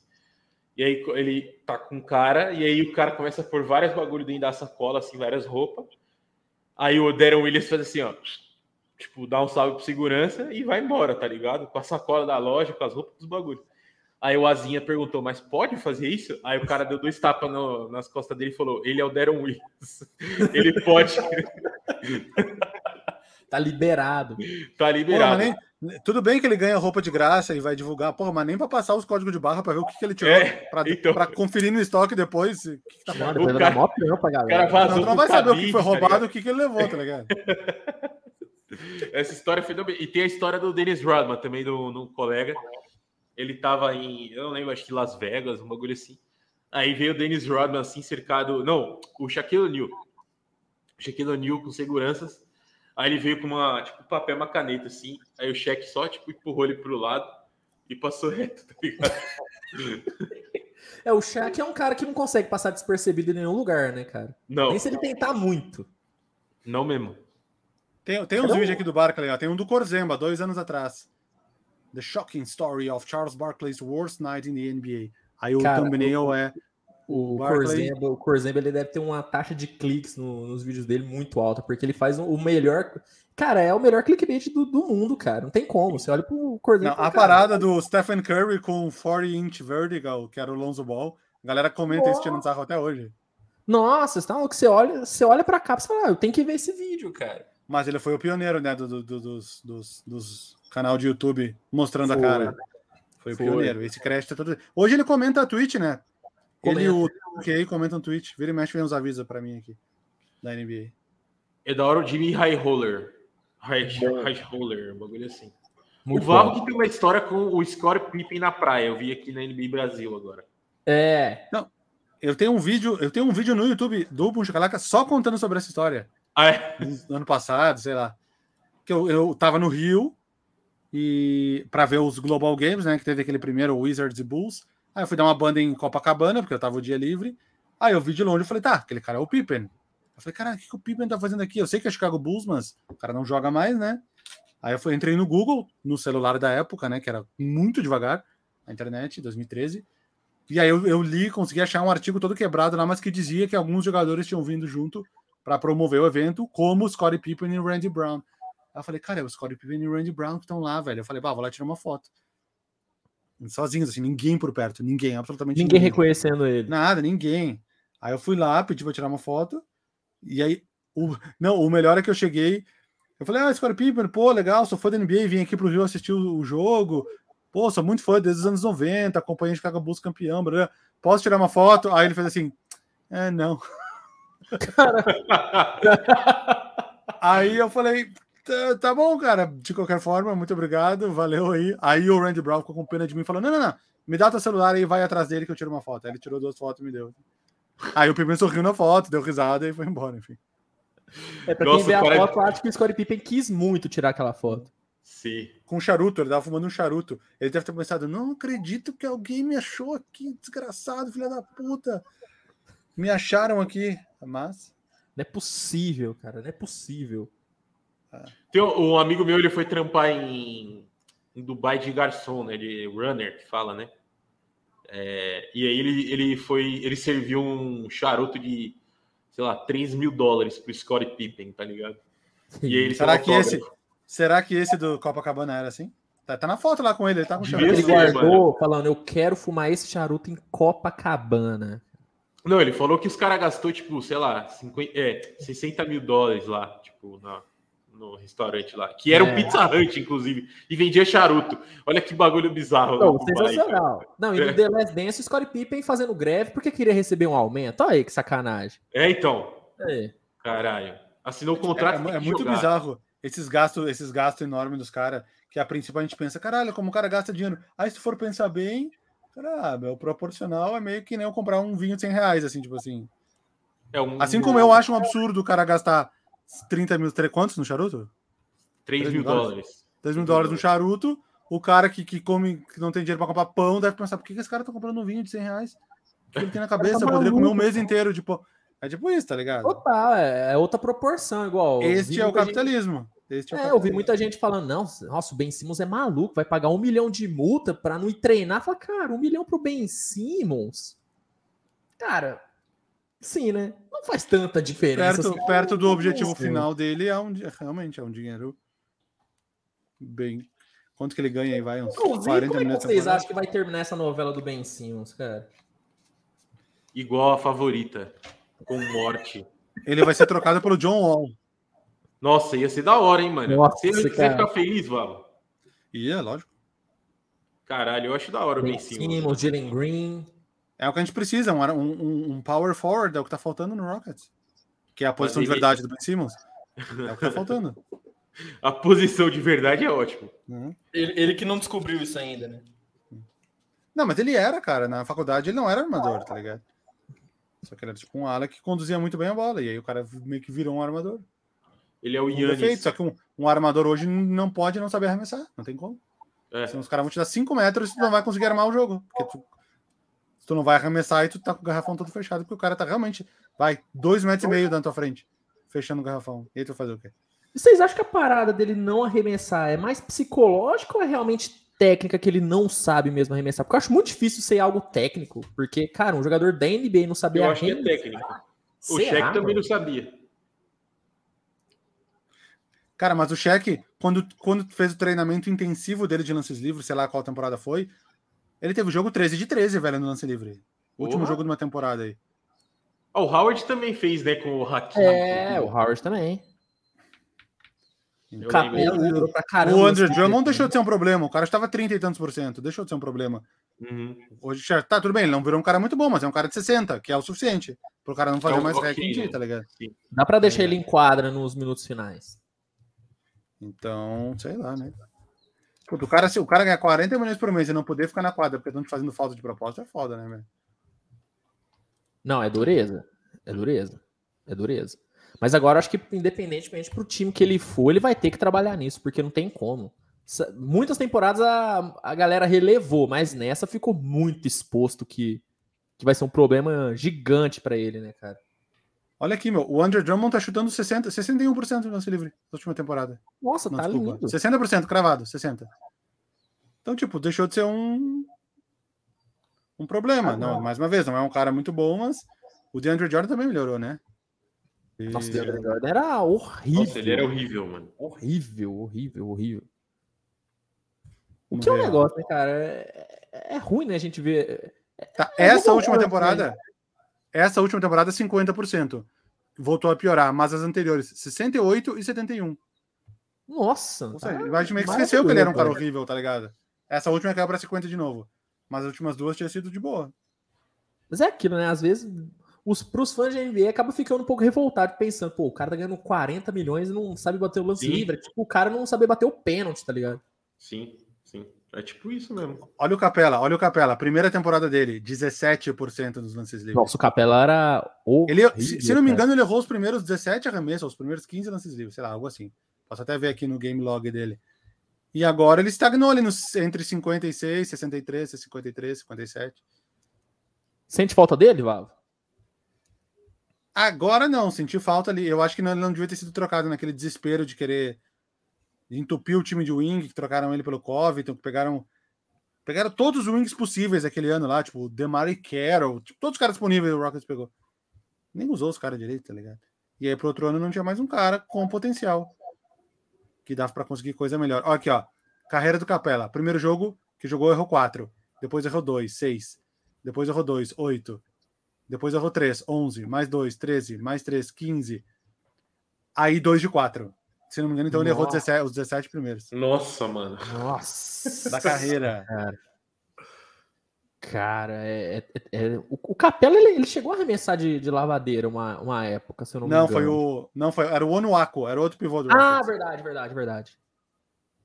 E aí ele tá com o cara, e aí o cara começa a pôr vários bagulho dentro da sacola, assim, várias roupas. Aí o Darren Williams faz assim, ó. Tipo, dá um salve pro segurança e vai embora, tá ligado? Com a sacola da loja, com as roupas dos bagulhos. Aí o Azinha perguntou, mas pode fazer isso? Aí o cara deu dois tapas no, nas costas dele e falou: ele é o Darren Williams. ele pode. Tá liberado. Tá liberado. Porra, nem, tudo bem que ele ganha roupa de graça e vai divulgar, porra, mas nem para passar os códigos de barra para ver o que, que ele tirou, é, para então... conferir no estoque depois. O que, que tá Mano, o cara, mó pra galera. Cara não, não vai saber cabide, o que foi tá roubado e tá o que, que ele levou, tá ligado? Essa história foi bem. E tem a história do Dennis Rodman também, do, do colega. Ele tava em, eu não lembro, acho que Las Vegas, um bagulho assim. Aí veio o Dennis Rodman assim, cercado. Não, o Shaquille O'Neal. O Shaquille O'Neal com seguranças. Aí ele veio com uma, tipo, papel, uma caneta, assim. Aí o cheque só, tipo, empurrou ele pro lado e passou reto, tá ligado? É, o Shaq é um cara que não consegue passar despercebido em nenhum lugar, né, cara? Não. Nem se ele tentar muito. Não mesmo. Tem, tem uns vídeos aqui do Barclay, Tem um do Corzemba, dois anos atrás. The Shocking Story of Charles Barkley's Worst Night in the NBA. Aí o cara, thumbnail é o Corzemba, o Corzemba ele deve ter uma taxa de cliques no, nos vídeos dele muito alta, porque ele faz o melhor. Cara, é o melhor clickbait do, do mundo, cara. Não tem como. Você olha pro Corzemba. Não, a cara, parada do Stephen Curry com 40 inch vertical, que era o Lonzo Ball. A galera comenta isso tirando sarro até hoje. Nossa, você, tá, você olha, você olha pra cá e fala, ah, eu tenho que ver esse vídeo, cara. Mas ele foi o pioneiro, né, do, do, do dos, dos, dos canal de YouTube mostrando foi. a cara. Foi, foi o pioneiro. Esse crédito é todo. Hoje ele comenta a Twitch, né? Comenta. Ele e o OK comenta no Twitch. Vira e mexe, vem uns avisos pra mim aqui. Da NBA. É da hora o Jimmy High Roller. High, high Roller, um bagulho assim. Muito o Valve que tem uma história com o Scott Pippen na praia. Eu vi aqui na NBA Brasil agora. É. Não, eu tenho um vídeo, eu tenho um vídeo no YouTube do Buncho Calaca só contando sobre essa história. Ah, é? No ano passado, sei lá. Que eu, eu tava no Rio e para ver os Global Games, né? Que teve aquele primeiro Wizards e Bulls. Aí eu fui dar uma banda em Copacabana, porque eu tava o dia livre. Aí eu vi de longe e falei, tá, aquele cara é o Pippen. Eu falei, cara, o que, que o Pippen tá fazendo aqui? Eu sei que é Chicago Bulls, mas o cara não joga mais, né? Aí eu fui, entrei no Google, no celular da época, né? Que era muito devagar, a internet, 2013. E aí eu, eu li, consegui achar um artigo todo quebrado lá, mas que dizia que alguns jogadores tinham vindo junto para promover o evento, como Scottie Pippen e o Randy Brown. Aí eu falei, cara, é o Scottie Pippen e o Randy Brown que estão lá, velho. Eu falei, bah, vou lá tirar uma foto sozinhos, assim, ninguém por perto, ninguém, absolutamente ninguém. Ninguém reconhecendo ele. Nada, ninguém. Aí eu fui lá, pedi pra tirar uma foto, e aí, o, não, o melhor é que eu cheguei, eu falei, ah, Scott Pippen, pô, legal, sou fã da NBA, vim aqui pro Rio assistir o, o jogo, pô, sou muito fã desde os anos 90, acompanhei o Chicago Bulls campeão, blá, posso tirar uma foto? Aí ele fez assim, é, não. aí eu falei, Tá, tá, bom, cara. De qualquer forma, muito obrigado. Valeu aí. Aí o Randy Brown ficou com pena de mim falou: não, não, não. Me dá teu celular e vai atrás dele que eu tiro uma foto. Aí ele tirou duas fotos e me deu. Aí o Pippen sorriu na foto, deu risada e foi embora, enfim. É, pra Nossa, quem vê a cara... foto, eu acho que o Scottie Pippen quis muito tirar aquela foto. Sim. Com um charuto, ele tava fumando um charuto. Ele deve ter pensado: não acredito que alguém me achou aqui, desgraçado, filha da puta. Me acharam aqui. Mas. Não é possível, cara, não é possível. Tem um, um, amigo meu, ele foi trampar em, em Dubai de garçom, né? De runner, que fala, né? É, e aí ele, ele foi, ele serviu um charuto de, sei lá, 3 mil dólares pro Scottie Pippen, tá ligado? E aí ele será que esse, será que esse do Copacabana era assim? Tá, tá na foto lá com ele, ele tá com o charuto. Ele guardou mano. falando, eu quero fumar esse charuto em Copacabana. Não, ele falou que os caras gastou, tipo, sei lá, 50, é, 60 mil dólares lá, tipo, na, no restaurante lá, que era é. um Pizza Hut, inclusive, e vendia charuto. Olha que bagulho bizarro. Não, sensacional. Não, e no é. The Last Dance, o Scottie Pippen fazendo greve porque queria receber um aumento. Olha aí que sacanagem. É, então. É. Caralho. Assinou o contrato. É, é muito jogar. bizarro. esses gastos, esses gastos enormes dos caras, que a princípio a gente pensa, caralho, como o cara gasta dinheiro. Aí se tu for pensar bem, cara, o proporcional é meio que nem eu comprar um vinho de 100 reais, assim, tipo assim. É um, Assim como eu acho um absurdo o cara gastar 30 mil, quantos no charuto? 3 mil mil dólares. dólares. 10 mil dólares no charuto, o cara que, que come, que não tem dinheiro pra comprar pão, deve pensar, por que, que esse cara tá comprando um vinho de 100 reais? O que ele tem na cabeça? Eu poderia comer um mês inteiro, tipo... É tipo isso, tá ligado? Total, é, é outra proporção, igual. eu Este é o gente- capitalismo. Este é, o É, eu vi muita gente falando, não, nossa, o Ben Simmons é maluco, vai pagar um milhão de multa pra não ir treinar. Fala, cara, um milhão pro Ben Simmons? Cara, sim, né? Não faz tanta diferença. perto, assim. perto do objetivo final dele é um realmente é um dinheiro bem quanto que ele ganha aí vai uns Inclusive, 40 como é que minutos vocês acham que vai terminar essa novela do Ben Simmons, cara? Igual a favorita. Com morte. ele vai ser trocado pelo John Wall Nossa, ia ser da hora, hein, mano? Nossa, você, você ficar feliz, Val? e é lógico Caralho, eu acho da hora o Ben Ben Simmons. Simmons, Jalen Green. É o que a gente precisa um, um, um power forward é o que tá faltando no Rockets que é a posição de verdade do Ben Simmons é o que tá faltando A posição de verdade é ótimo. Uhum. Ele, ele que não descobriu isso ainda, né? não mas ele era cara na faculdade ele não era armador tá ligado só que ele era tipo um ala que conduzia muito bem a bola e aí o cara meio que virou um armador Ele é o um defeito, Yannis. só que um, um armador hoje não pode não saber arremessar não tem como É. Senão os caras vão te dar 5 metros e tu não vai conseguir armar o jogo. Porque tu, tu não vai arremessar e tu tá com o garrafão todo fechado, porque o cara tá realmente. Vai, 2 metros e meio da tua frente, fechando o garrafão. E aí tu vai fazer o quê? E Vocês acham que a parada dele não arremessar é mais psicológica ou é realmente técnica que ele não sabe mesmo arremessar? Porque eu acho muito difícil ser algo técnico. Porque, cara, um jogador da NBA não saber Eu acho que é arremessar. técnico. O Será, Shaq também mano? não sabia. Cara, mas o Cheque, quando, quando fez o treinamento intensivo dele de lances livres, sei lá qual temporada foi, ele teve o jogo 13 de 13, velho, no lance livre. O último jogo de uma temporada aí. Ah, o Howard também fez, né, com o Hakim. É, o Howard também. Eu O lembro. Capela melhorou pra caramba. o Andrew Drummond tempo. deixou de ser um problema. O cara estava 30 e tantos por cento. Deixou de ser um problema. Uhum. Hoje, tá, tudo bem, ele não virou um cara muito bom, mas é um cara de 60, que é o suficiente. Pro cara não fazer É um- mais ok, rec em dia, né? tá ligado? Dá pra deixar ele em quadra nos minutos finais. Então, sei lá, né? Puta, o cara, se o cara ganhar 40 milhões por mês e não poder ficar na quadra porque estão te fazendo falta de propósito, é foda, né, velho? Não, é dureza. É dureza. É dureza. Mas agora acho que, independentemente pro time que ele for, ele vai ter que trabalhar nisso, porque não tem como. Muitas temporadas a, a galera relevou, mas nessa ficou muito exposto que, que vai ser um problema gigante pra ele, né, cara? Olha aqui, meu. O Andrew Drummond tá chutando 60, 61% no lance livre na última temporada. Nossa, Não, tá desculpa. lindo. 60% cravado, 60%. Então, tipo, deixou de ser um. Um problema. Ah, não, não. mais uma vez, não é um cara muito bom, mas o DeAndre Jordan também melhorou, né? E- Nossa, o DeAndre Jordan era horrível. Nossa, ele era horrível, mano. Horrível, horrível, horrível. O que é um negócio, né, cara? É, é ruim, né, a gente ver. Tá, É, essa vamos última ver, temporada, essa última temporada, 50%. Voltou a piorar, mas as anteriores, 68 e 71. Nossa. Ou seja, tá meio que esqueceu que ele era um cara horrível, tá ligado? Essa última caiu pra 50 de novo. Mas as últimas duas tinha sido de boa. Mas é aquilo, né? Às vezes, os, pros fãs de NBA acabam ficando um pouco revoltados, pensando, pô, o cara tá ganhando 40 milhões e não sabe bater o lance Sim. livre. É tipo o cara não saber bater o pênalti, tá ligado? Sim. É tipo isso mesmo. Olha o Capela, olha o Capela. Primeira temporada dele, 17% dos lances livres. Nossa, o Capela era. Ele, horrível, se, se não me engano, ele errou os primeiros 17 arremessos, os primeiros 15 lances livres, sei lá, algo assim. Posso até ver aqui no game log dele. E agora ele estagnou ali nos, entre 56, 63, 53, 57. Sente falta dele, Vavo? Agora não, senti falta ali. Eu acho que não, ele não devia ter sido trocado naquele desespero de querer entupir o time de wing, que trocaram ele pelo Covington, que pegaram pegaram todos os wings possíveis aquele ano lá, tipo, Demary Carroll, tipo, todos os caras disponíveis o Rockets pegou. Nem usou os caras direito, tá ligado? E aí pro outro ano não tinha mais um cara com potencial que dava pra conseguir coisa melhor. Ó, aqui, ó. Carreira do Capela. Primeiro jogo que jogou errou 4, depois errou 2, 6. Depois errou 2, 8. Depois errou 3, 11, mais 2, 13, mais 3, 15. Aí 2 de 4. Se não me engano, então ele errou Nossa. 17, os 17 primeiros Nossa, mano. Nossa. da carreira. Cara, é, é- é- o, o Capela ele, ele chegou a arremessar de, de lavadeira uma, uma época, se eu não, Não, me foi engano. o. Não, foi. Era o Onuaku, era outro pivô do Ah, Rockets. verdade, verdade, verdade.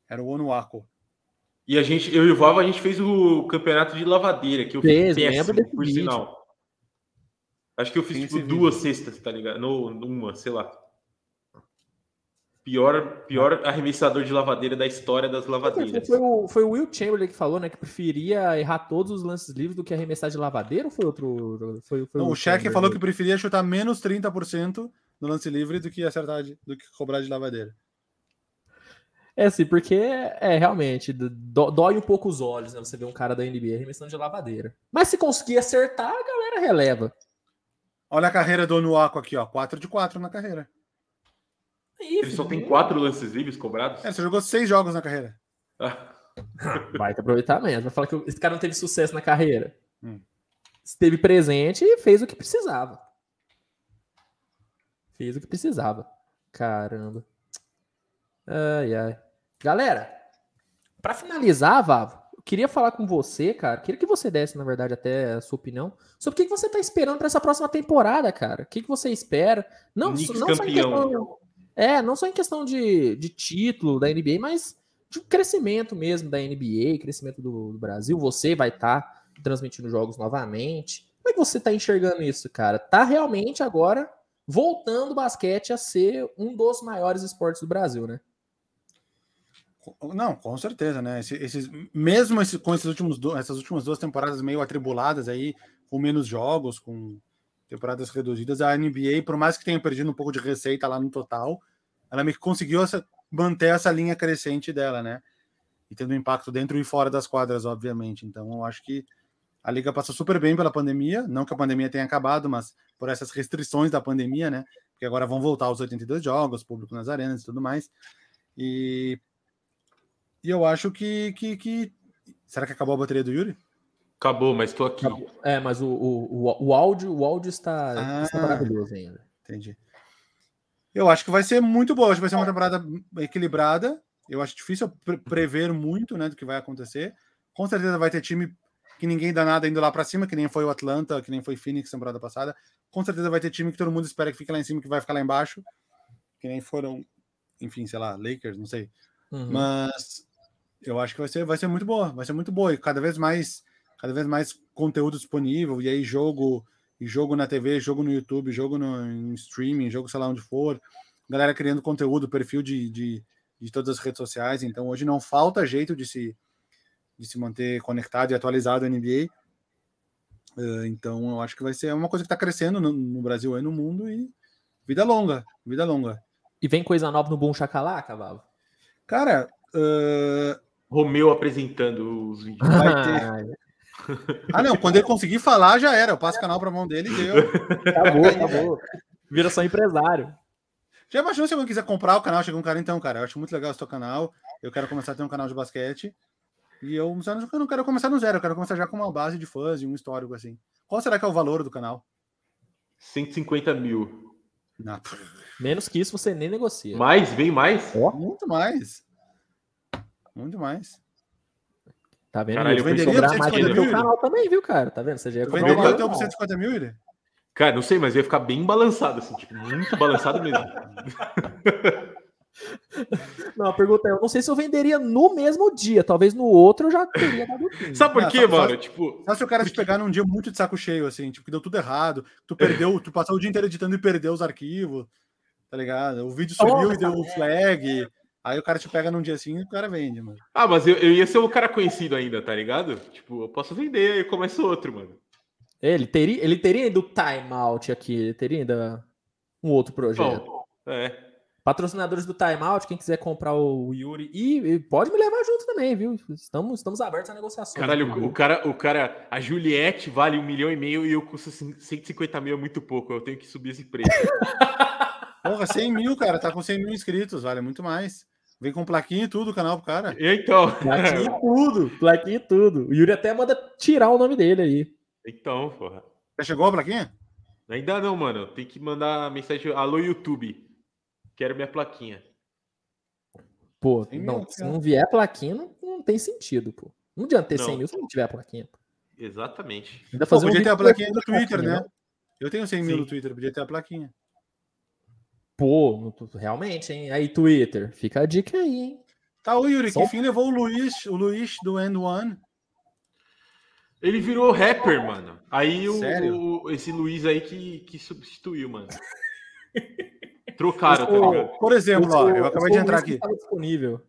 Era o Onuaku. E a gente, eu e o Vava, a gente fez o campeonato de lavadeira, que eu Fez, fiz lembro péssimo, desse por vídeo. sinal. Acho que eu fiz Tem tipo duas cestas, tá ligado? No, numa, sei lá. Pior, pior arremessador de lavadeira da história das lavadeiras. Foi o, foi o Will Chamberlain que falou, né, que preferia errar todos os lances livres do que arremessar de lavadeira ou foi outro? Foi, foi Não, o Shaq falou que preferia chutar menos 30% no lance livre do que acertar de- do que cobrar de lavadeira. É assim, porque é realmente dó- dói um pouco os olhos, né? Você vê um cara da NBA arremessando de lavadeira. Mas se conseguir acertar, a galera releva. Olha a carreira do Onuaku aqui, ó. 4 de 4 na carreira. Ele só tem quatro lances livres cobrados? É, você jogou seis jogos na carreira. Ah, Vai ter aproveitamento. Vai falar que esse cara não teve sucesso na carreira. Hum. Esteve presente e fez o que precisava. Fez o que precisava. Caramba. Ai, ai. Galera, pra finalizar, Vavo, eu queria falar com você, cara. Queria que você desse, na verdade, até a sua opinião sobre o que você tá esperando pra essa próxima temporada, cara. O que, que você espera? Não, Knicks não só campeão. questão. É, não só em questão de, de título da NBA, mas de crescimento mesmo da NBA, crescimento do, do Brasil. Você vai estar transmitindo jogos novamente. Como é que você tá enxergando isso, cara? Tá realmente agora voltando o basquete a ser um dos maiores esportes do Brasil, né? Não, com certeza, né? Esse- esses, mesmo esse- com esses últimos do- essas últimas duas temporadas meio atribuladas aí, com menos jogos, com temporadas reduzidas, a NBA, por mais que tenha perdido um pouco de receita lá no total, ela meio que conseguiu essa- manter essa linha crescente dela, né? E tendo impacto dentro e fora das quadras, obviamente. Então, eu acho que a liga passou super bem pela pandemia, não que a pandemia tenha acabado, mas por essas restrições da pandemia, né? Porque agora vão voltar os 82 jogos, público nas arenas e tudo mais. E e eu acho que, que, que- Será que acabou a bateria do Yuri? Acabou, mas tô aqui. É, mas o, o, o, o áudio, o áudio está, Ah. está maravilhoso ainda. Entendi. Eu acho que vai ser muito boa. Acho que vai ser uma temporada equilibrada. Eu acho difícil pre- prever muito né, do que vai acontecer. Com certeza vai ter time que ninguém dá nada indo lá para cima, que nem foi o Atlanta, que nem foi Phoenix temporada passada. Com certeza vai ter time que todo mundo espera que fique lá em cima, que vai ficar lá embaixo. Que nem foram, enfim, sei lá, Lakers, não sei. Uhum. Mas eu acho que vai ser, vai ser muito boa, vai ser muito boa e cada vez mais, cada vez mais conteúdo disponível e aí jogo e jogo na TV, jogo no YouTube, jogo no em streaming, jogo sei lá onde for, galera criando conteúdo, perfil de, de, de todas as redes sociais, então hoje não falta jeito de se de se manter conectado e atualizado na NBA. Eh, Então eu acho que vai ser uma coisa que está crescendo no, no Brasil e no mundo e vida longa, vida longa. E vem coisa nova no Boom Chacalaca, Vavo? Cara, eh, Romeu apresentando os vídeos. Vai ter. Ah, não, quando ele conseguir falar, já era. Eu passo o canal para mão dele e deu. Acabou, acabou. Vira só empresário. Já imaginou se alguém quiser comprar o canal? Chega um cara, então, cara, eu acho muito legal o seu canal. Eu quero começar a ter um canal de basquete. E eu, eu não quero começar no zero, eu quero começar já com uma base de fãs e um histórico assim. Qual será que é o valor do canal? 150 mil. Não, Menos que isso, você nem negocia. Mais? Vem mais? muito mais. Muito mais. Tá vendo? Caralho, eu venderia mais 150 do teu mil, canal também, viu, cara? Tá vendo? Você já ia Tu cobrar venderia o teu por hora. 150 mil, Yuri? Cara, não sei, mas ia ficar bem balançado, assim, tipo, muito balançado mesmo. Não, a pergunta é: eu não sei se eu venderia no mesmo dia. Talvez no outro eu já teria dado fim. Sabe por Não, quê, só- só- mano? Tipo, Só se o cara te pegar num dia muito de saco cheio, assim, tipo, que deu tudo errado, tu perdeu, tu passou o dia inteiro editando e perdeu os arquivos, tá ligado? O vídeo subiu Toma e deu essa um flag. Aí o cara te pega num dia assim e o cara vende, mano. ah, mas eu, eu ia ser um cara conhecido ainda, tá ligado? Tipo, eu posso vender e começo outro, mano. Ele teria, ele teria ainda o timeout aqui, ele teria ainda um outro projeto. Bom, é. Patrocinadores do timeout, quem quiser comprar o Yuri. E, e pode me levar junto também, viu? Estamos, estamos abertos à negociação. Caralho, o, o cara, o cara, a Juliette vale um milhão e meio e eu custo cin- 150 mil é muito pouco. Eu tenho que subir esse preço. Porra, 100 mil, cara, tá com 100 mil inscritos, vale muito mais. Vem com plaquinha e tudo o canal pro cara. E então, Plaquinha e tudo, plaquinha e tudo. O Yuri até manda tirar o nome dele aí. então, porra. Já chegou a plaquinha? Ainda não, mano. Tem que mandar mensagem. Alô, YouTube. Quero minha plaquinha. Pô, não, mil, se não vier plaquinha, não, não tem sentido, pô. Não adianta ter Não. 100 mil se não tiver plaquinha. pô. Exatamente. Ainda fazer Pô, podia um ter a plaquinha do Twitter, né? Eu tenho 100 mil Sim. no Twitter, podia ter a plaquinha. Pô, realmente, hein? Aí, Twitter, fica a dica aí, hein? Tá, o Yuri, Só... que fim levou o Luiz, o Luiz do End One. Ele virou rapper, mano. Aí o, o, esse Luiz aí que, que substituiu, mano. Trocaram, tá ligado? Por exemplo, ó, eu acabei de entrar aqui. Disponível.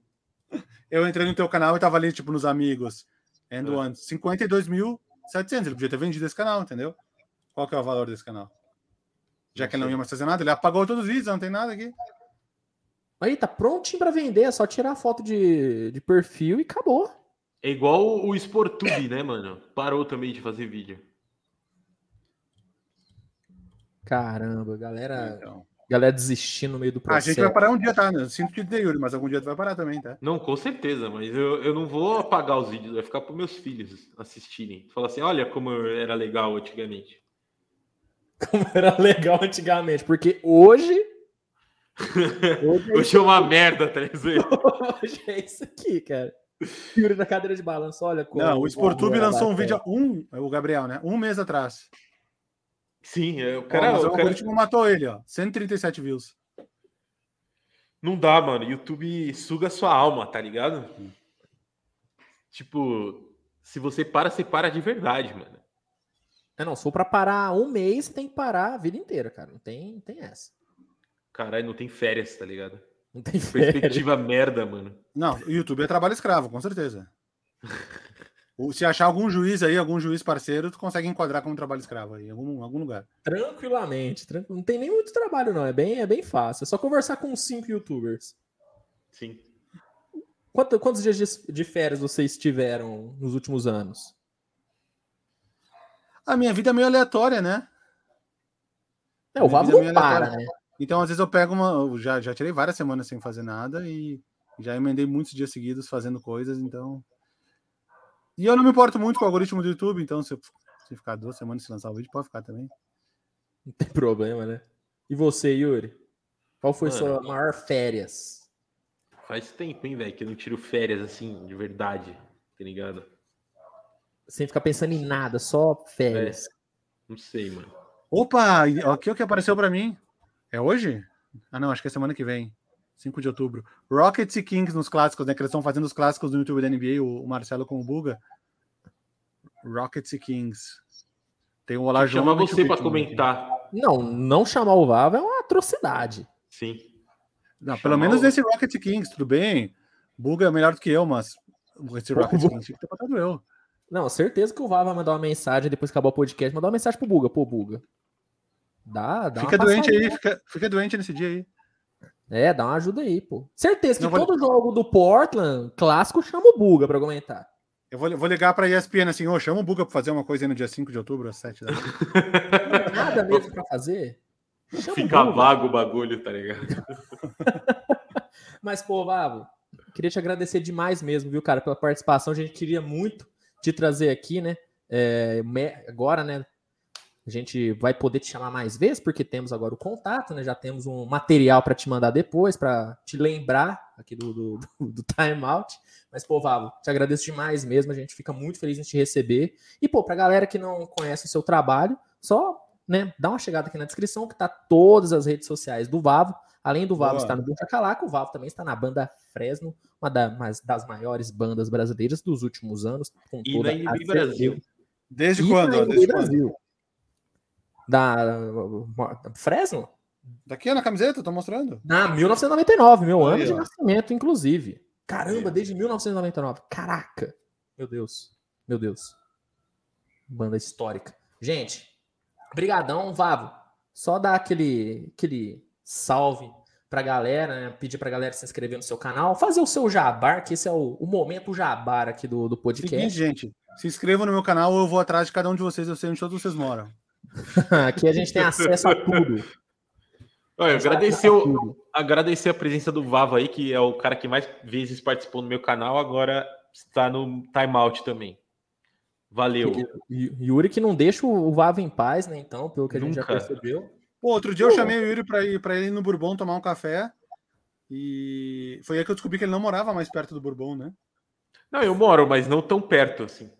Eu entrei no teu canal e tava ali, tipo, nos amigos. End é. One, 52.700. Ele podia ter vendido esse canal, entendeu? Qual que é o valor desse canal? Já que ele não ia mais fazer nada, ele apagou todos os vídeos, não tem nada aqui. Aí, tá prontinho para vender, é só tirar a foto de, de perfil e acabou. É igual o Sportube, né, mano? Parou também de fazer vídeo. Caramba, galera. Então. Galera desistindo no meio do processo. A gente vai parar um dia, tá? Né? Sinto te dizer, Yuri, mas algum dia tu vai parar também, tá? Não, com certeza, mas eu, eu não vou apagar os vídeos, vai ficar para meus filhos assistirem. Falar assim, olha como era legal antigamente. Como era legal antigamente, porque hoje. Hoje é, hoje é uma merda, tá Hoje é isso aqui, cara. Yuri na cadeira de balanço, olha como. Não, o Sportube lançou um vídeo um, o Gabriel, né? Um mês atrás. Sim, é, o cara. Ó, o, algoritmo matou ele, ó. 137 views. Não dá, mano. YouTube suga sua alma, tá ligado? Tipo, se você para, você para de verdade, mano. É, não, se for pra parar um mês, você tem que parar a vida inteira, cara. Não tem, não tem essa. Caralho, não tem férias, tá ligado? Não tem férias. Perspectiva merda, mano. Não, o YouTube é trabalho escravo, com certeza. Se achar algum juiz aí, algum juiz parceiro, tu consegue enquadrar como trabalho escravo aí, em algum, algum lugar. Tranquilamente, tranquilo. não tem nem muito trabalho, não. É bem, é bem fácil. É só conversar com cinco youtubers. Sim. Quanto, quantos dias de, de férias vocês tiveram nos últimos anos? A minha vida é meio aleatória, né? É, o Vavo é não para, né? Então, às vezes eu pego uma. Já, já tirei várias semanas sem fazer nada e já emendei muitos dias seguidos fazendo coisas, então e eu não me importo muito com o algoritmo do YouTube, então se, se ficar duas semanas sem lançar o vídeo, pode ficar também. Não tem problema, né? E você, Yuri? Qual foi Mano, sua maior férias? Faz tempo, hein, velho, que eu não tiro férias assim, de verdade, tá ligado? Sem ficar pensando em nada, só férias. É, não sei, mano. Opa, aqui é o que apareceu para mim. É hoje? Ah, não, acho que é semana que vem. 5 de outubro. Rockets e Kings nos clássicos, né? Que eles estão fazendo os clássicos do YouTube da NBA, o, Marcelo com o Buga. Rockets e Kings. Tem o Olá João. Chamar você para comentar. Não, não chamar o Vava é uma atrocidade. Sim. Não, pelo menos o... nesse Rockets Kings, tudo bem. Buga é melhor do que eu, mas esse Rockets Kings tinha que ter botado eu. Não, certeza que o Vava vai mandar uma mensagem depois que acabar o podcast, mandar uma mensagem pro Buga. Pô, Buga. Dá, dá Fica doente aí, fica, fica doente nesse dia aí. É, dá uma ajuda aí, pô. Certeza que Não, todo vou... jogo do Portland clássico chama o Buga para comentar. Eu vou, vou ligar para a ESPN assim, ô, oh, chama o Buga para fazer uma coisa aí no dia 5 de outubro, às 7 da Não nada mesmo para fazer. Chama Fica o vago o bagulho, tá ligado? Mas, pô, Vavo, queria te agradecer demais mesmo, viu, cara, pela participação. A gente queria muito te trazer aqui, né? É, agora, né? A gente vai poder te chamar mais vezes, porque temos agora o contato, né? Já temos um material para te mandar depois, para te lembrar aqui do, do, do timeout. Mas, pô, Vavo, te agradeço demais mesmo. A gente fica muito feliz em te receber. E, pô, pra galera que não conhece o seu trabalho, só né, dá uma chegada aqui na descrição, que tá todas as redes sociais do Vavo. Além do Vavo Boa. estar no Buncha Calaca, o Vavo também está na banda Fresno, uma das maiores bandas brasileiras dos últimos anos. Com e toda na Brasil. Desde e quando? Desde Brasil. Quando? Da Fresno? Daqui na camiseta, tô mostrando. Na 1999, meu ano de nascimento, inclusive. Caramba, desde 1999. Caraca. Meu Deus. Meu Deus. Banda histórica. Gente, brigadão, Vavo. Só dar aquele, aquele salve pra galera, né? pedir pra galera se inscrever no seu canal, fazer o seu jabar, que esse é o, o momento jabar aqui do, do podcast. Seguinte, gente, se inscrevam no meu canal, eu vou atrás de cada um de vocês, eu sei onde todos vocês moram. Aqui a gente tem acesso a tudo. Olha, agradecer, agradecer a presença do Vava aí, que é o cara que mais vezes participou no meu canal, agora está no timeout também. Valeu. Yuri que não deixa o Vava em paz, né? Então, pelo que a gente já percebeu. Pô, outro dia Pô. eu chamei o Yuri para ir para ele ir no Bourbon tomar um café. E foi aí que eu descobri que ele não morava mais perto do Bourbon, né? Não, eu moro, mas não tão perto assim.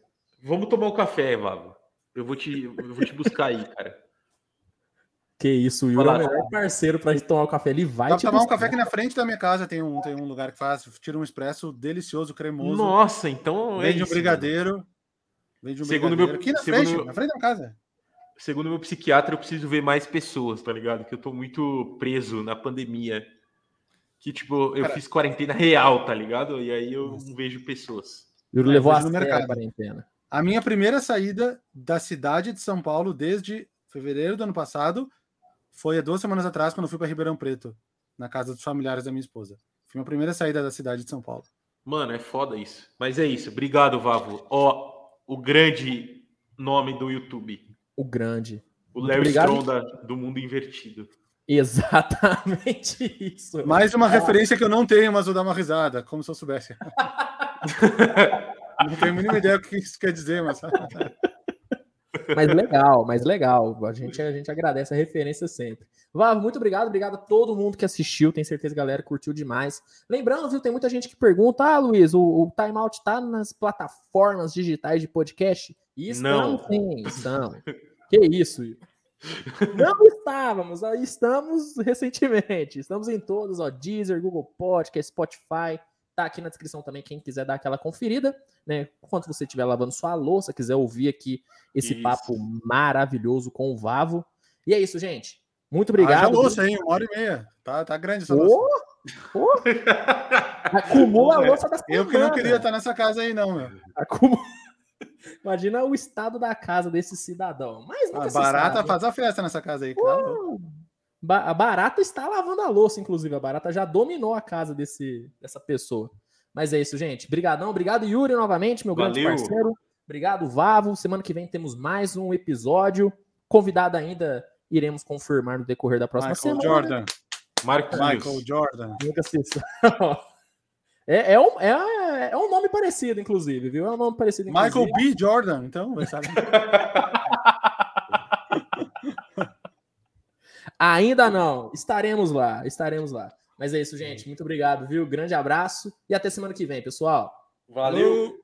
Vamos tomar um café, Vavo. Eu vou te, eu vou te buscar aí, cara. Que isso, o Yuri é o melhor parceiro pra gente tomar um café. Ele vai Dá te pra tomar um buscar. café aqui na frente da minha casa. Tem um, tem um lugar que faz, tira um expresso delicioso, cremoso. Nossa, então é vende um isso, brigadeiro. Vende um Segundo brigadeiro. meu- aqui na segundo frente, meu- na frente da minha casa. Segundo meu psiquiatra, eu preciso ver mais pessoas, tá ligado? Que eu tô muito preso na pandemia. Que, tipo, eu Cara- fiz quarentena real, tá ligado? E aí eu não vejo pessoas. É, levou a vejo no sério mercado. a quarentena. A minha primeira saída da cidade de São Paulo desde fevereiro do ano passado foi há duas semanas atrás, quando eu fui para Ribeirão Preto, na casa dos familiares da minha esposa. Foi minha primeira saída da cidade de São Paulo. Mano, é foda isso. Mas é isso. Obrigado, Vavo. Ó, o grande nome do YouTube. O grande. O Léo. Stronda do mundo invertido. Exatamente isso. Mais uma referência que eu não tenho, mas vou dar uma risada, como se eu soubesse. não tenho a mínima ideia do que isso quer dizer, mas. Mas legal, mas legal. A gente, a gente agradece a referência sempre. Vavo, muito obrigado. Obrigado a todo mundo que assistiu. Tenho certeza que a galera curtiu demais. Lembrando, viu, tem muita gente que pergunta: Ah, Luiz, o, o Timeout tá nas plataformas digitais de podcast? Estamos, Não. sim, estamos. Que isso? Não estávamos, estamos recentemente. Estamos em todos, ó, Deezer, Google Podcast, Spotify. Tá aqui na descrição também, quem quiser dar aquela conferida, né? Enquanto você estiver lavando sua louça, quiser ouvir aqui esse Isso. papo maravilhoso com o Vavo. E é isso, gente. Muito obrigado. louça, hein? Uma hora e meia. Tá, tá grande essa Ô, louça. ô. Acumula a louça da Eu que não semana. queria estar nessa casa aí, não, meu. Acumula- Imagina o estado da casa desse cidadão. Mas A barata sabe. faz a festa nessa casa aí, claro. Ba- A barata está lavando a louça, inclusive. A barata já dominou a casa desse, dessa pessoa. Mas é isso, gente. Obrigadão. Obrigado, Yuri, novamente, meu grande Valeu. parceiro. Obrigado, Vavo. Semana que vem temos mais um episódio. Convidado ainda, iremos confirmar no decorrer da próxima Michael semana. Jordan. Michael Jordan. Nunca se. É, é, um, é, é um nome parecido, inclusive, viu? É um nome parecido, inclusive. Michael B. Jordan, então, vai saber. Ainda não. Estaremos lá, estaremos lá. Mas é isso, gente. Muito obrigado, viu? Grande abraço e até semana que vem, pessoal. Valeu.